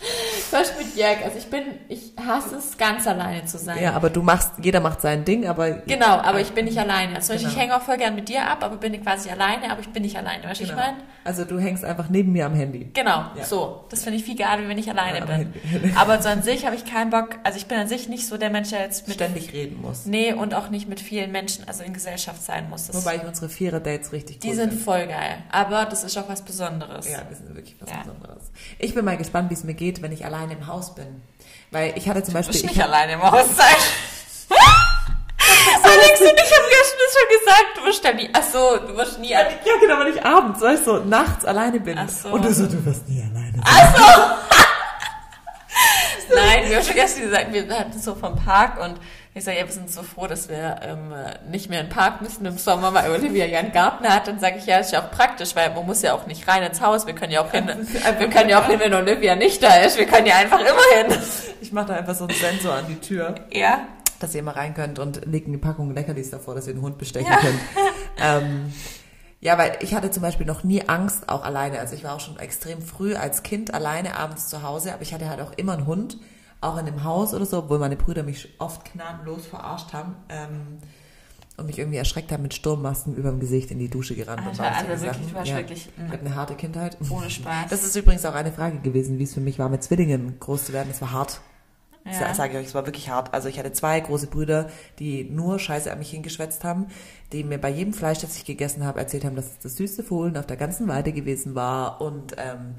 Speaker 2: [laughs] Zum Beispiel mit Jörg. Also ich bin, ich hasse es, ganz alleine zu sein.
Speaker 1: Ja, aber du machst, jeder macht sein Ding, aber
Speaker 2: Genau, aber ich bin nicht alleine. Also Beispiel, ich
Speaker 1: Genau.
Speaker 2: hänge auch voll gern mit dir ab, aber bin quasi alleine, aber ich bin nicht alleine. Weißt du,
Speaker 1: Genau.
Speaker 2: ich meine?
Speaker 1: Also du hängst einfach neben mir am Handy.
Speaker 2: Genau,
Speaker 1: Ja.
Speaker 2: so. Das finde ich viel geiler, wenn ich alleine
Speaker 1: Ja,
Speaker 2: bin. [laughs]
Speaker 1: aber-
Speaker 2: so an sich habe ich keinen Bock, also ich bin an sich nicht so der Mensch, der jetzt mit
Speaker 1: Ständig reden muss.
Speaker 2: Nee, und auch nicht mit vielen Menschen, also in Gesellschaft sein muss. Das,
Speaker 1: Wobei ich unsere Vierer-Dates richtig
Speaker 2: die sind voll geil. Aber das ist auch was Besonderes.
Speaker 1: Ja, das ist wirklich was
Speaker 2: Ja.
Speaker 1: Besonderes. Ich bin mal gespannt, wie es mir geht, wenn ich alleine im Haus bin. Weil ich hatte zum
Speaker 2: Du
Speaker 1: Beispiel...
Speaker 2: musst
Speaker 1: ich
Speaker 2: nicht
Speaker 1: hab-
Speaker 2: alleine im Haus sein. [laughs] Alex und ich haben gestern das schon gesagt, du wirst da nie, ach so, du wirst nie, alle-
Speaker 1: Ja, genau, wenn ich abends, weißt du, so, nachts alleine bin.
Speaker 2: Ach so.
Speaker 1: Und du so, du wirst nie alleine sein.
Speaker 2: Nein, wir haben schon gestern gesagt, wir hatten so vom Park und ich sage, ja, wir sind so froh, dass wir ähm, nicht mehr in den Park müssen im Sommer, weil Olivia ja einen Garten hat. Dann sage ich, ja, ist ja auch praktisch, weil man muss ja auch nicht rein ins Haus. Wir können ja auch hin, wir können ja auch hin, wenn Olivia nicht da ist. Wir können ja einfach immer hin.
Speaker 1: Ich mache da einfach so einen Sensor an die Tür,
Speaker 2: Ja,
Speaker 1: dass ihr mal rein könnt und legt eine Packung Leckerlis davor, dass ihr den Hund bestechen
Speaker 2: Ja.
Speaker 1: könnt. [laughs] ähm, ja, weil ich hatte zum Beispiel noch nie Angst, auch alleine. Also ich war auch schon extrem früh als Kind alleine abends zu Hause, aber ich hatte halt auch immer einen Hund. auch in dem Haus oder so, obwohl meine Brüder mich oft gnadenlos verarscht haben. Ähm, und mich irgendwie erschreckt haben mit Sturmmasken über dem Gesicht in die Dusche gerannt.
Speaker 2: Alter,
Speaker 1: und
Speaker 2: also wirklich,
Speaker 1: Sachen.
Speaker 2: du hast
Speaker 1: ja.
Speaker 2: wirklich,
Speaker 1: Ich hatte eine harte Kindheit.
Speaker 2: Ohne Spaß.
Speaker 1: Das ist übrigens auch eine Frage gewesen, wie es für mich war, mit Zwillingen groß zu werden. Es war hart.
Speaker 2: Ja.
Speaker 1: Sage ich euch, es war wirklich hart. Also ich hatte zwei große Brüder, die nur Scheiße an mich hingeschwätzt haben, die mir bei jedem Fleisch, das ich gegessen habe, erzählt haben, dass es das süßeste Fohlen auf der ganzen Weide gewesen war und ähm,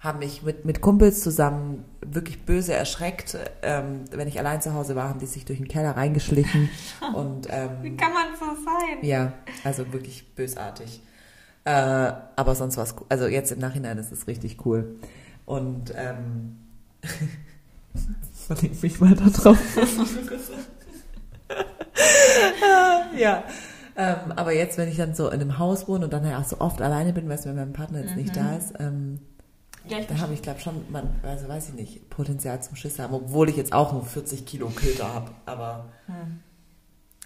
Speaker 1: haben mich mit, mit Kumpels zusammen wirklich böse erschreckt. Ähm, wenn ich allein zu Hause war, haben die sich durch den Keller reingeschlichen [laughs] und
Speaker 2: Wie
Speaker 1: ähm,
Speaker 2: kann man so sein?
Speaker 1: ja, also wirklich bösartig. Äh, aber sonst was, also jetzt im Nachhinein ist es richtig cool. Und ähm, [laughs] verlinke mich mal da drauf. [laughs] ja. Ähm, aber jetzt, wenn ich dann so in einem Haus wohne und dann ja auch so oft alleine bin, weil es mit meinem Partner jetzt nicht da ist, ähm,
Speaker 2: Ja, ich
Speaker 1: da habe ich, glaube schon, man, also weiß ich nicht, Potenzial zum Schiss haben, obwohl ich jetzt auch nur 40 Kilo Köter habe. Aber
Speaker 2: Hm.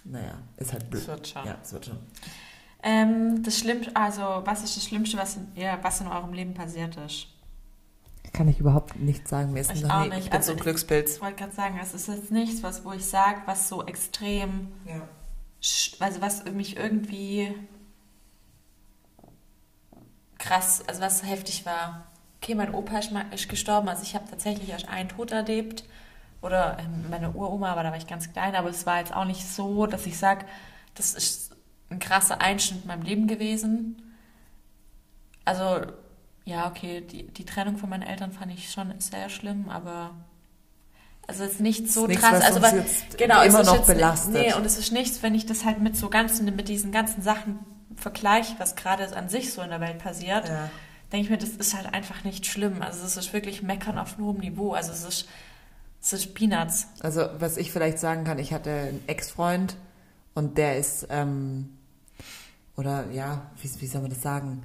Speaker 1: naja, ist halt blöd.
Speaker 2: Das wird schon.
Speaker 1: Ja, es wird schon.
Speaker 2: Ähm, das Schlimmste, also was ist das Schlimmste, was in, ja, was in eurem Leben passiert ist?
Speaker 1: Kann ich überhaupt nicht sagen. Mir ist
Speaker 2: Ich
Speaker 1: noch
Speaker 2: auch
Speaker 1: nie,
Speaker 2: nicht.
Speaker 1: ich bin
Speaker 2: Also
Speaker 1: so
Speaker 2: ich-
Speaker 1: Glückspilz.
Speaker 2: Ich wollte gerade sagen, es ist jetzt nichts, was, wo ich sage, was so extrem,
Speaker 1: Ja.
Speaker 2: also was mich irgendwie krass, also was heftig war. Okay, mein Opa ist gestorben, also ich habe tatsächlich erst einen Tod erlebt. Oder ähm, meine Uroma, aber da war ich ganz klein, aber es war jetzt auch nicht so, dass ich sage, das ist ein krasser Einschnitt in meinem Leben gewesen. Also, ja, okay, die, die Trennung von meinen Eltern fand ich schon sehr schlimm, aber also jetzt nicht so
Speaker 1: Ist nichts,
Speaker 2: krass.
Speaker 1: was
Speaker 2: also weil, genau,
Speaker 1: immer
Speaker 2: es ist
Speaker 1: noch
Speaker 2: jetzt,
Speaker 1: belastet.
Speaker 2: Nee, und es ist nichts, wenn ich das halt mit so ganzen, mit diesen ganzen Sachen vergleiche, was gerade an sich so in der Welt passiert,
Speaker 1: Ja.
Speaker 2: denke ich mir, das ist halt einfach nicht schlimm. Also es ist wirklich Meckern auf hohem Niveau. Also es ist, es ist Peanuts.
Speaker 1: Also, was ich vielleicht sagen kann, ich hatte einen Ex-Freund und der ist, ähm, oder ja, wie, wie soll man das sagen?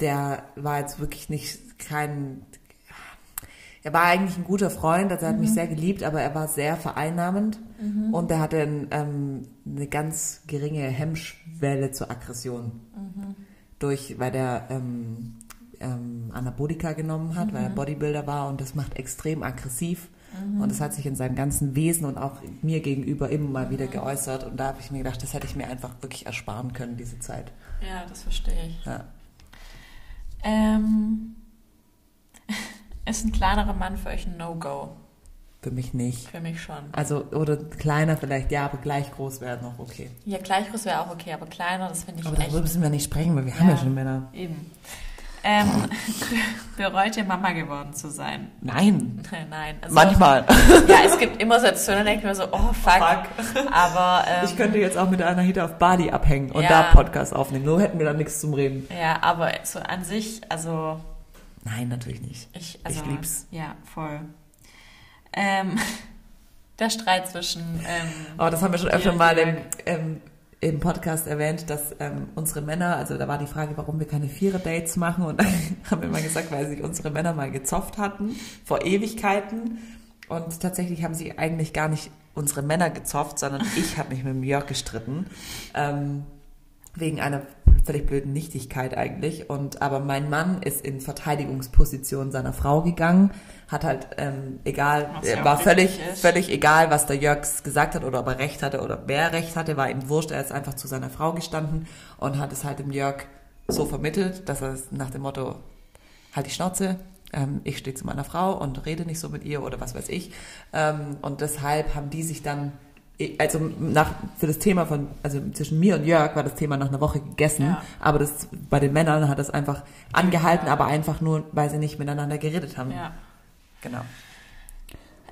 Speaker 1: Der war jetzt wirklich nicht kein, er war eigentlich ein guter Freund, also er hat mich sehr geliebt, aber er war sehr vereinnahmend und er hatte ein, ähm, eine ganz geringe Hemmschwelle zur Aggression. Durch, weil der ähm, ähm, Anabolika genommen hat, weil er Bodybuilder war und das macht extrem aggressiv. Und das hat sich in seinem ganzen Wesen und auch mir gegenüber immer mal wieder geäußert. Und da habe ich mir gedacht, das hätte ich mir einfach wirklich ersparen können, diese Zeit.
Speaker 2: Ja, das verstehe ich.
Speaker 1: Ja.
Speaker 2: Ähm, [laughs] ist ein kleinerer Mann für euch ein No-Go?
Speaker 1: Für mich nicht.
Speaker 2: Für mich schon.
Speaker 1: Also, oder kleiner vielleicht, ja, aber gleich groß wäre noch okay.
Speaker 2: Ja, gleich groß wäre auch okay, aber kleiner, das finde ich
Speaker 1: Aber
Speaker 2: echt.
Speaker 1: darüber müssen wir nicht sprechen, weil wir haben ja
Speaker 2: Ja.
Speaker 1: schon Männer.
Speaker 2: Eben. Ähm, [laughs] bereut ihr Mama geworden zu sein?
Speaker 1: Nein. [laughs]
Speaker 2: Nein. Also,
Speaker 1: Manchmal. [laughs]
Speaker 2: Ja, es gibt immer Situationen, da denke ich mir so, oh fuck. Aber ähm,
Speaker 1: Ich könnte jetzt auch mit einer Hita auf Bali abhängen und
Speaker 2: Ja.
Speaker 1: da Podcast aufnehmen. Nur hätten wir da nichts zum Reden.
Speaker 2: ja, aber so an sich, also
Speaker 1: Nein, natürlich nicht.
Speaker 2: ich, also,
Speaker 1: Ich lieb's.
Speaker 2: Ja, voll. Ähm, der Streit zwischen. Ähm,
Speaker 1: Aber das haben wir schon öfter mal im,
Speaker 2: Jörg.
Speaker 1: Im Podcast erwähnt, dass ähm, unsere Männer, also da war die Frage, warum wir keine Vierer-Dates machen und [laughs] haben wir mal gesagt, weil sich unsere Männer mal gezofft hatten vor Ewigkeiten und tatsächlich haben sie eigentlich gar nicht unsere Männer gezofft, sondern ich habe mich mit dem Jörg gestritten. Ähm, wegen einer völlig blöden Nichtigkeit eigentlich. Und aber mein Mann ist in Verteidigungsposition seiner Frau gegangen, hat halt ähm, egal,
Speaker 2: ja
Speaker 1: war völlig
Speaker 2: ist.
Speaker 1: völlig egal, was der Jörgs gesagt hat oder ob er recht hatte oder wer recht hatte, war ihm wurscht. Er ist einfach zu seiner Frau gestanden und hat es halt dem Jörg so vermittelt, dass er es nach dem Motto halt die Schnauze. Ähm, ich stehe zu meiner Frau und rede nicht so mit ihr oder was weiß ich. Ähm, und deshalb haben die sich dann also nach, für das Thema von, also zwischen mir und Jörg war das Thema nach einer Woche gegessen,
Speaker 2: Ja.
Speaker 1: aber das, bei den Männern hat das einfach angehalten, aber einfach nur, weil sie nicht miteinander geredet haben.
Speaker 2: ja.
Speaker 1: Genau.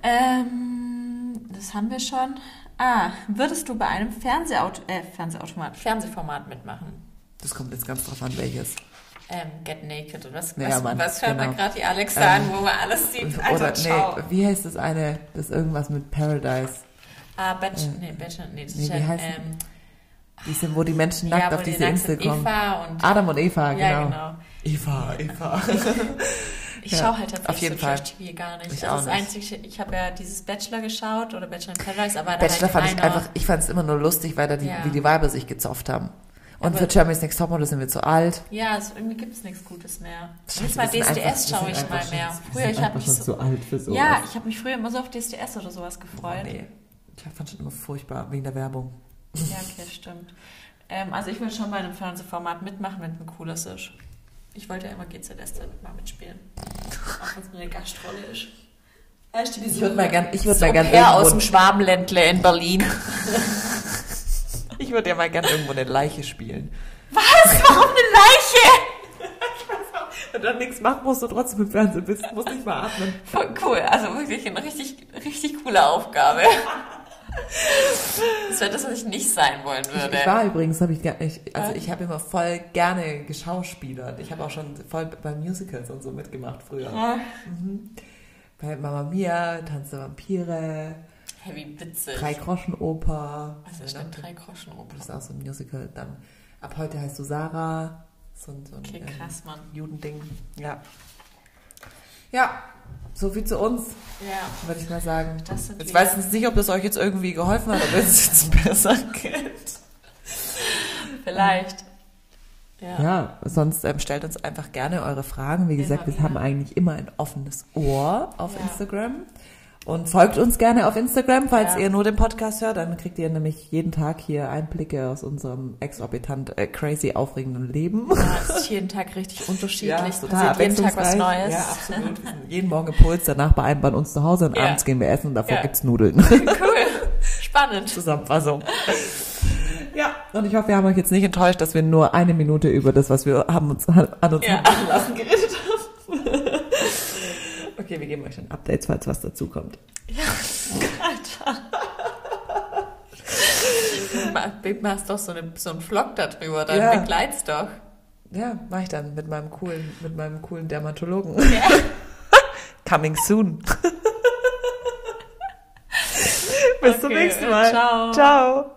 Speaker 2: Ähm, das haben wir schon. Ah, würdest du bei einem Fernsehauto äh, Fernsehautomat, Fernsehformat mitmachen?
Speaker 1: Das kommt jetzt ganz drauf an, welches.
Speaker 2: Ähm, Get Naked oder was?
Speaker 1: Ja,
Speaker 2: was,
Speaker 1: Mann,
Speaker 2: was hört da
Speaker 1: genau.
Speaker 2: gerade die Alexa
Speaker 1: Ähm,
Speaker 2: an, wo man alles sieht? Also,
Speaker 1: Oder, nee, wie heißt das eine, das irgendwas mit Paradise?
Speaker 2: Ah, Batch,
Speaker 1: äh,
Speaker 2: nee, Batch, nee, das
Speaker 1: nee,
Speaker 2: ist
Speaker 1: wie
Speaker 2: ja,
Speaker 1: heißt
Speaker 2: ähm,
Speaker 1: Diese, wo die Menschen
Speaker 2: ja,
Speaker 1: nackt
Speaker 2: wo
Speaker 1: auf
Speaker 2: die
Speaker 1: diese Insel
Speaker 2: sind,
Speaker 1: kommen.
Speaker 2: Eva und
Speaker 1: Adam und Eva, genau.
Speaker 2: ja, genau.
Speaker 1: Eva, Eva. [laughs]
Speaker 2: Ich
Speaker 1: Ja,
Speaker 2: schaue halt tatsächlich
Speaker 1: auf jeden
Speaker 2: so
Speaker 1: Fall.
Speaker 2: Trash-TV gar nicht.
Speaker 1: Ich
Speaker 2: also
Speaker 1: auch
Speaker 2: das
Speaker 1: nicht.
Speaker 2: Einzige, ich habe ja dieses Bachelor geschaut oder Bachelor in Paradise, aber da
Speaker 1: Bachelor
Speaker 2: halt
Speaker 1: fand ich einfach, ich fand es immer nur lustig, weil da die,
Speaker 2: Ja.
Speaker 1: wie die Weiber sich gezofft haben. Und für Germany's Next Topmodel sind wir zu alt.
Speaker 2: Ja, es, irgendwie gibt es nichts Gutes mehr. Jetzt mal
Speaker 1: sind
Speaker 2: DSDS
Speaker 1: einfach-
Speaker 2: schaue
Speaker 1: sind
Speaker 2: ich mal mehr. Früher,
Speaker 1: sind
Speaker 2: ich habe mich
Speaker 1: schon
Speaker 2: so,
Speaker 1: zu alt für sowas.
Speaker 2: ja, ich habe mich früher immer so auf DSDS oder sowas gefreut.
Speaker 1: Nee, ich fand schon immer furchtbar, wegen der Werbung.
Speaker 2: Ja, okay, stimmt. Ähm, also ich will schon bei einem Fernsehformat mitmachen, wenn es ein cooles ist. Ich wollte ja immer GZSZ mal mitspielen. Auch wenn es nur eine Gastrolle ist. Weißt du,
Speaker 1: Ich würde mal gern, ich würde
Speaker 2: so
Speaker 1: mal gern
Speaker 2: Au-pair aus
Speaker 1: irgendwo,
Speaker 2: dem Schwabenländle in Berlin.
Speaker 1: ich würde ja mal gern irgendwo eine Leiche spielen.
Speaker 2: Was? Warum eine Leiche?
Speaker 1: Wenn du dann nichts machen musst, du trotzdem im Fernsehen bist, musst nicht mal atmen.
Speaker 2: Voll cool. Also wirklich eine richtig, richtig coole Aufgabe. Das wäre das, was ich nicht sein wollen würde.
Speaker 1: Ich war übrigens, habe ich gar nicht, also ich habe immer voll gerne geschauspielert. Ich habe auch schon voll bei Musicals und so mitgemacht früher.
Speaker 2: Ja.
Speaker 1: Bei Mama Mia, Tanz der Vampire,
Speaker 2: Hey, wie witzig.
Speaker 1: Drei Groschen Oper.
Speaker 2: Was ist denn drei Groschen Oper?
Speaker 1: Das ist auch so ein Musical. Dann ab heute heißt du Sarah. So ein, so ein
Speaker 2: Okay,
Speaker 1: ähm,
Speaker 2: krass, Mann.
Speaker 1: Judending. Ja. Ja, so viel zu uns,
Speaker 2: Ja.
Speaker 1: würde ich mal sagen. Jetzt weiß ich nicht, ob das euch jetzt irgendwie geholfen hat, ob ihr es jetzt [laughs] besser kennt.
Speaker 2: Vielleicht. Ja.
Speaker 1: Ja, sonst ähm, stellt uns einfach gerne eure Fragen. Wie gesagt, wir
Speaker 2: wieder.
Speaker 1: haben eigentlich immer ein offenes Ohr auf
Speaker 2: Ja.
Speaker 1: Instagram. Und folgt uns gerne auf Instagram, falls
Speaker 2: Ja.
Speaker 1: ihr nur den Podcast hört. Dann kriegt ihr nämlich jeden Tag hier Einblicke aus unserem exorbitant äh, crazy aufregenden Leben.
Speaker 2: Ja, es ist jeden Tag richtig [laughs] unterschiedlich.
Speaker 1: Ja,
Speaker 2: passiert jeden Tag was. Neues.
Speaker 1: Ja, absolut. [laughs] Jeden Morgen Impuls, danach beeinbaren uns zu Hause und
Speaker 2: Ja.
Speaker 1: abends gehen wir essen und davor
Speaker 2: Ja.
Speaker 1: gibt's Nudeln. [laughs]
Speaker 2: Cool. Spannend.
Speaker 1: Zusammenfassung. Ja, und ich hoffe, wir haben euch jetzt nicht enttäuscht, dass wir nur eine Minute über das, was wir haben uns an uns
Speaker 2: Ja.
Speaker 1: lassen, geredet haben. Okay, wir geben euch dann Updates, falls was dazukommt.
Speaker 2: Alter. [laughs] Du machst doch so, eine, so einen Vlog darüber, dann
Speaker 1: Ja.
Speaker 2: begleit's doch.
Speaker 1: Ja, mache ich dann mit meinem coolen, mit meinem coolen Dermatologen.
Speaker 2: Ja. [laughs]
Speaker 1: Coming soon. [laughs] Bis zum
Speaker 2: Okay,
Speaker 1: nächsten Mal.
Speaker 2: ciao.
Speaker 1: Ciao.